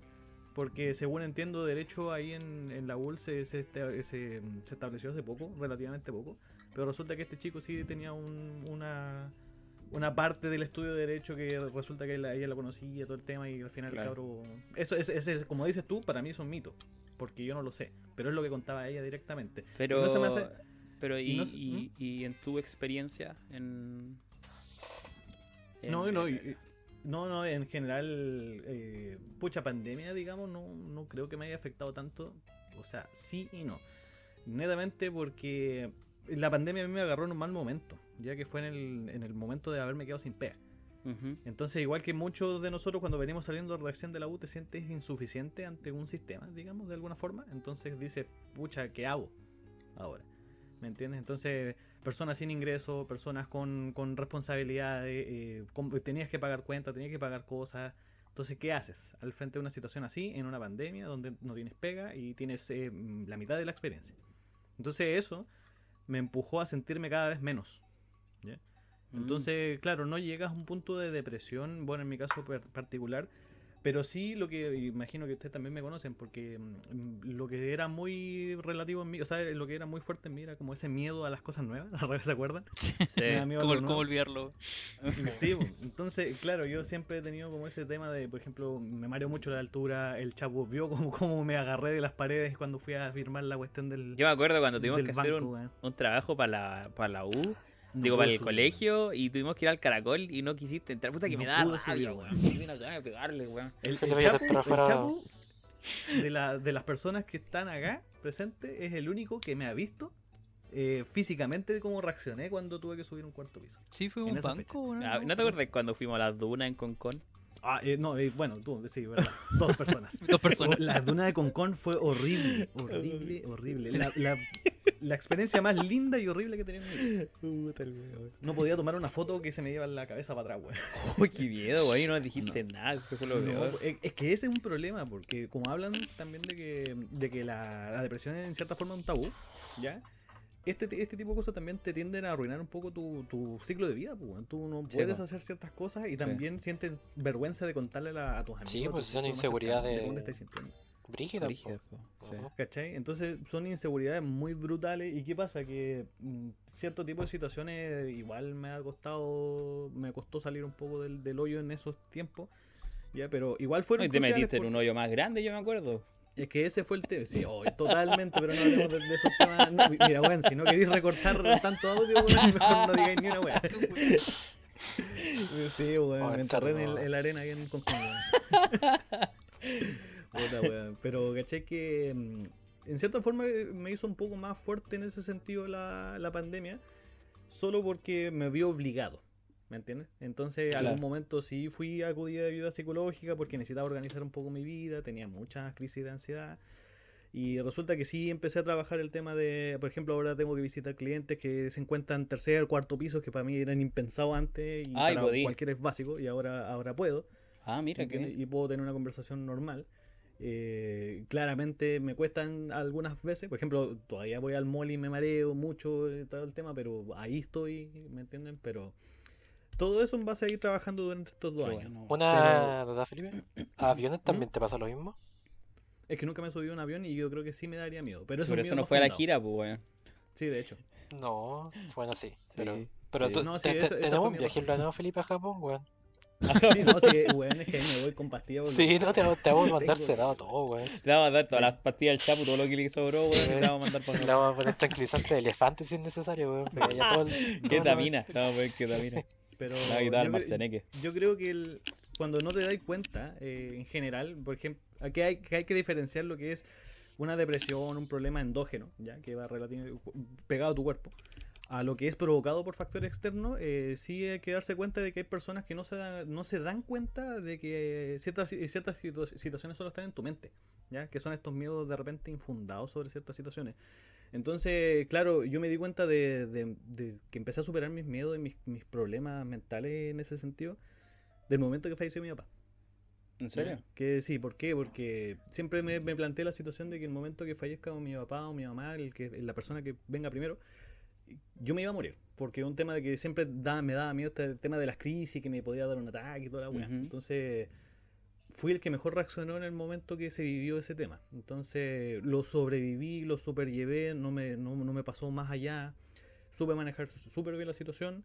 Porque según entiendo, derecho ahí en, en la UL se, se, esta- se- se estableció hace poco, relativamente poco. Pero resulta que este chico sí tenía un- una, una parte del estudio de derecho que resulta que ella, ella la conocía, todo el tema, y al final Claro. el cabro. Eso, ese, ese, como dices tú, para mí es un mito. Porque yo no lo sé. Pero es lo que contaba ella directamente. Pero. no se me hace- Pero, y y, no se- y, y en tu experiencia en. No, en- no, y- en- y- no, no, en general, eh, pucha pandemia, digamos, no, no creo que me haya afectado tanto. O sea, sí y no. Netamente porque la pandemia a mí me agarró en un mal momento, ya que fue en el, en el momento de haberme quedado sin pega. Entonces, igual que muchos de nosotros cuando venimos saliendo recién de la U, te sientes insuficiente ante un sistema, digamos, de alguna forma. Entonces dices, pucha, ¿qué hago ahora? ¿Me entiendes? Entonces, personas sin ingreso, personas con, con responsabilidades, eh, con- tenías que pagar cuentas, tenías que pagar cosas. Entonces, ¿qué haces al frente de una situación así, en una pandemia, donde no tienes pega y tienes eh, mm, la mitad de la experiencia? Entonces, eso me empujó a sentirme cada vez menos. ¿ya? Entonces, claro, no llegas a un punto de depresión, bueno, en mi caso particular, pero sí lo que imagino que ustedes también me conocen, porque mm, lo que era muy relativo en mí, o sea, lo que era muy fuerte en mí era como ese miedo a las cosas nuevas, ¿se acuerdan? Sí. ¿Cómo, cómo olvidarlo? Sí, bo. entonces, claro, yo siempre he tenido como ese tema de, por ejemplo, me mareo mucho la altura, el chavo vio como, como me agarré de las paredes cuando fui a firmar la cuestión del, Yo me acuerdo cuando tuvimos que hacer un, un trabajo para la, para la U, No digo, para el subir, colegio, y tuvimos que ir al caracol y no quisiste entrar. Puta que me da rabia, weón. Me dio una gana de pegarle, weón. El, el Chapu, el Chapu de, la- de las personas que están acá presentes es el único que me ha visto eh, físicamente cómo reaccioné cuando tuve que subir un cuarto piso. Sí, fue un banco, ¿no? Ah, ¿No te acuerdas cuando fuimos a las dunas en Concón? Ah, eh, no, eh, bueno, tú, sí, verdad. Dos personas. Dos personas. La duna de Concón fue horrible, horrible, horrible. La, la- la experiencia más linda y horrible que tenía en mi vida. No podía tomar una foto que se me lleva la cabeza para atrás, güey. Uy, qué miedo, güey. No dijiste nada. Eso fue lo No, es que ese es un problema, porque como hablan también de que, de que la, la depresión es en cierta forma un tabú, ¿ya? Este, este tipo de cosas también te tienden a arruinar un poco tu, tu ciclo de vida, pues, weón. Tú no Sí, puedes po. hacer ciertas cosas y también sientes vergüenza de contarle a, la- a tus amigos. Sí, pues son inseguridades cercanos de Brígida, po, sí. ¿Cachai? Entonces son inseguridades muy brutales. ¿Y qué pasa? Que mm, cierto tipo de situaciones igual me ha costado, me costó salir un poco del, del hoyo en esos tiempos. Ya, pero igual fueron No, y te metiste en por- un hoyo más grande, yo me acuerdo. Es que ese fue el tema. Sí, oh, totalmente, pero no hablemos de, de esos temas. No, mira, weón, si no queréis recortar tanto audio, weón, mejor no digáis ni una weá. Sí, weón, Oh, me enterré en, el- en la arena aquí en Concón, weón. Puta, weón. Pero caché que mm, en cierta forma eh, me hizo un poco más fuerte en ese sentido la, la pandemia, solo porque me vio obligado. ¿Me entiendes? Entonces, Claro. algún momento sí fui a acudir a ayuda psicológica porque necesitaba organizar un poco mi vida, tenía muchas crisis de ansiedad. Y resulta que sí empecé a trabajar el tema de, por ejemplo, ahora tengo que visitar clientes que se encuentran en tercer, cuarto piso, que para mí eran impensados antes y Ay, para cualquiera es básico y ahora, ahora puedo. Ah, mira que. Y puedo tener una conversación normal. Eh, claramente me cuestan algunas veces, por ejemplo, todavía voy al mall y me mareo mucho eh, todo el tema, pero ahí estoy, ¿me entienden? Pero todo eso vas a ir trabajando durante estos dos Qué años. bueno. Una duda, Felipe. ¿A aviones también te pasa lo mismo? Es que nunca me he subido a un avión y yo creo que sí me daría miedo. Pero un eso no fue a la gira, pues, weón. Sí, de hecho. No, bueno, sí. Pero, Sí, pero sí. tú- No, te- sí, te- esa- esa tenemos un viaje planeado, Felipe, a Japón, weón. Sí, no, sí, weón, es que ahí me voy con pastillas. porque- Sí, no, te, vamos- te vamos a mandar sedado todo, weón. Le vamos a dar todas las pastillas al chapu, todo lo que le sobró, weón. Le vamos a mandar para Le vamos a poner tranquilizante de elefante si es necesario, weón. porque ya todo el- todo Ketamina, a poner ketamina. Pero Le vamos a quitar al yo, yo creo que el- cuando no te das cuenta, eh, en general, por ejemplo, aquí hay, que hay que diferenciar lo que es una depresión, un problema endógeno, ya que va relativo, pegado a tu cuerpo, a lo que es provocado por factores externos, eh, sí hay que darse cuenta de que hay personas que no se dan, no se dan cuenta de que ciertas, ciertas situa- situaciones solo están en tu mente, ya que son estos miedos de repente infundados sobre ciertas situaciones. Entonces, claro, yo me di cuenta de, de- de que empecé a superar mis miedos y mis, mis problemas mentales en ese sentido del momento que falleció mi papá. ¿En serio? Que sí, ¿por qué? Porque siempre me, me planteé la situación de que el momento que fallezca mi papá o mi mamá, el que, la persona que venga primero, yo me iba a morir. Porque un tema de que siempre da, me daba miedo este tema de las crisis, que me podía dar un ataque y toda la weá. Entonces, fui el que mejor reaccionó en el momento que se vivió ese tema. Entonces, lo sobreviví, lo superllevé, no me, no, no me pasó más allá. Supe manejar súper bien la situación.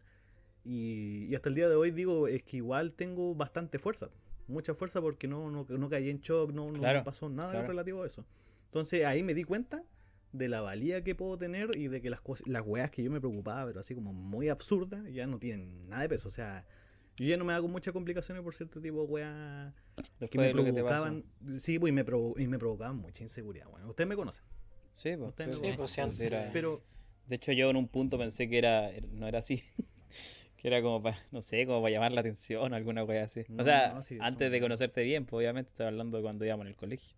Y, y hasta el día de hoy digo, es que igual tengo bastante fuerza. Mucha fuerza porque no, no, no caí en shock, no, no Claro, pasó nada claro. relativo a eso. Entonces ahí me di cuenta de la valía que puedo tener y de que las cosas, las weas que yo me preocupaba, pero así como muy absurdas, ya no tienen nada de peso. O sea, yo ya no me hago muchas complicaciones por cierto tipo de weas que me que provocaban. Sí, pues y me, provo- y me provocaban mucha inseguridad. Bueno, ustedes me conocen. Sí, pues. Ustedes sí, me pues, conocen. sí, pues, era- Pero De hecho, yo en un punto pensé que era no era así. que era como para, no sé, como para llamar la atención o alguna wea así. O sea, no, antes de conocerte bien, pues obviamente estoy hablando de cuando íbamos en el colegio.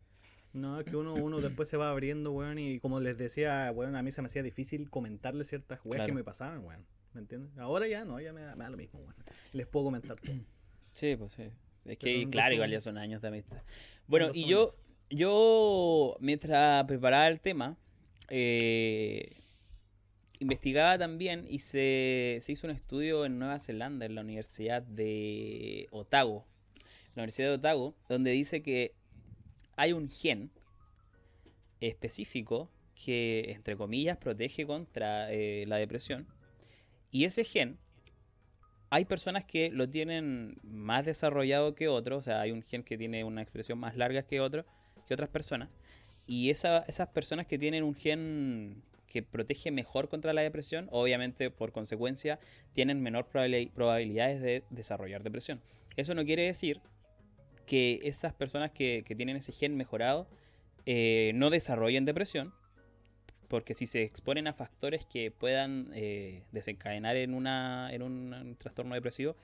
No, es que uno, uno después se va abriendo, weón, y como les decía, weón, a mí se me hacía difícil comentarles ciertas weas que me pasaban, weón. ¿Me entiendes? Ahora ya no, ya me da, me da lo mismo, weón. Les puedo comentar todo. Sí, pues sí. Es que, claro, igual ya son años de amistad. Bueno, y yo, yo, mientras preparaba el tema, eh, investigaba también y se, se hizo un estudio en Nueva Zelanda, en la Universidad de Otago. La Universidad de Otago, donde dice que hay un gen específico que, entre comillas, protege contra eh, la depresión. Y ese gen, hay personas que lo tienen más desarrollado que otros, o sea, hay un gen que tiene una expresión más larga que otro, que otras personas. Y esa- esas personas que tienen un gen que protege mejor contra la depresión, obviamente por consecuencia tienen menor probabili- probabilidades de desarrollar depresión. Eso no quiere decir que esas personas que, que tienen ese gen mejorado eh, no desarrollen depresión, porque si se exponen a factores que puedan eh, desencadenar en, una, en un, trastorno depresivo,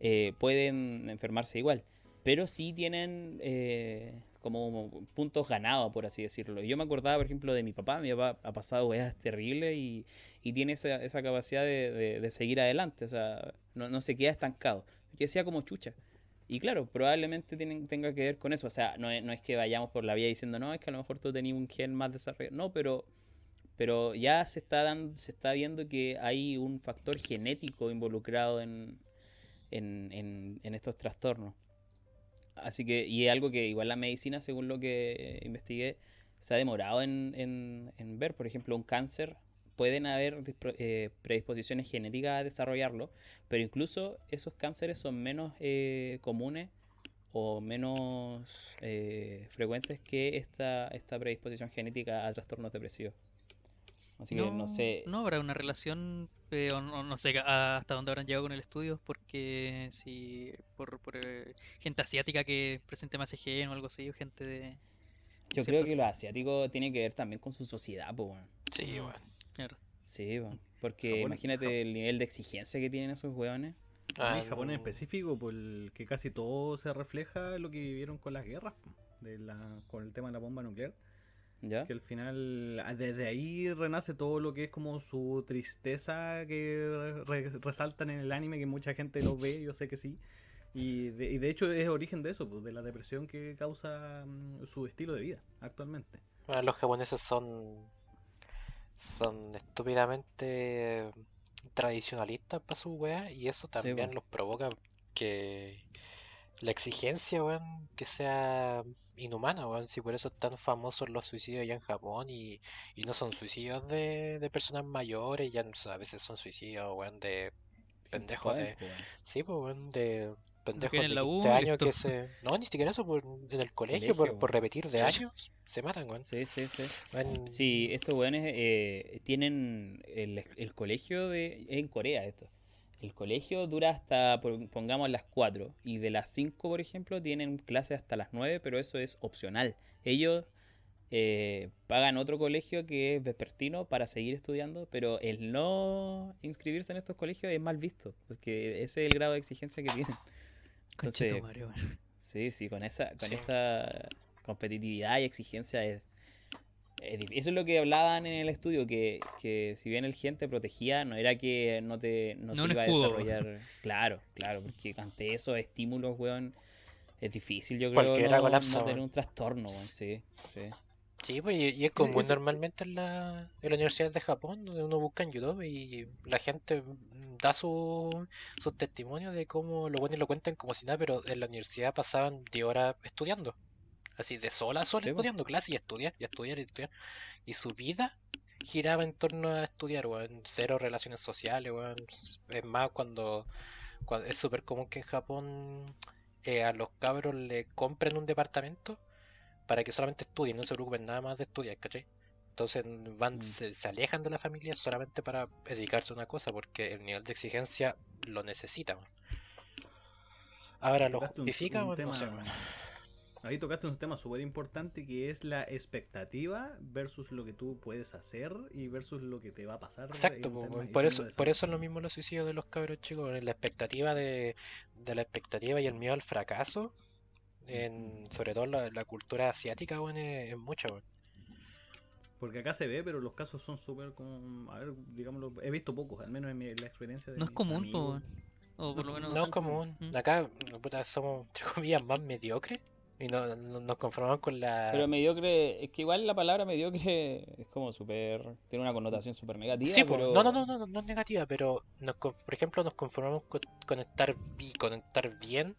eh, pueden enfermarse igual. Pero sí tienen eh, como puntos ganados, por así decirlo. Yo me acordaba, por ejemplo, de mi papá. Mi papá ha pasado weas terribles y, y tiene esa, esa capacidad de, de- seguir adelante. O sea, no, no se queda estancado. Que sea como chucha. Y claro, probablemente tenga que ver con eso. O sea, no es, no es que vayamos por la vía diciendo, no, es que a lo mejor tú tenías un gen más desarrollado. No, pero, pero ya se está, dando, se está viendo que hay un factor genético involucrado en, en, en- en estos trastornos. Así que, y es algo que igual la medicina, según lo que investigué, se ha demorado en- en ver. Por ejemplo, un cáncer, pueden haber eh, predisposiciones genéticas a desarrollarlo, pero incluso esos cánceres son menos eh, comunes o menos eh, frecuentes que esta, esta predisposición genética a trastornos depresivos. Así que no sé. No habrá una relación, eh, o no, no sé hasta dónde habrán llegado con el estudio, porque si por, por eh, gente asiática que presente más EGN o algo así, o gente de... Yo cierto- creo que lo asiático tiene que ver también con su sociedad, pues, weón. Sí, Mm. Claro. Sí, weón. Porque Japón- imagínate Jap- el nivel de exigencia que tienen esos weones. Ah, en Japón en específico, por el que casi todo se refleja en lo que vivieron con las guerras, de la, con el tema de la bomba nuclear. ¿Ya? Que al final, ah, desde ahí renace todo lo que es como su tristeza que re- resaltan en el anime, que mucha gente lo ve, yo sé que sí. Y de, y de hecho es origen de eso, pues, de la depresión que causa mm, su estilo de vida actualmente. Bueno, los japoneses son son estúpidamente tradicionalistas para su wea y eso también los provoca que la exigencia, weón, que sea inhumana, weón, si por eso están famosos los suicidios allá en Japón y, y no son suicidios de, de personas mayores, ya no a veces son suicidios, weón, de pendejos de, sí, pues, weón, de pendejos de la U 15 y años que se, no, ni siquiera eso, por, en el colegio, Colegio, por, por repetir de años, se matan, weón. Sí, sí, sí. Sí, estos weones eh, tienen el, el colegio de en Corea esto. El colegio dura hasta, pongamos, las 4. Y de las 5, por ejemplo, tienen clases hasta las 9, pero eso es opcional. Ellos eh, pagan otro colegio que es vespertino para seguir estudiando, pero el no inscribirse en estos colegios es mal visto. Porque ese es el grado de exigencia que tienen. Entonces, weón. Sí, sí, con esa, con Sí. esa competitividad y exigencia es, es Eso es lo que hablaban en el estudio, que, que si bien el gen te protegía, no era que no te, no te No iba a desarrollar. Claro, claro, porque ante esos estímulos, weón, es difícil, yo creo, Cualquiera no, colapsa, no tener un trastorno, weón, sí, sí. Sí, pues, y, es como ese- normalmente en la, en las universidades de Japón, donde uno busca en YouTube y la gente mm, da su, sus testimonios de cómo lo bueno y lo cuentan como si nada, pero en la universidad pasaban 10 horas estudiando. Así de sola a sola Sí, po. estudiando clases y estudiar, y estudiar, y estudiar. Y su vida giraba en torno a estudiar, weón. Cero relaciones sociales, weón. Es más, cuando, cuando es súper común que en Japón eh, a los cabros le compren un departamento para que solamente estudien, no se preocupen nada más de estudiar, ¿cachai? Entonces van, Mm. se, se alejan de la familia solamente para dedicarse a una cosa, porque el nivel de exigencia lo necesita. Ahora, ¿lo justifica? weón? No sé. Ahí tocaste un tema súper importante que es la expectativa versus lo que tú puedes hacer y versus lo que te va a pasar. Exacto, tema- por eso, por eso es lo mismo los suicidios de los cabros chicos, la expectativa de, de la expectativa y el miedo al fracaso, en, sobre todo la, la cultura asiática, weón, es, es mucha, weón. Porque acá se ve, pero los casos son súper como. A ver, digámoslo. He visto pocos, al menos en mi, la experiencia de. No es común, po. O por lo No, menos. No es común. Mm. Acá, puta, somos, entre comillas, más mediocres y no, no- nos conformamos con la... Pero mediocre, es que igual la palabra mediocre es como súper. Tiene una connotación súper negativa. Sí, pero... no, no, no, no, no, no es negativa, pero nos, con- por ejemplo nos conformamos con, con estar, con estar bien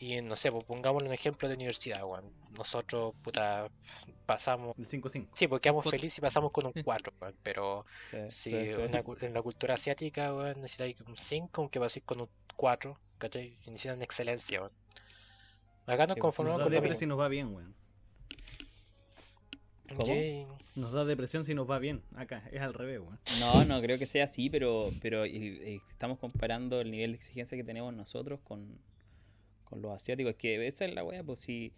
y no sé, pues pongamos un ejemplo de universidad, weón. Nosotros, puta, pasamos... El 5-5. Sí, porque quedamos felices y pasamos con un 4, weón, pero Sí, si sí, sí. en la, cu- en la cultura asiática, weón, necesitáis un 5, aunque paséis con un 4, ¿cachai? Y necesitan excelencia, weón. Acá nos Sí, conformamos Nos da con depresión si nos va bien, weón. ¿Cómo? Nos da depresión si nos va bien. Acá es al revés, weón. No, no creo que sea así, pero, pero y- y estamos comparando el nivel de exigencia que tenemos nosotros con, con los asiáticos. Que esa es la weá, pues si,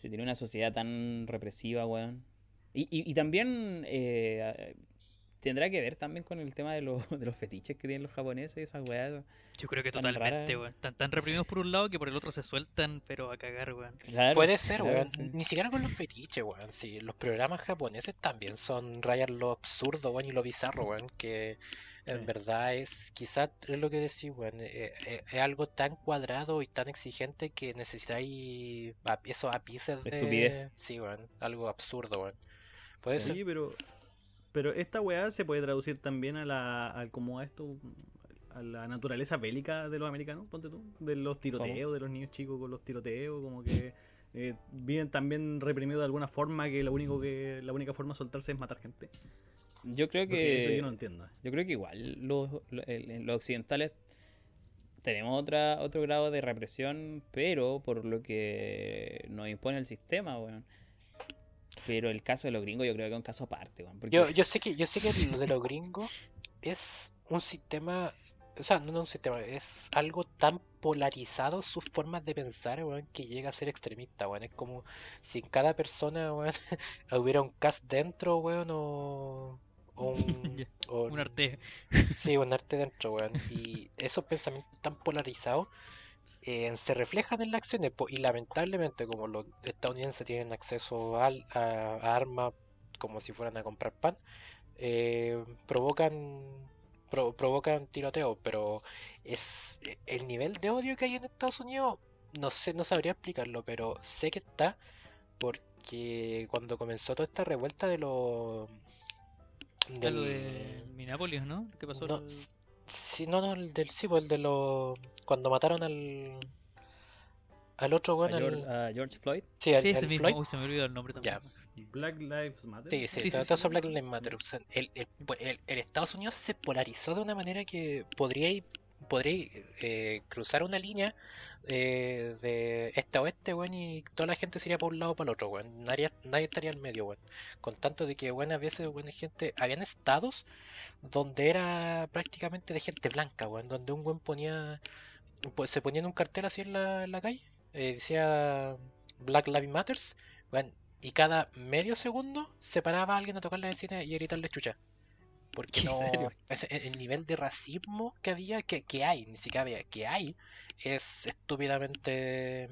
si tiene una sociedad tan represiva, weón. Y, y, y también eh, tendrá que ver también con el tema de, los de los fetiches que tienen los japoneses, esas weas. Yo creo que tan totalmente, weón. Están tan reprimidos por un lado que por el otro se sueltan, pero a cagar, weón. Claro, Puede ser, claro, weón. sí. Ni siquiera con los fetiches, weón. Sí, los programas japoneses también son rayan lo absurdo, weón, y lo bizarro, weón. Que en Sí. verdad es, quizás es lo que decís, weón. eh, eh, es algo tan cuadrado y tan exigente que necesitáis a- esos ápices de. Estupidez. Sí, weón. Algo absurdo, weón. Puede Sí, ser. pero. Pero esta weá se puede traducir también a la. al como a esto. a la naturaleza bélica de los americanos, ponte tú. De los tiroteos, de los niños chicos con los tiroteos, como que. eh, viven también reprimidos de alguna forma que lo único que la única forma de soltarse es matar gente Yo creo Porque eso que yo no entiendo yo creo que igual los, los, occidentales tenemos otra, otro grado de represión, pero por lo que nos impone el sistema, weón. Pero el caso de los gringos yo creo que es un caso aparte, weón. porque- Yo, yo sé que, yo sé que lo de los gringos es un sistema, o sea, no, no un sistema, es algo tan polarizado sus formas de pensar, weón, que llega a ser extremista, weón. Es como si en cada persona, weón, hubiera un cast dentro, weón, o, o un, o Un arte. Sí, un arte dentro, weón. Y esos pensamientos tan polarizados eh, se reflejan en las acciones. po, Y lamentablemente, como los estadounidenses tienen acceso al- a, a armas como si fueran a comprar pan, eh, provocan pro- provocan tiroteos. Pero es e, el nivel de odio que hay en Estados Unidos, no sé, no sabría explicarlo, pero sé que está porque cuando comenzó toda esta revuelta de los del- de Minneapolis, ¿no? ¿Qué pasó? no, el- s- sí, no, no, el del sí, pues, el de los cuando mataron al al otro a weón, George, a George Floyd. sí, al, Sí, ese al mismo. Floyd. Uy, se me olvidó el nombre también. Ya. Black Lives Matter. Sí, sí, Sí, todo sí, todo sí. eso Black Lives Matter. O sea, el, el, el- el Estados Unidos se polarizó de una manera que podría podría eh, cruzar una línea eh, de este a oeste, weón, y toda la gente se iría por un lado o para el otro, weón. Nadie, nadie estaría en medio, weón. Con tanto de que, weón, a veces, weón, gente, habían estados donde era prácticamente de gente blanca, weón, donde un weón ponía, pues, se ponía en un cartel así en la, calle, eh, decía Black Lives Matters, weón, y cada medio segundo se paraba alguien a tocar la vecina y a gritarle chucha. Porque ¿En no. ese- el el nivel de racismo que había, que, que hay, ni siquiera había, que hay, es estúpidamente.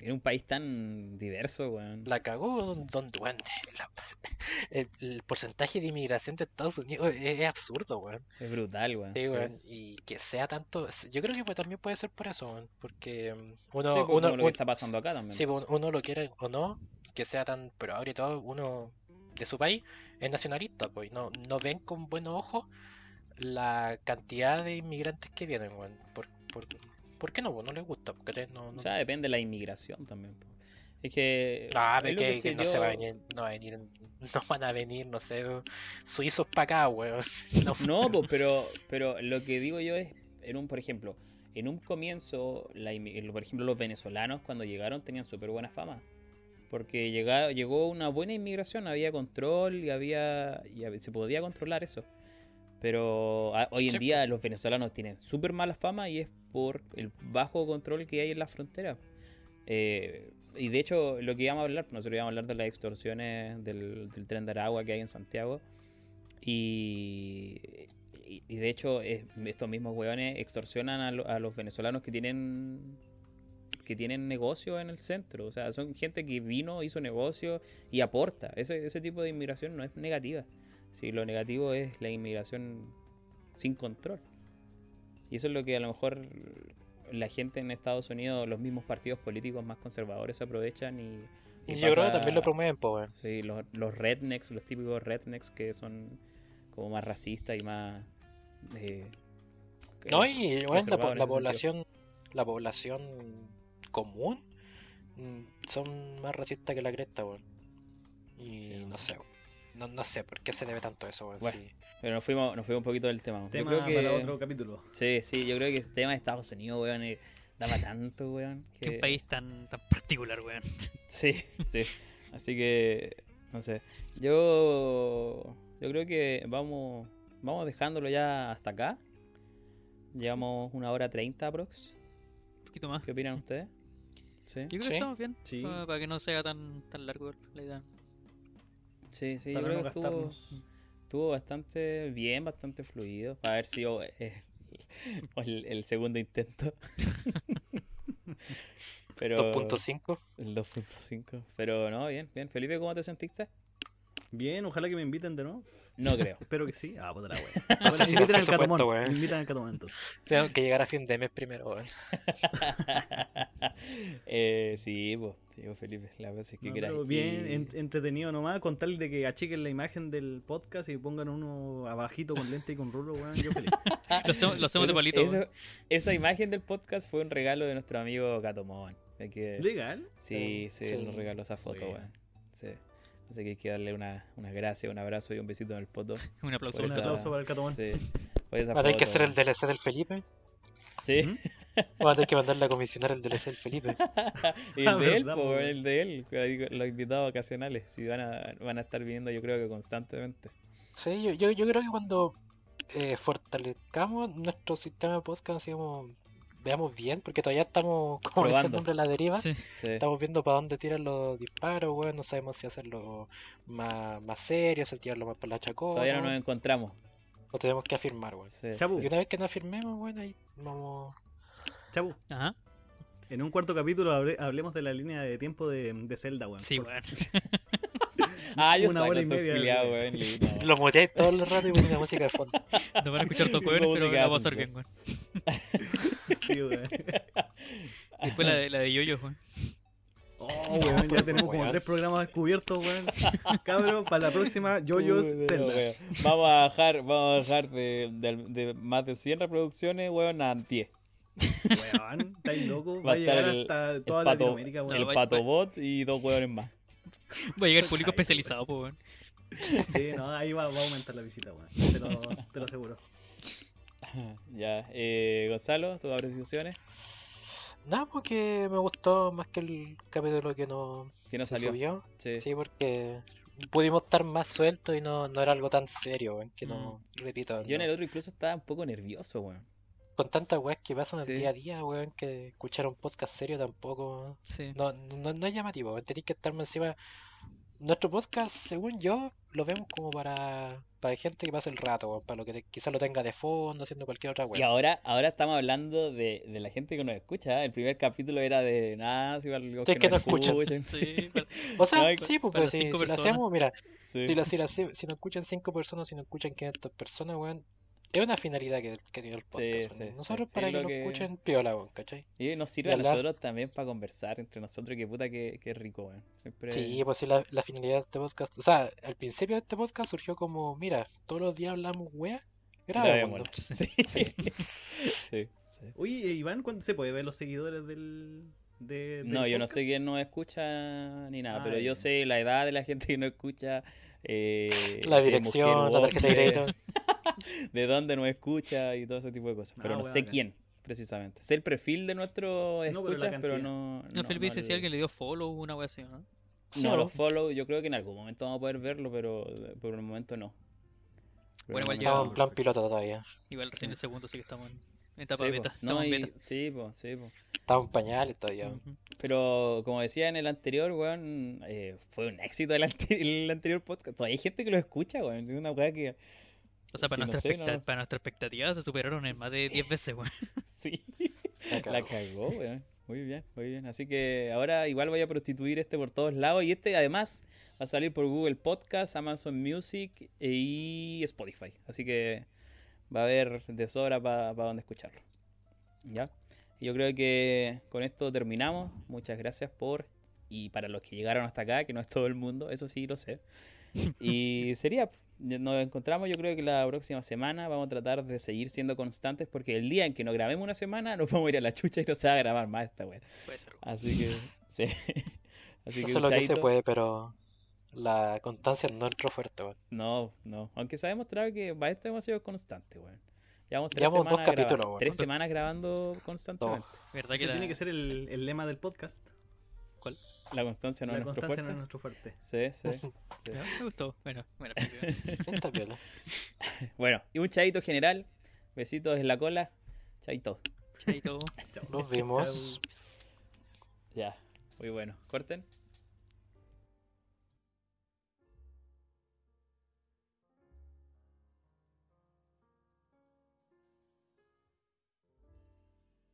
En un país tan diverso, weón. La cagó donde, weón, la- el, el porcentaje de inmigración de Estados Unidos es, es absurdo, weón. Es brutal, weón. Sí, sí. weón, Y que sea tanto. Yo creo que pues, también puede ser por eso, weón, Porque mm, uno, Sí, pues, uno, como lo que está pasando acá también. Sí, pues, uno lo quiere o no, que sea tan, pero ahora y todo, uno de su país es nacionalista, pues, no, no ven con buenos ojos la cantidad de inmigrantes que vienen, weón. ¿Por, por, por qué no? pues, No les gusta, porque no, no, O sea, depende de la inmigración también. po. Es que. no, es pero lo que, que que se no se va a venir, no va a venir, no van a venir, no sé, suizos para acá, weón. No, No, po, pero, pero lo que digo yo es, en un, por ejemplo, en un comienzo, la por ejemplo, los venezolanos cuando llegaron tenían súper buena fama. Porque llega- llegó una buena inmigración, había control y había, y se podía controlar eso. Pero a- hoy en Sí, día los venezolanos tienen súper mala fama y es por el bajo control que hay en las fronteras. Eh, y de hecho, lo que íbamos a hablar, nosotros íbamos a hablar de las extorsiones del, del tren de Aragua que hay en Santiago. Y, y- y de hecho, es- estos mismos hueones extorsionan a, lo- a los venezolanos que tienen que tienen negocio en el centro. O sea, son gente que vino, hizo negocio y aporta. Ese, ese tipo de inmigración no es negativa. Si lo negativo es la inmigración sin control. Y eso es lo que a lo mejor la gente en Estados Unidos, los mismos partidos políticos más conservadores aprovechan y... y yo creo que también lo promueven, pues. Sí, los, los rednecks, los típicos rednecks que son como más racistas y más... eh, No, y bueno, la, población, la población común mm, son más racistas que la cresta, weón. Y Sí, no sé, no, no sé por qué se debe tanto eso, weón. Bueno. sí. Pero nos fuimos, nos fuimos un poquito del tema. Yo Tema creo que- para otro capítulo. Sí, sí, yo creo que el tema de Estados Unidos, weón, eh, da para tanto, weón. Qué que- país tan, tan particular, weón. Sí, sí. Así que, no sé. Yo, yo creo que vamos, vamos dejándolo ya hasta acá. Llevamos una hora treinta aprox. Un poquito más. ¿Qué opinan ustedes? Sí, Yo creo Sí. que estamos bien. Sí. Para, para que no sea tan, tan largo la idea. sí, sí. Yo creo que estuvo, estuvo bastante bien, bastante fluido. Para haber sido eh, el, el segundo intento. Pero 2.5. el 2.5. Pero no, bien, bien. Felipe, ¿cómo te sentiste? Bien, ojalá que me inviten de nuevo. No creo. Espero que sí. Ah, puta la wea. Bueno, sí, inviten por al catomón. Me invitan al catomón entonces. Tengo que llegar a fin de mes primero, weón. eh, sí, pues, sí, pues, Felipe, la verdad es que No, pero bien, Y- en- entretenido nomás, con tal de que achiquen la imagen del podcast y pongan uno abajito con lente y con rulo, weón, yo feliz. Lo hacemos, lo hacemos de palito. eso- esa imagen del podcast fue un regalo de nuestro amigo Gatomón. Hay que- Legal. sí, sí, Sí. nos regaló esa foto, weón. Sí. Así que hay que darle una, una gracia, un abrazo y un besito en el poto. Un aplauso. Por Un esa- aplauso para el catomón. Sí, por a tener que ser el. DLC del Felipe. Sí. ¿Mm? A tener que mandarle a comisionar el DLC del Felipe. Y Ah, el de él, verdad, po, po, el de él, los invitados ocasionales, si van a, van a estar viniendo yo creo que constantemente. Sí, yo, yo, yo creo que cuando eh, fortalezcamos nuestro sistema de podcast, como veamos bien, porque todavía estamos, como dice el nombre, a la deriva. Sí. Sí. Estamos viendo para dónde tiran los disparos, weón. No sabemos si hacerlo más, más serio, si tirarlo más por la chacota. Todavía no nos encontramos. Lo tenemos que afirmar, weón. Sí. Y una vez que nos afirmemos, weón, ahí vamos. Chapu, Ajá. en un cuarto capítulo hable- hablemos de la línea de tiempo de, de Zelda, weón. Sí, Por- weón. Ah, yo Una hora y media, güey. weón. Lo muteáis todo el rato y ponéis la música de fondo. Nos van a escuchar todo Como jóvenes, pero la vamos a sí. bien, weón. Sí, weón. Después la de, la de Yoyo, weón. Oh, weón, ya tenemos como tres programas descubiertos, weón. Cabrón, para la próxima, Yoyos Zelda. weón. Vamos a bajar, vamos a bajar de, de- de más de 100 reproducciones, weón, a 10. Weón, estáis loco. Va Va a llegar el- hasta toda el pato- Latinoamérica, El weón. va- patobot y dos weones más. Va a llegar público especializado, pues, weón. Sí, no, ahí va, va a aumentar la visita, weón. Te lo, te lo aseguro. ya, eh, Gonzalo, tus apreciaciones. Nada, porque me gustó más que el capítulo que no ¿Qué nos se salió? subió. Sí. Sí, porque pudimos estar más sueltos y no, no era algo tan serio, weón, que no, repito, Mm. Yo en no- el otro incluso estaba un poco nervioso, weón. Con tantas weas que pasan Sí. el día a día, weón, que escuchar un podcast serio tampoco Sí. no, no, no es llamativo, weón, tenéis que estar más encima. Nuestro podcast, según yo, lo vemos como para, para gente que pase el rato, weón, para lo que te- quizás lo tenga de fondo, haciendo cualquier otra Y wea. ahora, ahora estamos hablando de, de la gente que nos escucha. ¿eh? El primer capítulo era de nada, si algo Sí, que no escuchan. Sí, pero- O sea, Ay, sí, pues, pues, si, si lo hacemos, mira, Sí. si, lo- si, si nos escuchan 5 personas, si nos escuchan 500 personas, weón, es una finalidad que, que tiene el podcast. sí, weón. sí, Nosotros sí, para es que lo que- escuchen piola, ¿cachai? Y nos sirve Y a hablar. nosotros también para conversar entre nosotros, que puta que, que rico, weón. Siempre... Sí, pues sí, la, la finalidad de este podcast, o sea, al principio de este podcast surgió como, mira, todos los días hablamos wea. Grabémoslo. Sí. sí. sí. Oye, Iván, ¿cuándo se puede ver los seguidores del. De, No, yo no sé quién nos escucha ni nada, Ah, pero yo sé la edad de la gente que nos escucha, eh, La es dirección, la tarjeta de crédito. de dónde nos escucha y todo ese tipo de cosas. Pero Ah, no sé quién, precisamente. Sé el perfil de nuestro No, pero escucha, pero, cantidad. no. No, Felipe dice si alguien le dio follow una wea así, ¿no? Sí, No, ¿o no? los follow, yo creo que en algún momento vamos a poder verlo, pero por el momento no. Bueno, igual Estamos no. en plan piloto todavía. Igual recién el segundo, sí que estamos en etapa Sí, beta. No, y- beta. sí, po, sí, po. Estamos en pañales todavía. Pero como decía en el anterior, weón, eh, fue un éxito el, ante- el anterior podcast. Todavía hay gente que lo escucha, weón. Es una weá que. O sea, para, que no nuestra sé, expecta- no. para nuestra expectativa se superaron en más de Sí. 10 veces, weón. Sí. La cagó. cagó, weón. Muy bien, muy bien. Así que ahora igual voy a prostituir este por todos lados. Y este además va a salir por Google Podcast, Amazon Music y Spotify. Así que va a haber de sobra para donde escucharlo. ¿Ya? Yo creo que con esto terminamos. Muchas gracias por... Y para los que llegaron hasta acá, que no es todo el mundo, eso sí lo sé. Y sería, nos encontramos yo creo que la próxima semana vamos a tratar de seguir siendo constantes porque el día en que nos grabemos una semana nos vamos a ir a la chucha y no se va a grabar más esta wea. Puede ser. Así que, sí. Así que, Eso es lo que se puede, pero la constancia no entró fuerte, weón. No, no. Aunque se ha demostrado que para esto hemos sido constantes, weón. Llevamos tres Llevamos dos semanas grabando. capítulos, weón. Tres semanas grabando constantemente. ¿Verdad Ese que la... tiene que ser el, el lema del podcast. ¿Cuál? La constancia no la es nuestro constancia no es fuerte. nuestro fuerte. Sí, sí. Me gustó. Bueno, bueno. Está piola. Bueno, y un chaito general. Besitos en la cola. Chaito. Chaito. Chao. Nos vemos. Ya. Muy bueno. Corten.